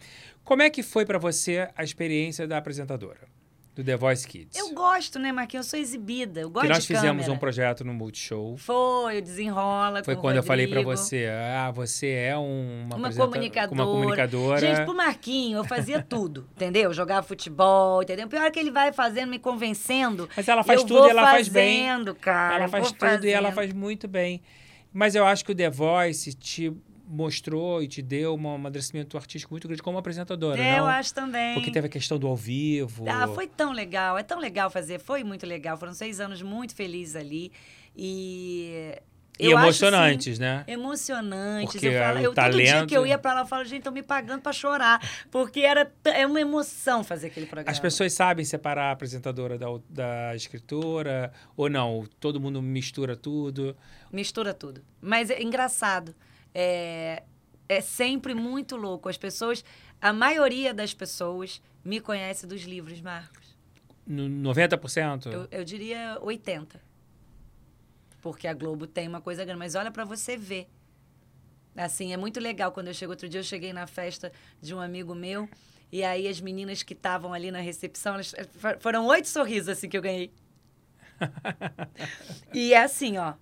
[SPEAKER 2] Como é que foi para você a experiência da apresentadora? Do The Voice Kids.
[SPEAKER 3] Eu gosto, né, Marquinhos? Eu sou exibida. Eu gosto
[SPEAKER 2] que nós
[SPEAKER 3] de
[SPEAKER 2] fizemos
[SPEAKER 3] câmera.
[SPEAKER 2] um projeto no Multishow.
[SPEAKER 3] Foi, o Desenrola.
[SPEAKER 2] Foi quando eu falei para você: ah, você é uma,
[SPEAKER 3] uma comunicadora.
[SPEAKER 2] uma comunicadora.
[SPEAKER 3] Gente, pro Marquinho, eu fazia tudo, entendeu? Jogava futebol, entendeu? Pior que ele vai fazendo, me convencendo.
[SPEAKER 2] Mas ela faz tudo e ela faz bem.
[SPEAKER 3] Cara,
[SPEAKER 2] ela faz tudo
[SPEAKER 3] fazendo.
[SPEAKER 2] e ela faz muito bem. Mas eu acho que o The Voice te mostrou e te deu um amadurecimento artístico muito grande como apresentadora,
[SPEAKER 3] É,
[SPEAKER 2] não?
[SPEAKER 3] eu acho também.
[SPEAKER 2] Porque teve a questão do ao vivo.
[SPEAKER 3] Ah, foi tão legal, é tão legal fazer, foi muito legal. Foram seis anos muito felizes ali. E.
[SPEAKER 2] E
[SPEAKER 3] eu acho,
[SPEAKER 2] emocionantes, né?
[SPEAKER 3] assim, emocionantes.
[SPEAKER 2] Porque
[SPEAKER 3] eu falo,
[SPEAKER 2] o
[SPEAKER 3] eu, todo dia
[SPEAKER 2] talento-
[SPEAKER 3] que eu ia pra lá, eu falo, gente, estão me pagando pra chorar. Porque era é uma emoção fazer aquele programa.
[SPEAKER 2] As pessoas sabem separar a apresentadora da, da escritora ou não? Todo mundo mistura tudo.
[SPEAKER 3] Mistura tudo. Mas é engraçado. É, é sempre muito louco. As pessoas, a maioria das pessoas me conhece dos livros, Marcos.
[SPEAKER 2] No 90%?
[SPEAKER 3] Eu, eu diria 80. Porque a Globo tem uma coisa grande. Mas olha pra você ver. Assim, é muito legal. Quando eu chego outro dia, eu cheguei na festa de um amigo meu. E aí as meninas que estavam ali na recepção, elas, eh, for- foram oito sorrisos assim que eu ganhei. e é assim, ó.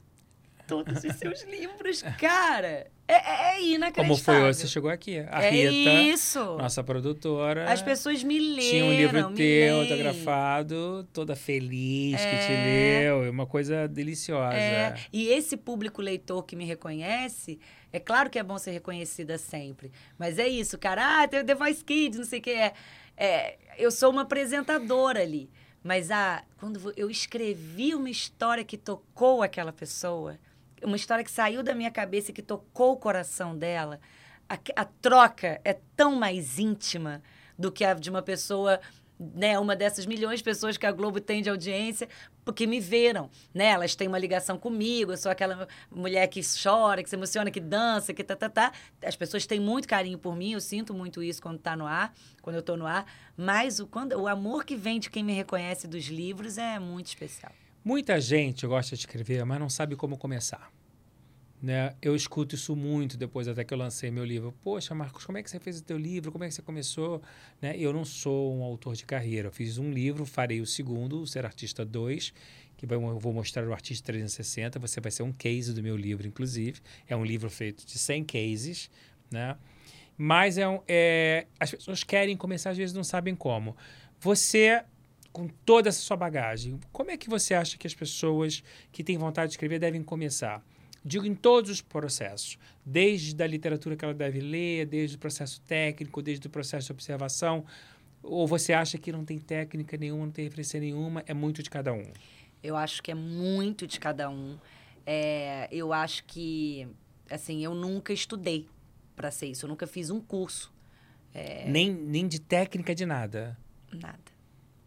[SPEAKER 3] Todos os seus livros, cara. É, é, é inacreditável.
[SPEAKER 2] Como foi hoje? Você chegou aqui. A
[SPEAKER 3] é
[SPEAKER 2] Rita,
[SPEAKER 3] isso.
[SPEAKER 2] nossa produtora.
[SPEAKER 3] As pessoas me leram.
[SPEAKER 2] Tinha um livro teu autografado, toda feliz que te
[SPEAKER 3] É.
[SPEAKER 2] leu. É uma coisa deliciosa.
[SPEAKER 3] É, e esse público leitor que me reconhece, é claro que é bom ser reconhecida sempre. Mas é isso, cara. Ah, tem o The Voice Kids, não sei o que é. é. Eu sou uma apresentadora ali. Mas ah, quando eu escrevi uma história que tocou aquela pessoa, uma história que saiu da minha cabeça e que tocou o coração dela, a, a troca é tão mais íntima do que a de uma pessoa, né, uma dessas milhões de pessoas que a Globo tem de audiência, porque me viram, né? Elas têm uma ligação comigo, eu sou aquela mulher que chora, que se emociona, que dança, que tá, tá, tá. As pessoas têm muito carinho por mim, eu sinto muito isso quando tá no ar, quando eu tô no ar, mas o, quando, o amor que vem de quem me reconhece dos livros é muito especial.
[SPEAKER 2] Muita gente gosta de escrever, mas não sabe como começar. Né? Eu escuto isso muito depois até que eu lancei meu livro. Poxa, Marcos, como é que você fez o teu livro? Como é que você começou? Né? Eu não sou um autor de carreira. Eu fiz um livro, farei o segundo, o Ser Artista 2, que vai- eu vou mostrar o Artista 360. Você vai ser um case do meu livro, inclusive. É um livro feito de 100 cases, né? Mas é, um- é, as pessoas querem começar, às vezes não sabem como. Você com toda essa sua bagagem, como é que você acha que as pessoas que têm vontade de escrever devem começar? Digo em todos os processos, desde a literatura que ela deve ler, desde o processo técnico, desde o processo de observação, ou você acha que não tem técnica nenhuma, não tem referência nenhuma, é muito de cada um?
[SPEAKER 3] Eu acho que é muito de cada um. É, eu acho que, assim, eu nunca estudei para ser isso. Eu nunca fiz um curso.
[SPEAKER 2] Nem, nem de técnica de nada.
[SPEAKER 3] Nada.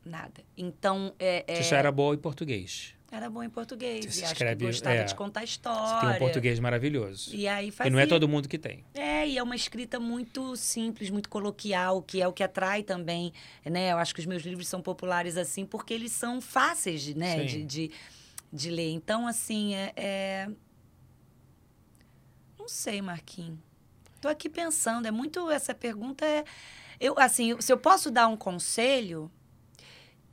[SPEAKER 3] Nada. Então, é, é,
[SPEAKER 2] Você já era boa em português.
[SPEAKER 3] era bom em português.
[SPEAKER 2] Você
[SPEAKER 3] e acho
[SPEAKER 2] escreve-
[SPEAKER 3] que gostava
[SPEAKER 2] é.
[SPEAKER 3] de contar
[SPEAKER 2] Você
[SPEAKER 3] história.
[SPEAKER 2] tem um português maravilhoso.
[SPEAKER 3] E aí
[SPEAKER 2] E
[SPEAKER 3] fazia.
[SPEAKER 2] não é todo mundo que tem.
[SPEAKER 3] É, e é uma escrita muito simples, muito coloquial, que é o que atrai também, né? Eu acho que os meus livros são populares assim porque eles são fáceis, de, né, de, de, de ler. Então, assim, é, é- Não sei, Marquinhos. Tô aqui pensando, é muito... Essa pergunta é... Eu, assim, se eu posso dar um conselho,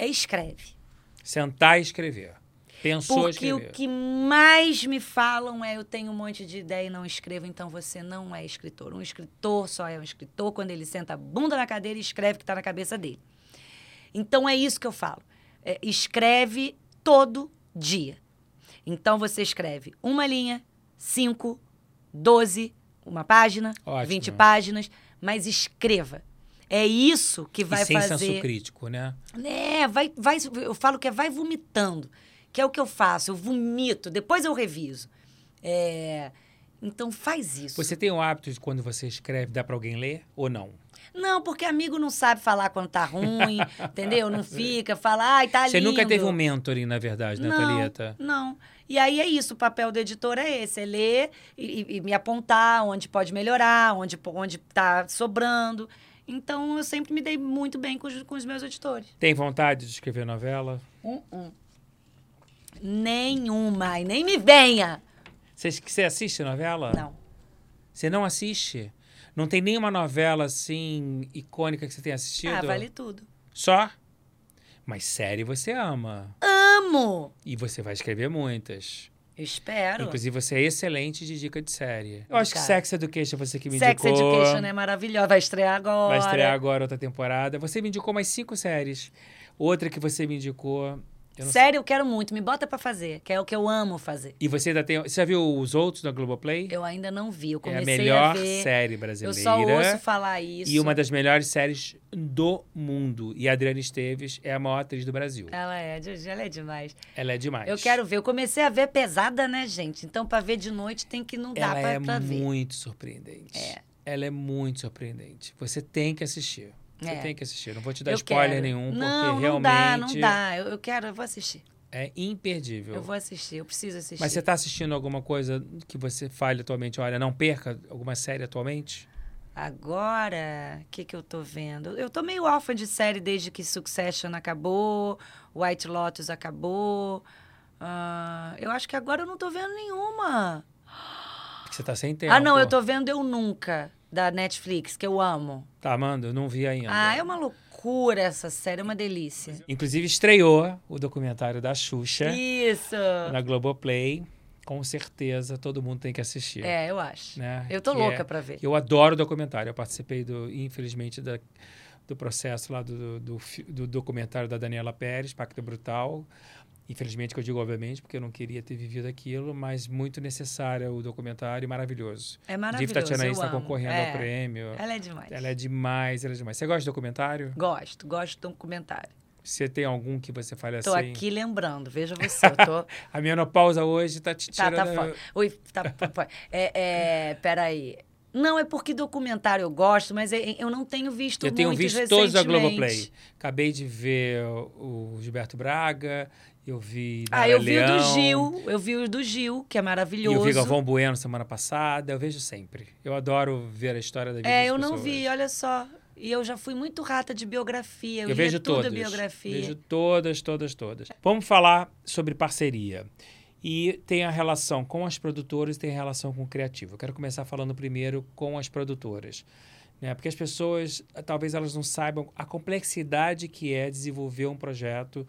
[SPEAKER 3] é escreve.
[SPEAKER 2] Sentar e escrever. Pensou
[SPEAKER 3] Porque
[SPEAKER 2] escrever.
[SPEAKER 3] o que mais me falam é eu tenho um monte de ideia e não escrevo, então você não é escritor. Um escritor só é um escritor quando ele senta a bunda na cadeira e escreve o que está na cabeça dele. Então é isso que eu falo. É, escreve todo dia. Então você escreve uma linha, cinco, doze, uma página,
[SPEAKER 2] Ótimo.
[SPEAKER 3] 20 páginas, mas escreva. É isso que vai
[SPEAKER 2] e sem
[SPEAKER 3] fazer.
[SPEAKER 2] senso crítico, né?
[SPEAKER 3] É, vai, vai, eu falo que é vai vomitando, que é o que eu faço, eu vomito, depois eu reviso. É, então faz isso.
[SPEAKER 2] Você tem o hábito de quando você escreve, dá para alguém ler ou não?
[SPEAKER 3] Não, porque amigo não sabe falar quando tá ruim, entendeu? Não fica, fala, ai, tá
[SPEAKER 2] Você
[SPEAKER 3] lindo.
[SPEAKER 2] nunca teve um mentoring, na verdade, né,
[SPEAKER 3] não,
[SPEAKER 2] Thalita?
[SPEAKER 3] Não. E aí é isso, o papel do editor é esse, é ler e, e- e me apontar onde pode melhorar, onde, onde tá sobrando. Então eu sempre me dei muito bem com os, com os meus editores.
[SPEAKER 2] Tem vontade de escrever novela?
[SPEAKER 3] Nenhuma, e nem me venha.
[SPEAKER 2] Você, você assiste novela?
[SPEAKER 3] Não.
[SPEAKER 2] Você não assiste? Não tem nenhuma novela, assim, icônica que você tenha assistido?
[SPEAKER 3] Ah, vale tudo.
[SPEAKER 2] Só? Mas série você ama.
[SPEAKER 3] Amo!
[SPEAKER 2] E você vai escrever muitas.
[SPEAKER 3] Eu espero.
[SPEAKER 2] Inclusive, você é excelente de dica de série. Eu acho que
[SPEAKER 3] Obrigada.
[SPEAKER 2] Sex Education, você que me
[SPEAKER 3] Sex
[SPEAKER 2] indicou.
[SPEAKER 3] Education é maravilhosa. Vai estrear agora.
[SPEAKER 2] Vai estrear agora outra temporada. Você me indicou mais cinco séries. Outra que você me indicou
[SPEAKER 3] Sério, eu quero muito. Me bota pra fazer, que é o que eu amo fazer.
[SPEAKER 2] E você ainda tem. Você já viu os outros da Globoplay?
[SPEAKER 3] Eu ainda não vi. Eu
[SPEAKER 2] é a
[SPEAKER 3] comecei
[SPEAKER 2] melhor
[SPEAKER 3] a ver.
[SPEAKER 2] série
[SPEAKER 3] eu
[SPEAKER 2] brasileira.
[SPEAKER 3] só ouço falar isso.
[SPEAKER 2] E uma das melhores séries do mundo. E a Adriana Esteves é a maior atriz do Brasil.
[SPEAKER 3] Ela é, ela é demais.
[SPEAKER 2] Ela é demais.
[SPEAKER 3] Eu quero ver. Eu comecei a ver pesada, né, gente? Então, pra ver de noite, tem que não dá
[SPEAKER 2] Ela
[SPEAKER 3] pra,
[SPEAKER 2] é
[SPEAKER 3] pra ver.
[SPEAKER 2] muito surpreendente.
[SPEAKER 3] É.
[SPEAKER 2] Ela é muito surpreendente. Você tem que assistir. Você
[SPEAKER 3] É.
[SPEAKER 2] tem que assistir. Não vou te dar
[SPEAKER 3] Eu
[SPEAKER 2] spoiler
[SPEAKER 3] quero.
[SPEAKER 2] nenhum, porque
[SPEAKER 3] não,
[SPEAKER 2] realmente
[SPEAKER 3] não dá, não dá. Eu, eu quero, eu vou assistir.
[SPEAKER 2] é imperdível.
[SPEAKER 3] Eu vou assistir, eu preciso assistir.
[SPEAKER 2] Mas você está assistindo alguma coisa que você fale atualmente? Olha, não perca alguma série atualmente?
[SPEAKER 3] Agora, o que, que eu tô vendo? Eu tô meio órfã de série desde que Succession acabou, White Lotus acabou. Ah, eu acho que agora eu não tô vendo nenhuma.
[SPEAKER 2] Porque você está sem tempo.
[SPEAKER 3] Ah, não, eu tô vendo Eu Nunca, da Netflix, que eu amo.
[SPEAKER 2] Tá, Amanda, eu não vi ainda.
[SPEAKER 3] Ah, é uma loucura essa série, é uma delícia.
[SPEAKER 2] Inclusive estreou o documentário da Xuxa
[SPEAKER 3] Isso!
[SPEAKER 2] na Globoplay. Com certeza todo mundo tem que assistir.
[SPEAKER 3] É, eu acho.
[SPEAKER 2] Né?
[SPEAKER 3] Eu tô
[SPEAKER 2] Que
[SPEAKER 3] louca
[SPEAKER 2] é-
[SPEAKER 3] pra ver.
[SPEAKER 2] Eu adoro documentário. Eu participei, do, infelizmente, da, do processo lá do, do, fi- do documentário da Daniela Pérez, Pacto Brutal. Infelizmente, que eu digo obviamente, porque eu não queria ter vivido aquilo, mas muito necessário o documentário e maravilhoso.
[SPEAKER 3] É
[SPEAKER 2] Div
[SPEAKER 3] maravilhoso,
[SPEAKER 2] Tatiana
[SPEAKER 3] eu
[SPEAKER 2] está concorrendo
[SPEAKER 3] É,
[SPEAKER 2] ao prêmio.
[SPEAKER 3] Ela é demais.
[SPEAKER 2] Ela é demais, ela é demais. Você gosta de documentário?
[SPEAKER 3] Gosto, gosto do documentário.
[SPEAKER 2] Você tem algum que você fale
[SPEAKER 3] Tô
[SPEAKER 2] assim?
[SPEAKER 3] aqui lembrando, veja você, eu tô...
[SPEAKER 2] A menopausa hoje tá te
[SPEAKER 3] Tá,
[SPEAKER 2] tirando...
[SPEAKER 3] tá fora. Oi, tá, tá fora. É, é, peraí. Não, é porque documentário eu gosto, mas eu não tenho visto
[SPEAKER 2] Eu tenho
[SPEAKER 3] muitos
[SPEAKER 2] visto todos
[SPEAKER 3] recentemente.
[SPEAKER 2] Globoplay. Acabei de ver o Gilberto Braga, eu vi
[SPEAKER 3] Ah, eu vi o do
[SPEAKER 2] Leão,
[SPEAKER 3] Gil, eu vi o do Gil, que é maravilhoso.
[SPEAKER 2] eu vi Galvão Bueno semana passada, eu vejo sempre. Eu adoro ver a história da vida
[SPEAKER 3] É, eu não
[SPEAKER 2] pessoas.
[SPEAKER 3] vi, olha só. E eu já fui muito rata de biografia. Eu,
[SPEAKER 2] Eu vejo
[SPEAKER 3] tudo a
[SPEAKER 2] todas.
[SPEAKER 3] biografia.
[SPEAKER 2] Vejo todas, todas, todas. Vamos falar sobre parceria. E tem a relação com as produtoras e tem a relação com o criativo. Eu quero começar falando primeiro com as produtoras. Né? Porque as pessoas, talvez elas não saibam a complexidade que é desenvolver um projeto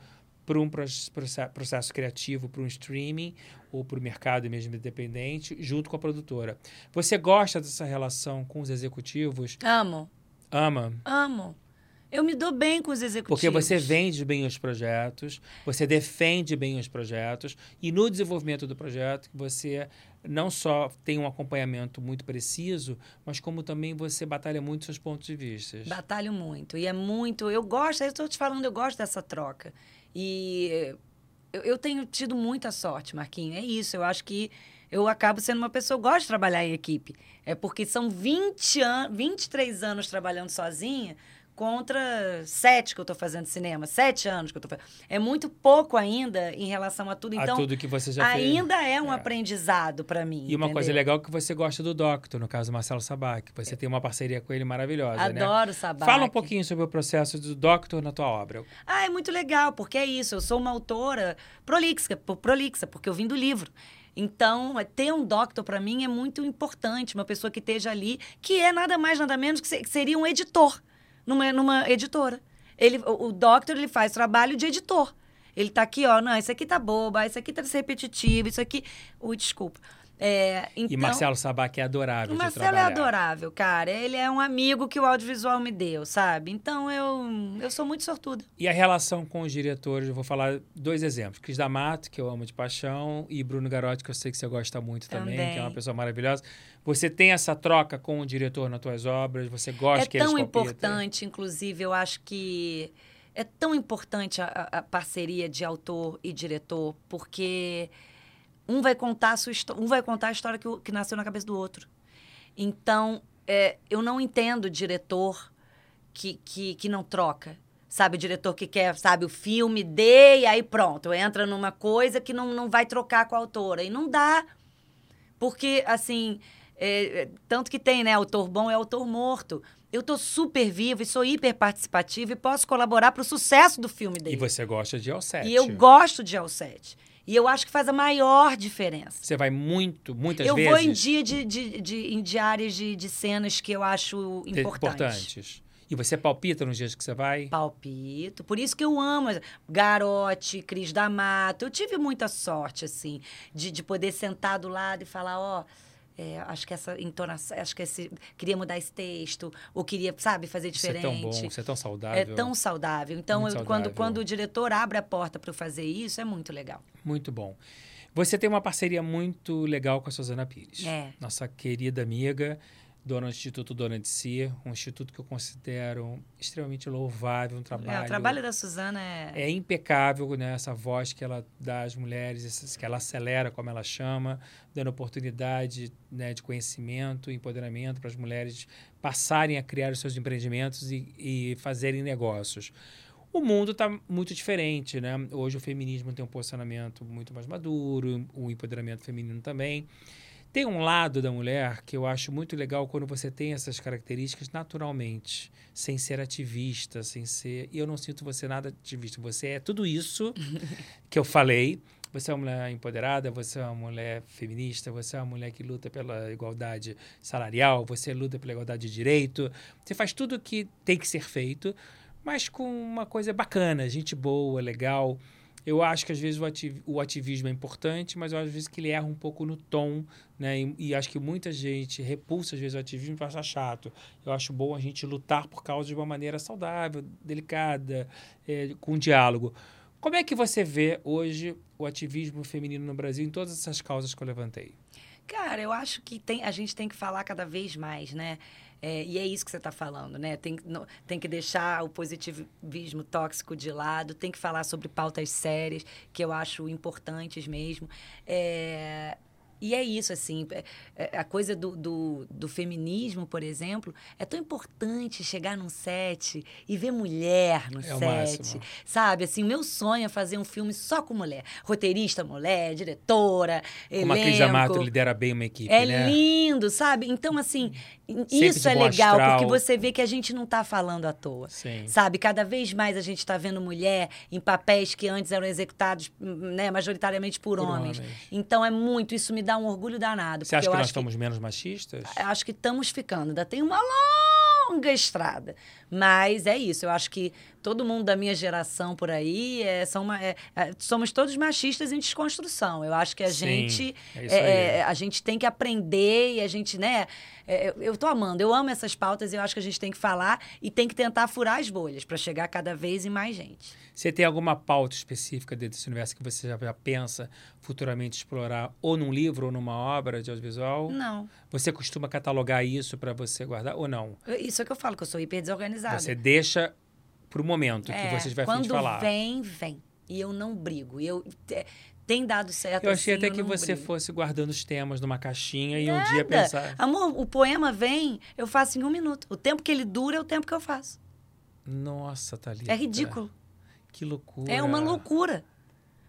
[SPEAKER 2] para um proce- proce- processo criativo, para um streaming ou para o mercado mesmo independente, junto com a produtora. Você gosta dessa relação com os executivos?
[SPEAKER 3] Amo,
[SPEAKER 2] Ama?
[SPEAKER 3] amo. Eu me dou bem com os executivos.
[SPEAKER 2] Porque você vende bem os projetos, você defende bem os projetos, e no desenvolvimento do projeto, você não só tem um acompanhamento muito preciso, mas como também você batalha muito seus pontos de vista.
[SPEAKER 3] Batalho muito. E é muito. Eu gosto, eu estou te falando, eu gosto dessa troca. E eu, eu tenho tido muita sorte, Marquinho. É isso. Eu acho que eu acabo sendo uma pessoa. Eu gosto de trabalhar em equipe. É porque são 20 anos, 23 anos trabalhando sozinha contra sete que eu estou fazendo cinema, sete anos que eu estou fazendo. É muito pouco ainda em relação a tudo. Então,
[SPEAKER 2] a tudo que você já fez.
[SPEAKER 3] ainda é um
[SPEAKER 2] É.
[SPEAKER 3] aprendizado para mim.
[SPEAKER 2] E uma coisa
[SPEAKER 3] entendeu?
[SPEAKER 2] legal é que você gosta do Doctor, no caso Marcelo Sabac. Você tem uma parceria com ele maravilhosa, né?
[SPEAKER 3] Adoro Sabac.
[SPEAKER 2] Fala um pouquinho sobre o processo do Doctor na tua obra.
[SPEAKER 3] Ah, é muito legal, porque é isso. Eu sou uma autora prolixa, prolixa porque eu vim do livro. Então, é, ter um doctor para mim é muito importante, uma pessoa que esteja ali, que é nada mais, nada menos que seria um editor numa, numa editora. Ele, o, o doctor ele faz trabalho de editor. Ele tá aqui, ó, não, isso aqui tá boba, isso aqui tá repetitivo, isso aqui. Ui, desculpa. É,
[SPEAKER 2] E
[SPEAKER 3] então,
[SPEAKER 2] Marcelo Sabac é adorável
[SPEAKER 3] o Marcelo é adorável, cara. Ele é um amigo que o audiovisual me deu, sabe? Então eu, eu sou muito sortuda.
[SPEAKER 2] E a relação com os diretores, eu vou falar dois exemplos. Cris D'Amato, que eu amo de paixão, e Bruno Garotti, que eu sei que você gosta muito também,
[SPEAKER 3] Também.
[SPEAKER 2] que é uma pessoa maravilhosa. Você tem essa troca com o diretor nas tuas obras? Você gosta
[SPEAKER 3] é
[SPEAKER 2] que eles
[SPEAKER 3] tão
[SPEAKER 2] palpitem?
[SPEAKER 3] importante, inclusive, eu acho que é tão importante a- a parceria de autor e diretor, porque um vai contar a sua um vai contar a história que, o- que nasceu na cabeça do outro. Então, é, eu não entendo diretor que, que, que não troca. Sabe, o diretor que quer, sabe, o filme de e aí pronto, entra numa coisa que não, não vai trocar com a autora. E não dá. Porque, assim, é, é, tanto que tem, né? Autor bom é autor morto. Eu tô super viva e sou hiper participativa e posso colaborar para o sucesso do filme dele.
[SPEAKER 2] E você gosta de Al7.
[SPEAKER 3] E eu gosto de Al7. E eu acho que faz a maior diferença.
[SPEAKER 2] Você vai muito, muitas
[SPEAKER 3] eu
[SPEAKER 2] vezes...
[SPEAKER 3] vou em dia de, de, de- em diárias de, de cenas que eu acho importantes.
[SPEAKER 2] importantes. E você palpita nos dias que você vai?
[SPEAKER 3] Palpito. Por isso que eu amo Garote, Cris D'Amato. Eu tive muita sorte, assim, de, de poder sentar do lado e falar, ó, é, acho que essa entonação, acho que esse queria mudar esse texto, ou queria, sabe, fazer diferente.
[SPEAKER 2] Isso é tão bom, isso é tão saudável.
[SPEAKER 3] É tão saudável. Então, eu- quando,
[SPEAKER 2] saudável.
[SPEAKER 3] quando o diretor abre a porta para eu fazer isso, é muito legal.
[SPEAKER 2] Muito bom. Você tem uma parceria muito legal com a Suzana Pires.
[SPEAKER 3] É.
[SPEAKER 2] Nossa querida amiga, dona do Instituto Dona de Si, um instituto que eu considero extremamente louvável, um trabalho...
[SPEAKER 3] É, o trabalho da Suzana é.
[SPEAKER 2] É impecável, né? Essa voz que ela dá às mulheres, que ela acelera, como ela chama, dando oportunidade né, de conhecimento empoderamento para as mulheres passarem a criar os seus empreendimentos e, e fazerem negócios. O mundo está muito diferente, né? Hoje o feminismo tem um posicionamento muito mais maduro, o empoderamento feminino também. Tem um lado da mulher que eu acho muito legal quando você tem essas características naturalmente, sem ser ativista, sem ser. E eu não sinto você nada ativista. Você é tudo isso que eu falei. Você é uma mulher empoderada, você é uma mulher feminista, você é uma mulher que luta pela igualdade salarial, você luta pela igualdade de direito. Você faz tudo o que tem que ser feito, mas com uma coisa bacana, gente boa, legal. Eu acho que às vezes o, ati- o ativismo é importante, mas eu às vezes que ele erra um pouco no tom, né? E, e acho que muita gente repulsa às vezes o ativismo e acha chato. Eu acho bom a gente lutar por causa de uma maneira saudável, delicada, eh, com diálogo. Como é que você vê hoje o ativismo feminino no Brasil em todas essas causas que eu levantei?
[SPEAKER 3] Cara, eu acho que tem, a gente tem que falar cada vez mais, né? É, e é isso que você está falando, né? Tem, que não- tem que deixar o positivismo tóxico de lado, tem que falar sobre pautas sérias, que eu acho importantes mesmo. É, e é isso, assim, é- é- a coisa do, do, do feminismo, por exemplo, é tão importante chegar num set e ver mulher no
[SPEAKER 2] É
[SPEAKER 3] set, sabe? Assim, o meu sonho é fazer um filme só com mulher. Roteirista mulher, diretora,
[SPEAKER 2] Como a Cris
[SPEAKER 3] elenco.
[SPEAKER 2] Amato lidera bem uma equipe,
[SPEAKER 3] É
[SPEAKER 2] né?
[SPEAKER 3] lindo, sabe? Então, assim,
[SPEAKER 2] Sempre
[SPEAKER 3] isso é legal,
[SPEAKER 2] astral.
[SPEAKER 3] porque você vê que a gente não tá falando à toa.
[SPEAKER 2] Sim.
[SPEAKER 3] Sabe? Cada vez mais a gente está vendo mulher em papéis que antes eram executados né, majoritariamente por,
[SPEAKER 2] Por
[SPEAKER 3] homens.
[SPEAKER 2] homens.
[SPEAKER 3] Então é muito, isso me dá um orgulho danado.
[SPEAKER 2] Você acha que nós estamos menos machistas?
[SPEAKER 3] acho que estamos ficando. Ainda tem uma longa estrada. Mas é isso. Eu acho que todo mundo da minha geração por aí é, são uma- é, é, somos todos machistas em desconstrução. Eu acho que a
[SPEAKER 2] Sim,
[SPEAKER 3] gente
[SPEAKER 2] é
[SPEAKER 3] é, é, a gente tem que aprender e a gente, né? eu- tô amando, eu amo essas pautas e eu acho que a gente tem que falar e tem que tentar furar as bolhas para chegar cada vez em mais gente.
[SPEAKER 2] Você tem alguma pauta específica dentro desse universo que você já, já pensa futuramente explorar ou num livro ou numa obra de audiovisual?
[SPEAKER 3] Não.
[SPEAKER 2] Você costuma catalogar isso para você guardar ou não?
[SPEAKER 3] Isso é que eu falo, que eu sou hiper desorganizada.
[SPEAKER 2] Você deixa pro momento que
[SPEAKER 3] É,
[SPEAKER 2] você tiver fim
[SPEAKER 3] quando
[SPEAKER 2] falar.
[SPEAKER 3] vem, vem. E eu não brigo. E eu te- tem dado certo.
[SPEAKER 2] Eu achei
[SPEAKER 3] assim,
[SPEAKER 2] até
[SPEAKER 3] eu
[SPEAKER 2] que você
[SPEAKER 3] brigo.
[SPEAKER 2] fosse guardando os temas numa caixinha e um dia
[SPEAKER 3] Nada.
[SPEAKER 2] pensar.
[SPEAKER 3] Amor, o poema vem, eu faço em um minuto. O tempo que ele dura é o tempo que eu faço.
[SPEAKER 2] Nossa, Thalita.
[SPEAKER 3] É ridículo.
[SPEAKER 2] Que loucura.
[SPEAKER 3] É uma loucura.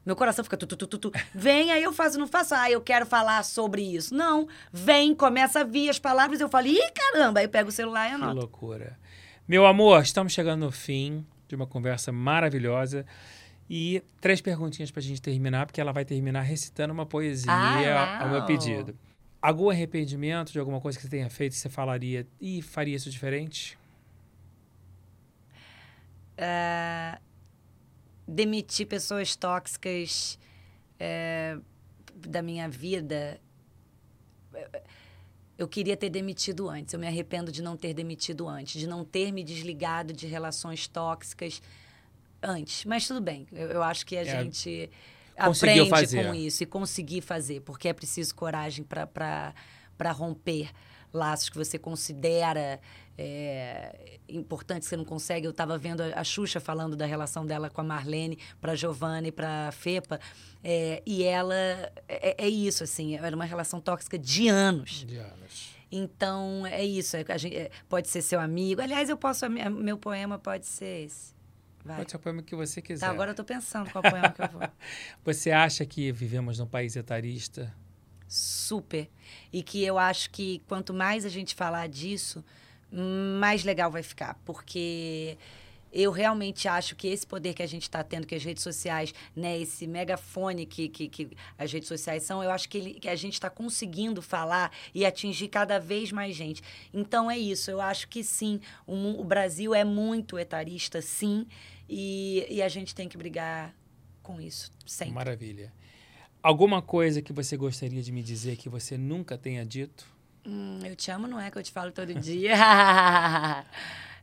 [SPEAKER 3] Meu coração fica tu, tu, tu, tu, tu. Vem, aí eu faço, não faço, ah, eu quero falar sobre isso. Não, vem, começa a vir as palavras, eu falo, ih, caramba, aí eu pego o celular e
[SPEAKER 2] Que
[SPEAKER 3] anoto.
[SPEAKER 2] loucura. Meu amor, estamos chegando no fim de uma conversa maravilhosa. E três perguntinhas pra gente terminar, porque ela vai terminar recitando uma poesia
[SPEAKER 3] Ah,
[SPEAKER 2] ao meu pedido. Algum arrependimento de alguma coisa que você tenha feito, você falaria, e faria isso diferente?
[SPEAKER 3] É, demitir pessoas tóxicas é, da minha vida. Eu queria ter demitido antes. Eu me arrependo de não ter demitido antes, de não ter me desligado de relações tóxicas antes. Mas tudo bem. Eu, eu acho que a
[SPEAKER 2] É,
[SPEAKER 3] gente aprende
[SPEAKER 2] fazer.
[SPEAKER 3] com isso e conseguir fazer, porque é preciso coragem para romper laços que você considera é, importantes, você não consegue. Eu estava vendo a, a Xuxa falando da relação dela com a Marlene, para Giovanna e para Fepa, é, e ela é, é isso assim, era uma relação tóxica de anos.
[SPEAKER 2] De anos.
[SPEAKER 3] Então é isso, é, a gente, é, pode ser seu amigo. Aliás, eu posso, meu poema pode ser esse. Vai.
[SPEAKER 2] Pode ser o poema que você quiser.
[SPEAKER 3] Tá, agora eu tô pensando qual poema que eu vou.
[SPEAKER 2] Você acha que vivemos num país etarista?
[SPEAKER 3] Super. E que eu acho que quanto mais a gente falar disso, mais legal vai ficar. Porque eu realmente acho que esse poder que a gente está tendo, que as redes sociais, né, esse megafone que, que, que as redes sociais são, eu acho que, ele, que a gente está conseguindo falar e atingir cada vez mais gente. Então é isso. Eu acho que sim, o, o Brasil é muito etarista, sim, e, e a gente tem que brigar com isso sempre.
[SPEAKER 2] Maravilha. Alguma coisa que você gostaria de me dizer que você nunca tenha dito?
[SPEAKER 3] Hum, eu te amo, não é que eu te falo todo dia.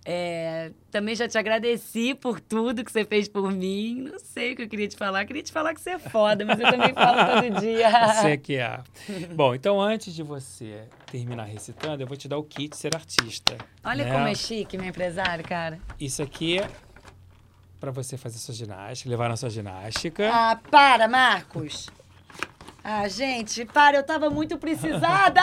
[SPEAKER 3] É, também já te agradeci por tudo que você fez por mim. Não sei o que eu queria te falar. queria te falar que você é foda, mas eu também falo todo dia.
[SPEAKER 2] Você que é. Bom, então antes de você terminar recitando, eu vou te dar o kit ser artista.
[SPEAKER 3] Olha
[SPEAKER 2] né?
[SPEAKER 3] como é chique, meu empresário, cara.
[SPEAKER 2] Isso aqui é para você fazer sua ginástica, levar na sua ginástica.
[SPEAKER 3] Ah, para, Marcos. Ah, gente, para, eu tava muito precisada!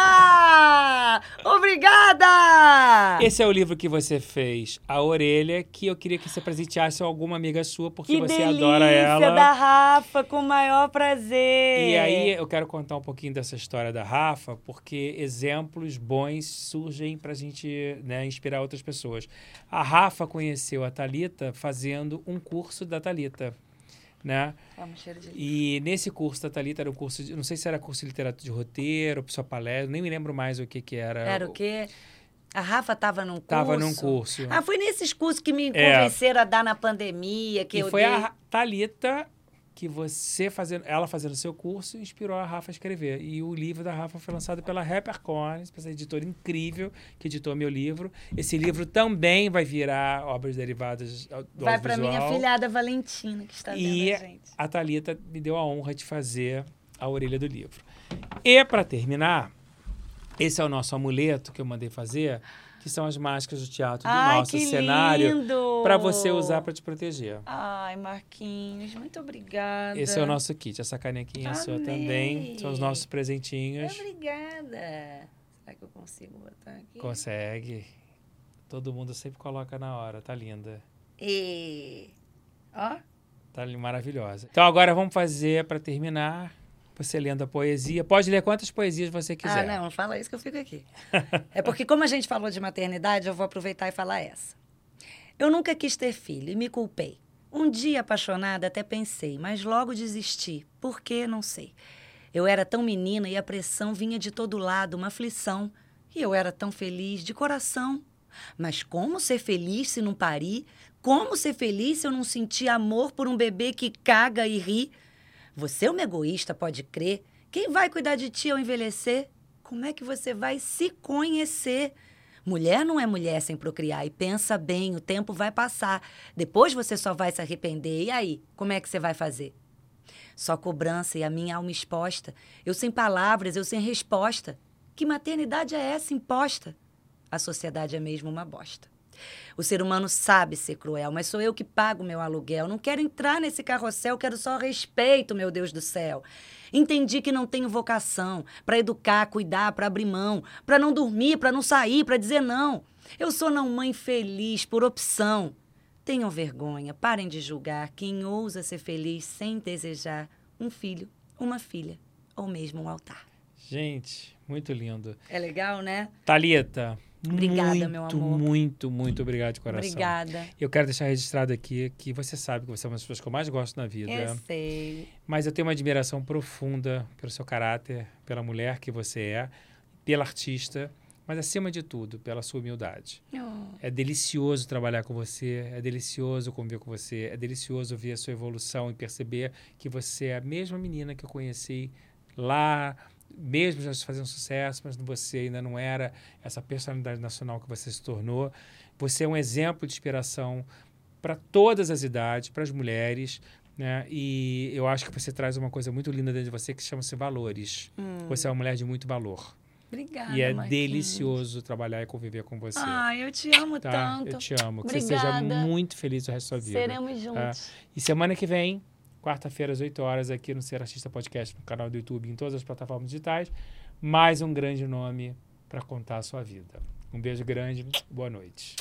[SPEAKER 3] Obrigada!
[SPEAKER 2] Esse é o livro que você fez, A Orelha, que eu queria que você presenteasse a alguma amiga sua, porque
[SPEAKER 3] que
[SPEAKER 2] você
[SPEAKER 3] delícia
[SPEAKER 2] adora ela.
[SPEAKER 3] da Rafa, com o maior prazer.
[SPEAKER 2] E aí eu quero contar um pouquinho dessa história da Rafa, porque exemplos bons surgem pra gente né, inspirar outras pessoas. A Rafa conheceu a Talita fazendo um curso da Talita. Né?
[SPEAKER 3] Vamos, cheiro de...
[SPEAKER 2] E nesse curso da Thalita era um curso, de, não sei se era curso de literatura de roteiro, sua palestra, nem me lembro mais o que que era.
[SPEAKER 3] Era o quê? A Rafa estava num curso?
[SPEAKER 2] Tava num curso.
[SPEAKER 3] Ah, foi nesses cursos que me convenceram é. a dar na pandemia, que
[SPEAKER 2] e
[SPEAKER 3] eu
[SPEAKER 2] foi
[SPEAKER 3] dei...
[SPEAKER 2] a Thalita que você fazendo, ela fazendo seu curso, inspirou a Rafa a escrever. E o livro da Rafa foi lançado pela HarperCollins, essa editora incrível que editou meu livro. Esse livro também vai virar obras derivadas do
[SPEAKER 3] Vai para minha filhada Valentina, que está
[SPEAKER 2] e
[SPEAKER 3] vendo a gente.
[SPEAKER 2] a Thalita me deu a honra de fazer a orelha do livro. E para terminar, esse é o nosso amuleto que eu mandei fazer, que são as máscaras do teatro do
[SPEAKER 3] Ai,
[SPEAKER 2] nosso
[SPEAKER 3] que
[SPEAKER 2] cenário para você usar para te proteger.
[SPEAKER 3] Ai, Marquinhos, muito obrigada.
[SPEAKER 2] Esse é o nosso kit. Essa canequinha é sua
[SPEAKER 3] Amei.
[SPEAKER 2] também. São os nossos presentinhos.
[SPEAKER 3] Obrigada. Será que eu consigo botar aqui?
[SPEAKER 2] Consegue. Todo mundo sempre coloca na hora. Tá linda.
[SPEAKER 3] E... Ó.
[SPEAKER 2] Tá maravilhosa. Então agora vamos fazer para terminar. Você lendo a poesia. Pode ler quantas poesias você quiser.
[SPEAKER 3] Ah, não, fala isso que eu fico aqui. é porque, como a gente falou de maternidade, eu vou aproveitar e falar essa. Eu nunca quis ter filho e me culpei. Um dia apaixonada até pensei, mas logo desisti. Por quê? Não sei. Eu era tão menina e a pressão vinha de todo lado, uma aflição. E eu era tão feliz, de coração. Mas como ser feliz se não parir? Como ser feliz se eu não sentir amor por um bebê que caga e ri? Você é uma egoísta, pode crer. Quem vai cuidar de ti ao envelhecer? Como é que você vai se conhecer? Mulher não é mulher sem procriar. E pensa bem, o tempo vai passar. Depois você só vai se arrepender. E aí, como é que você vai fazer? Só cobrança e a minha alma exposta. Eu sem palavras, eu sem resposta. Que maternidade é essa imposta? A sociedade é mesmo uma bosta. O ser humano sabe ser cruel, mas sou eu que pago meu aluguel. Não quero entrar nesse carrossel, quero só respeito, meu Deus do céu. Entendi que não tenho vocação para educar, cuidar, para abrir mão, para não dormir, para não sair, para dizer não. Eu sou não mãe feliz por opção. Tenham vergonha, parem de julgar quem ousa ser feliz sem desejar um filho, uma filha ou mesmo um altar.
[SPEAKER 2] Gente, muito lindo.
[SPEAKER 3] É legal, né?
[SPEAKER 2] Thalita,
[SPEAKER 3] Obrigada,
[SPEAKER 2] muito,
[SPEAKER 3] meu amor.
[SPEAKER 2] muito, muito obrigado de coração.
[SPEAKER 3] Obrigada.
[SPEAKER 2] Eu quero deixar registrado aqui que você sabe que você é uma das pessoas que eu mais gosto na vida.
[SPEAKER 3] Eu sei.
[SPEAKER 2] Mas eu tenho uma admiração profunda pelo seu caráter, pela mulher que você é, pela artista, mas acima de tudo, pela sua humildade.
[SPEAKER 3] Oh.
[SPEAKER 2] É delicioso trabalhar com você, é delicioso conviver com você, é delicioso ver a sua evolução e perceber que você é a mesma menina que eu conheci lá, mesmo já fazendo sucesso, mas você ainda não era essa personalidade nacional que você se tornou. Você é um exemplo de inspiração para todas as idades, para as mulheres, né? E eu acho que você traz uma coisa muito linda dentro de você que chama-se valores. Você é uma mulher de muito valor.
[SPEAKER 3] Obrigada.
[SPEAKER 2] e é
[SPEAKER 3] Marquinhos.
[SPEAKER 2] delicioso trabalhar e conviver com você.
[SPEAKER 3] Ah, eu te amo
[SPEAKER 2] tá?
[SPEAKER 3] tanto.
[SPEAKER 2] Eu te amo. Que você seja
[SPEAKER 3] Obrigada.
[SPEAKER 2] muito feliz o resto da sua vida.
[SPEAKER 3] Seremos juntos.
[SPEAKER 2] E semana que vem, quarta-feira, às 8 horas, aqui no Ser Artista Podcast, no canal do YouTube, em todas as plataformas digitais, mais um grande nome para contar a sua vida. Um beijo grande, boa noite.